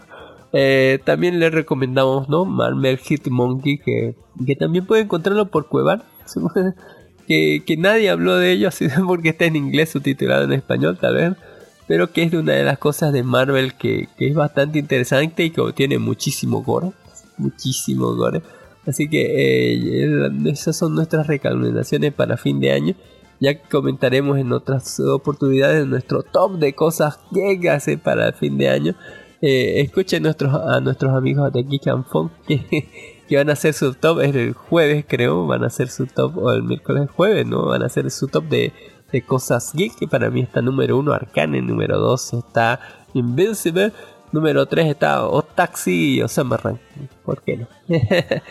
Eh, también le recomendamos, ¿no? Marvel Hitmonkey, que, que también puede encontrarlo por Cuevar. que, que nadie habló de ello, así porque está en inglés subtitulado en español, tal vez. Pero que es una de las cosas de Marvel que, que es bastante interesante y que tiene muchísimo gore. Muchísimo gore. Así que eh, esas son nuestras recomendaciones para fin de año. Ya comentaremos en otras oportunidades nuestro top de cosas que hace para el fin de año. Eh, escuchen nuestros, a nuestros amigos de Geek and que, que van a hacer su top el jueves creo, van a hacer su top o el miércoles jueves, ¿no? Van a hacer su top de, de cosas geek, que para mí está número 1 Arcane, número 2 está Invincible, número 3 está Otaxi y Osama Rank, ¿por qué no?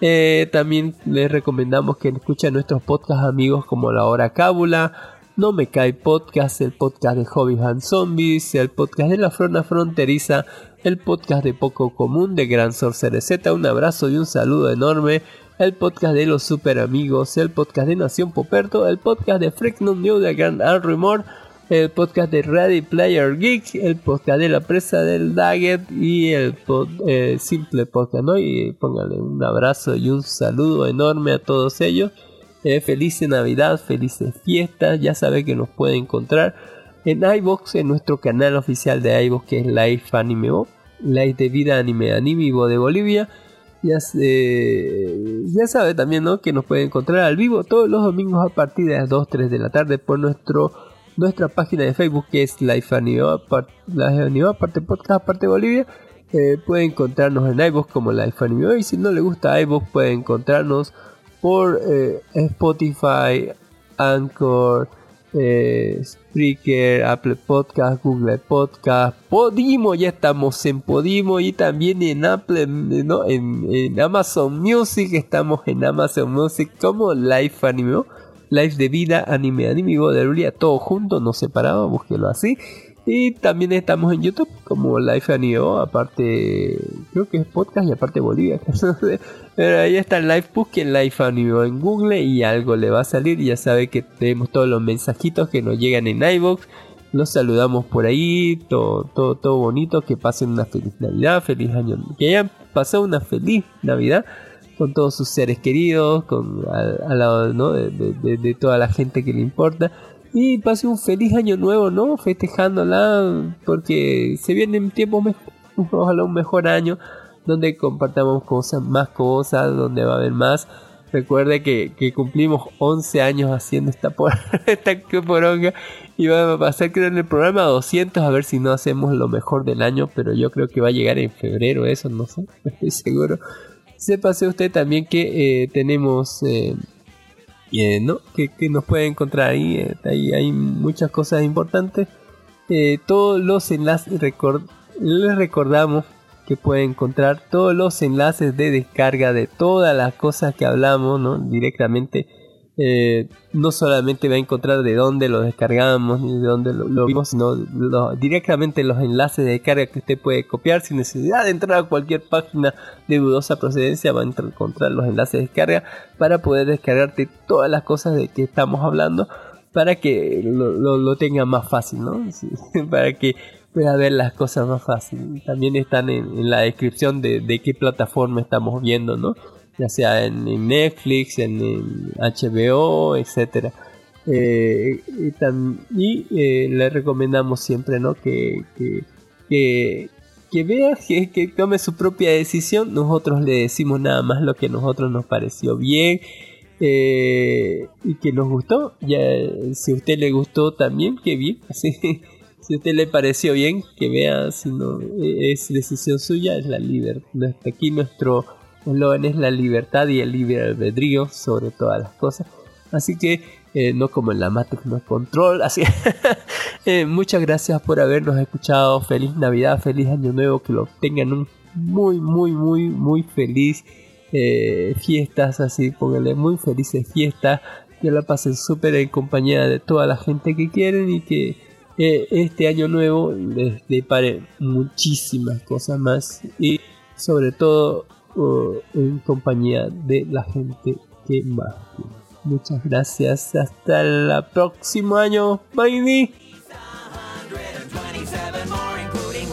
Eh, también les recomendamos que escuchen nuestros podcasts amigos como La Hora Cábula, No Me Cae Podcast, el podcast de Hobbies and Zombies, el podcast de La Frona Fronteriza, el podcast de Poco Común de Gran Sorcerer Z. Un abrazo y un saludo enorme. El podcast de los super amigos, el podcast de Nación Poperto, el podcast de Freaknum New de Grand Al Rumor, el podcast de Ready Player Geek, el podcast de la presa del Daggett y el eh, simple podcast, ¿no? Y póngale un abrazo y un saludo enorme a todos ellos. Eh, feliz Navidad, felices fiestas. Ya sabe que nos puede encontrar en iBox, en nuestro canal oficial de iBox que es Life Anime Bo, Life de Vida Anime Animivo de Bolivia. Ya, se- ya sabe también ¿no? que nos puede encontrar al vivo todos los domingos a partir de las 2, 3 de la tarde por nuestro nuestra página de Facebook que es Life Anime aparte podcast, aparte Bolivia. Eh, puede encontrarnos en iVoox como Life Anime y si no le gusta iVoox puede encontrarnos por eh, Spotify, Anchor, Spreaker, Apple Podcast, Google Podcast, Podimo, ya estamos en Podimo y también en Apple, ¿no? en, Amazon Music, estamos en Amazon Music como Life Anime, Life de vida, anime, anime, de Lulia, todo junto, no separado, búsquelo así. Y también estamos en YouTube como Life Anime, aparte, creo que es podcast y aparte Bolivia. Pero ahí está el Live Busquen Life Anime en Google y algo le va a salir. Ya sabe que tenemos todos los mensajitos que nos llegan en iVoox. Los saludamos por ahí, todo, todo, todo bonito. Que pasen una feliz Navidad, feliz año. Que hayan pasado una feliz Navidad con todos sus seres queridos, con al, lado ¿no? de- de toda la gente que le importa. Y pase un feliz año nuevo, ¿no? Festejándola, porque se vienen tiempos mejores, ojalá un mejor año, donde compartamos cosas, más cosas, donde va a haber más. Recuerde que, que cumplimos 11 años haciendo esta, por, esta poronga y va a pasar creo en el programa 200 a ver si no hacemos lo mejor del año, pero yo creo que va a llegar en febrero eso, no sé, estoy seguro. Sépase usted también que eh, tenemos eh, eh, ¿no? Que, que nos puede encontrar ahí. eh, hay muchas cosas importantes. Eh, todos los enlaces, les recordamos que pueden encontrar todos los enlaces de descarga de todas las cosas que hablamos ¿no? directamente. Eh, no solamente va a encontrar de dónde lo descargamos ni de dónde lo, vimos, sino directamente los enlaces de descarga que usted puede copiar sin necesidad de entrar a cualquier página de dudosa procedencia. Va a encontrar los enlaces de descarga para poder descargarte todas las cosas de que estamos hablando para que lo, tenga más fácil, ¿no? Para que pueda ver las cosas más fácil. También están en, en la descripción de, de qué plataforma estamos viendo, ¿no? Ya sea en, Netflix, en, HBO, etcétera. Eh, y eh, le recomendamos siempre, ¿no? Que, que, que, vea, que, tome su propia decisión. Nosotros le decimos nada más lo que a nosotros nos pareció bien eh, y que nos gustó. Ya, si a usted le gustó también, que bien. sí. Si a usted le pareció bien, que vea, si no eh, es decisión suya, es la libertad. Aquí nuestro eslogan es la libertad y el libre albedrío sobre todas las cosas. Así que eh, no como en la Matrix no control. Así eh, muchas gracias por habernos escuchado. Feliz Navidad, feliz Año Nuevo. Que lo tengan un muy, muy, muy, muy feliz eh, fiestas. Así, pónganle muy felices fiestas. Que la pasen súper en compañía de toda la gente que quieren y que este año nuevo les depare muchísimas cosas más y sobre todo uh, en compañía de la gente que más. Muchas gracias. Hasta el próximo año. Bye. 27 more, including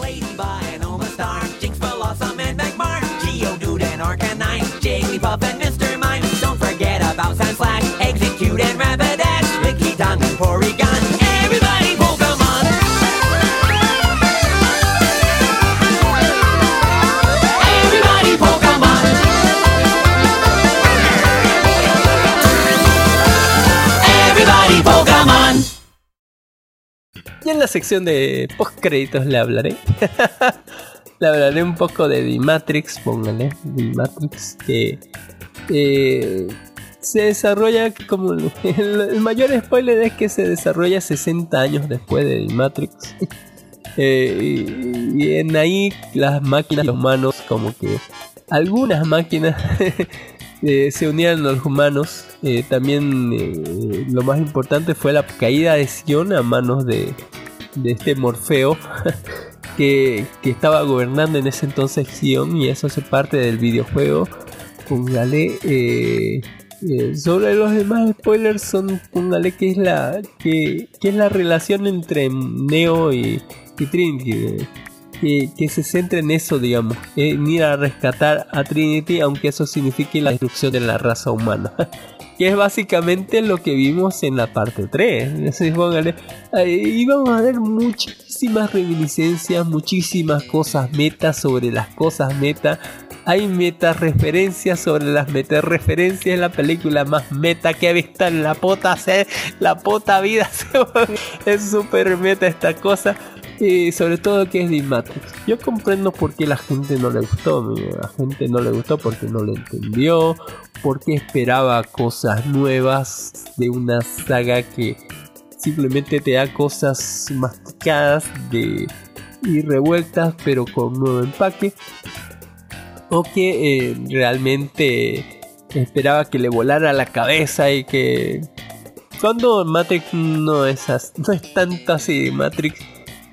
Y en la sección de post créditos le hablaré. le hablaré un poco de The Matrix, póngale, The Matrix, que eh, se desarrolla como el, mayor spoiler es que se desarrolla 60 años después de The Matrix. Eh, y, y en ahí las máquinas, los humanos, como que algunas máquinas eh, se unieron a los humanos. Eh, también eh, lo más importante fue la caída de Sion a manos de, de este Morfeo. Que, que estaba gobernando en ese entonces Sion y eso hace parte del videojuego. Póngale sobre los demás spoilers son póngale que es la que es la relación entre Neo y, y Trinity. Que, que se centra en eso, digamos, en ir a rescatar a Trinity, aunque eso signifique la destrucción de la raza humana. que es básicamente lo que vimos en la parte 3. Entonces, póngale, ahí vamos a ver muchísimas reminiscencias, muchísimas cosas meta sobre las cosas meta. Hay meta referencias sobre las meta referencias. La película más meta que he visto en la pota, se- la pota vida. es súper meta esta cosa. Sobre todo que es de Matrix. Yo comprendo por qué la gente no le gustó. La gente no le gustó porque no lo entendió. Porque esperaba cosas nuevas de una saga que simplemente te da cosas masticadas de, y revueltas pero con nuevo empaque. O que eh, realmente esperaba que le volara la cabeza y que... Cuando Matrix no es, no es tanto así, Matrix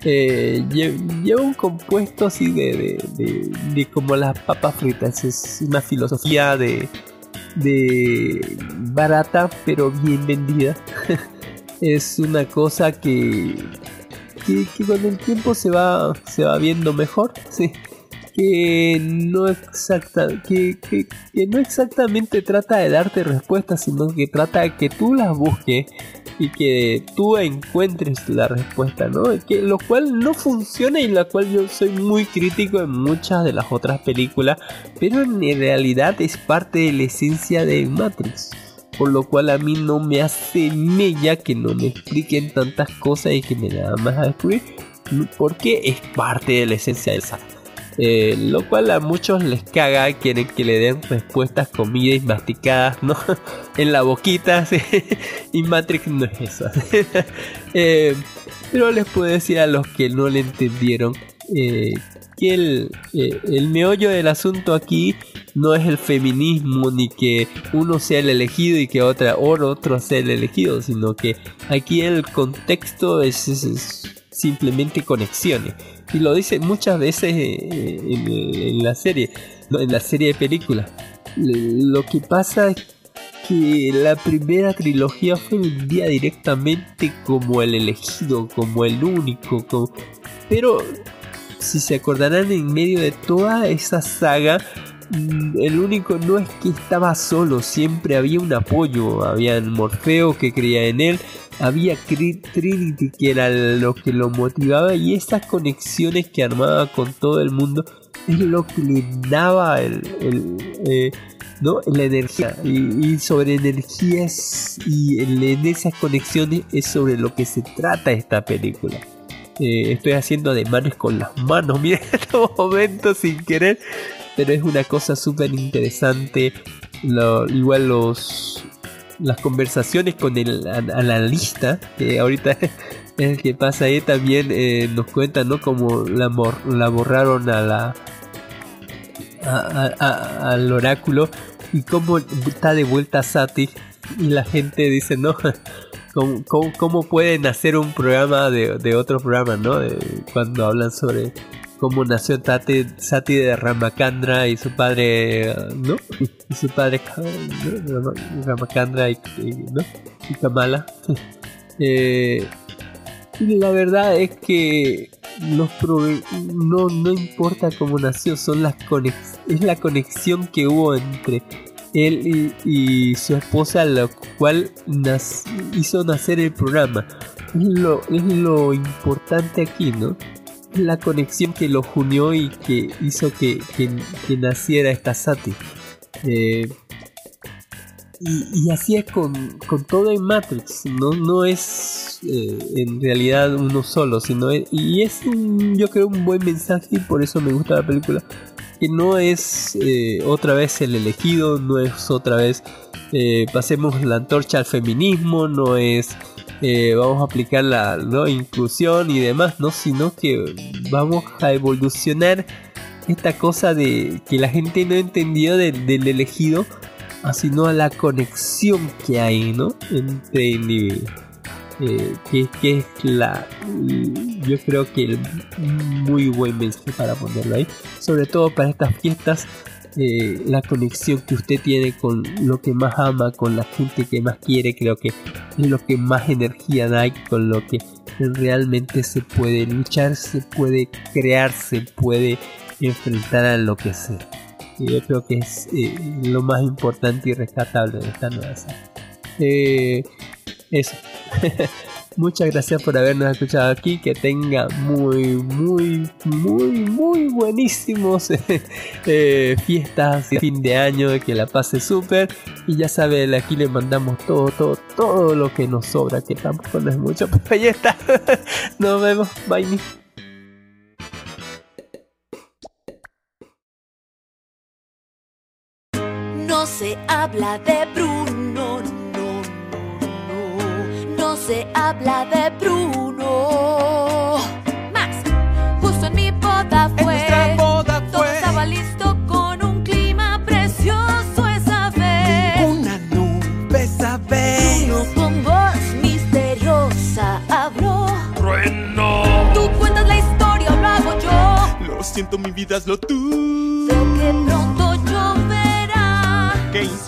lle- lleva un compuesto así de, de, de- como las papas fritas. Es una filosofía de, de barata pero bien vendida. es una cosa que, que, con el tiempo se va, se va viendo mejor. Que no, exacta, que, que- que no exactamente trata de darte respuestas, sino que trata de que tú las busques y que tú encuentres la respuesta, ¿no? Que, lo cual no funciona y la cual yo soy muy crítico en muchas de las otras películas, pero en realidad es parte de la esencia de Matrix. Por lo cual a mí no me hace mella que no me expliquen tantas cosas y que me nada más a descubrir. Porque es parte de la esencia de esa. Eh, lo cual a muchos les caga, quieren que le den respuestas comidas y masticadas, ¿no? en la boquita, sí. y Matrix no es eso. Eh, pero les puedo decir a los que no le entendieron eh, que el, el meollo del asunto aquí no es el feminismo ni que uno sea el elegido y que otra o otro sea el elegido, sino que aquí el contexto es simplemente conexiones. Y lo dice muchas veces eh, en, la serie, en la serie de películas. Lo que pasa es que la primera trilogía fue vendida directamente como el elegido, como el único, como... pero si se acordarán en medio de toda esa saga, el único no es que estaba solo, siempre había un apoyo, había Morfeo que creía en él, había Trinity que era lo que lo motivaba y esas conexiones que armaba con todo el mundo es lo que le daba el, eh, ¿no? la energía y, sobre energías y en, esas conexiones es sobre lo que se trata esta película. Eh, estoy haciendo ademanes con las manos, miren en estos momentos sin querer, pero es una cosa súper interesante. Igual los las conversaciones con el an- analista, que ahorita es el que pasa ahí también eh, nos cuentan, ¿no? Como la, mor- la borraron a la al oráculo y cómo está de vuelta Sati y la gente dice, no, ¿cómo, cómo- pueden hacer un programa de, de otro programa, no? Cuando hablan sobre cómo nació Tate, Sati de Ramakandra y su padre, ¿no? Y su padre, ¿no? Rama- Ramakandra y, ¿no? y Kamala. Eh, y la verdad es que los no, no importa cómo nació, son las conex es la conexión que hubo entre él y, su esposa, lo cual hizo nacer el programa. Es lo, es lo importante aquí, ¿no? La conexión que los unió y que hizo que, que- naciera esta Sati. Eh, y, así es con, con todo en Matrix, no, no es eh, en realidad uno solo, sino y es un- yo creo un buen mensaje y por eso me gusta la película, que no es eh, otra vez el elegido, no es otra vez eh, pasemos la antorcha al feminismo, no es eh, vamos a aplicar la ¿no? inclusión y demás, no, sino que vamos a evolucionar esta cosa de que la gente no entendió del- del elegido Ah, sino a la conexión que hay, ¿no? Entre individuos. Eh, que, que es la. Yo creo que el muy buen mensaje para ponerlo ahí. Sobre todo para estas fiestas. Eh, la conexión que usted tiene con lo que más ama, con la gente que más quiere, creo que es lo que más energía da y con lo que realmente se puede luchar, se puede crear, se puede enfrentar a lo que sea. Yo creo que es eh, lo más importante y rescatable de esta nueva. Eh, eso. Muchas gracias por habernos escuchado aquí. Que tenga muy, muy, muy, muy buenísimos eh, fiestas fin de año. Que la pase súper. Y ya saben, aquí le mandamos todo, todo, todo lo que nos sobra. Que tampoco no es mucho. Pero ahí está. Nos vemos. Bye. No se habla de Bruno, no, no, no. No se habla de Bruno. Max, justo en mi boda fue. Todo estaba listo con un clima precioso esa vez. Una nube sabe. Bruno con voz misteriosa habló. ¡Trueno! Tú cuentas la historia o lo hago yo. Lo siento, mi vida es lo tú. Sé que pronto lloverá. Que insinuaba.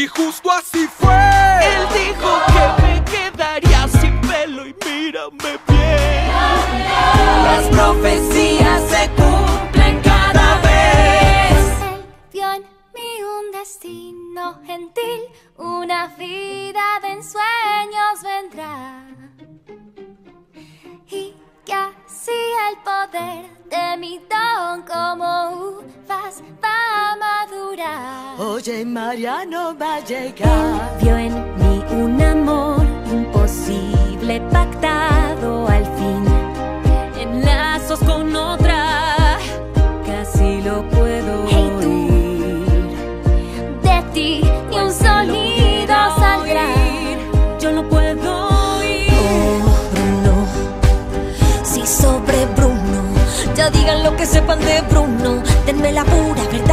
Y justo así fue. Él dijo que me quedaría sin pelo y mírame bien. Las profecías se cumplen cada vez. Él vio en mí un destino gentil, una vida de ensueños vendrá. Si el poder de mi don como uvas va a madurar. Oye, Mariano va a llegar. Vio en mí un amor imposible pactado al fin. En lazos con otra, casi lo puedo. que sepan de Bruno. Denme la pura verdad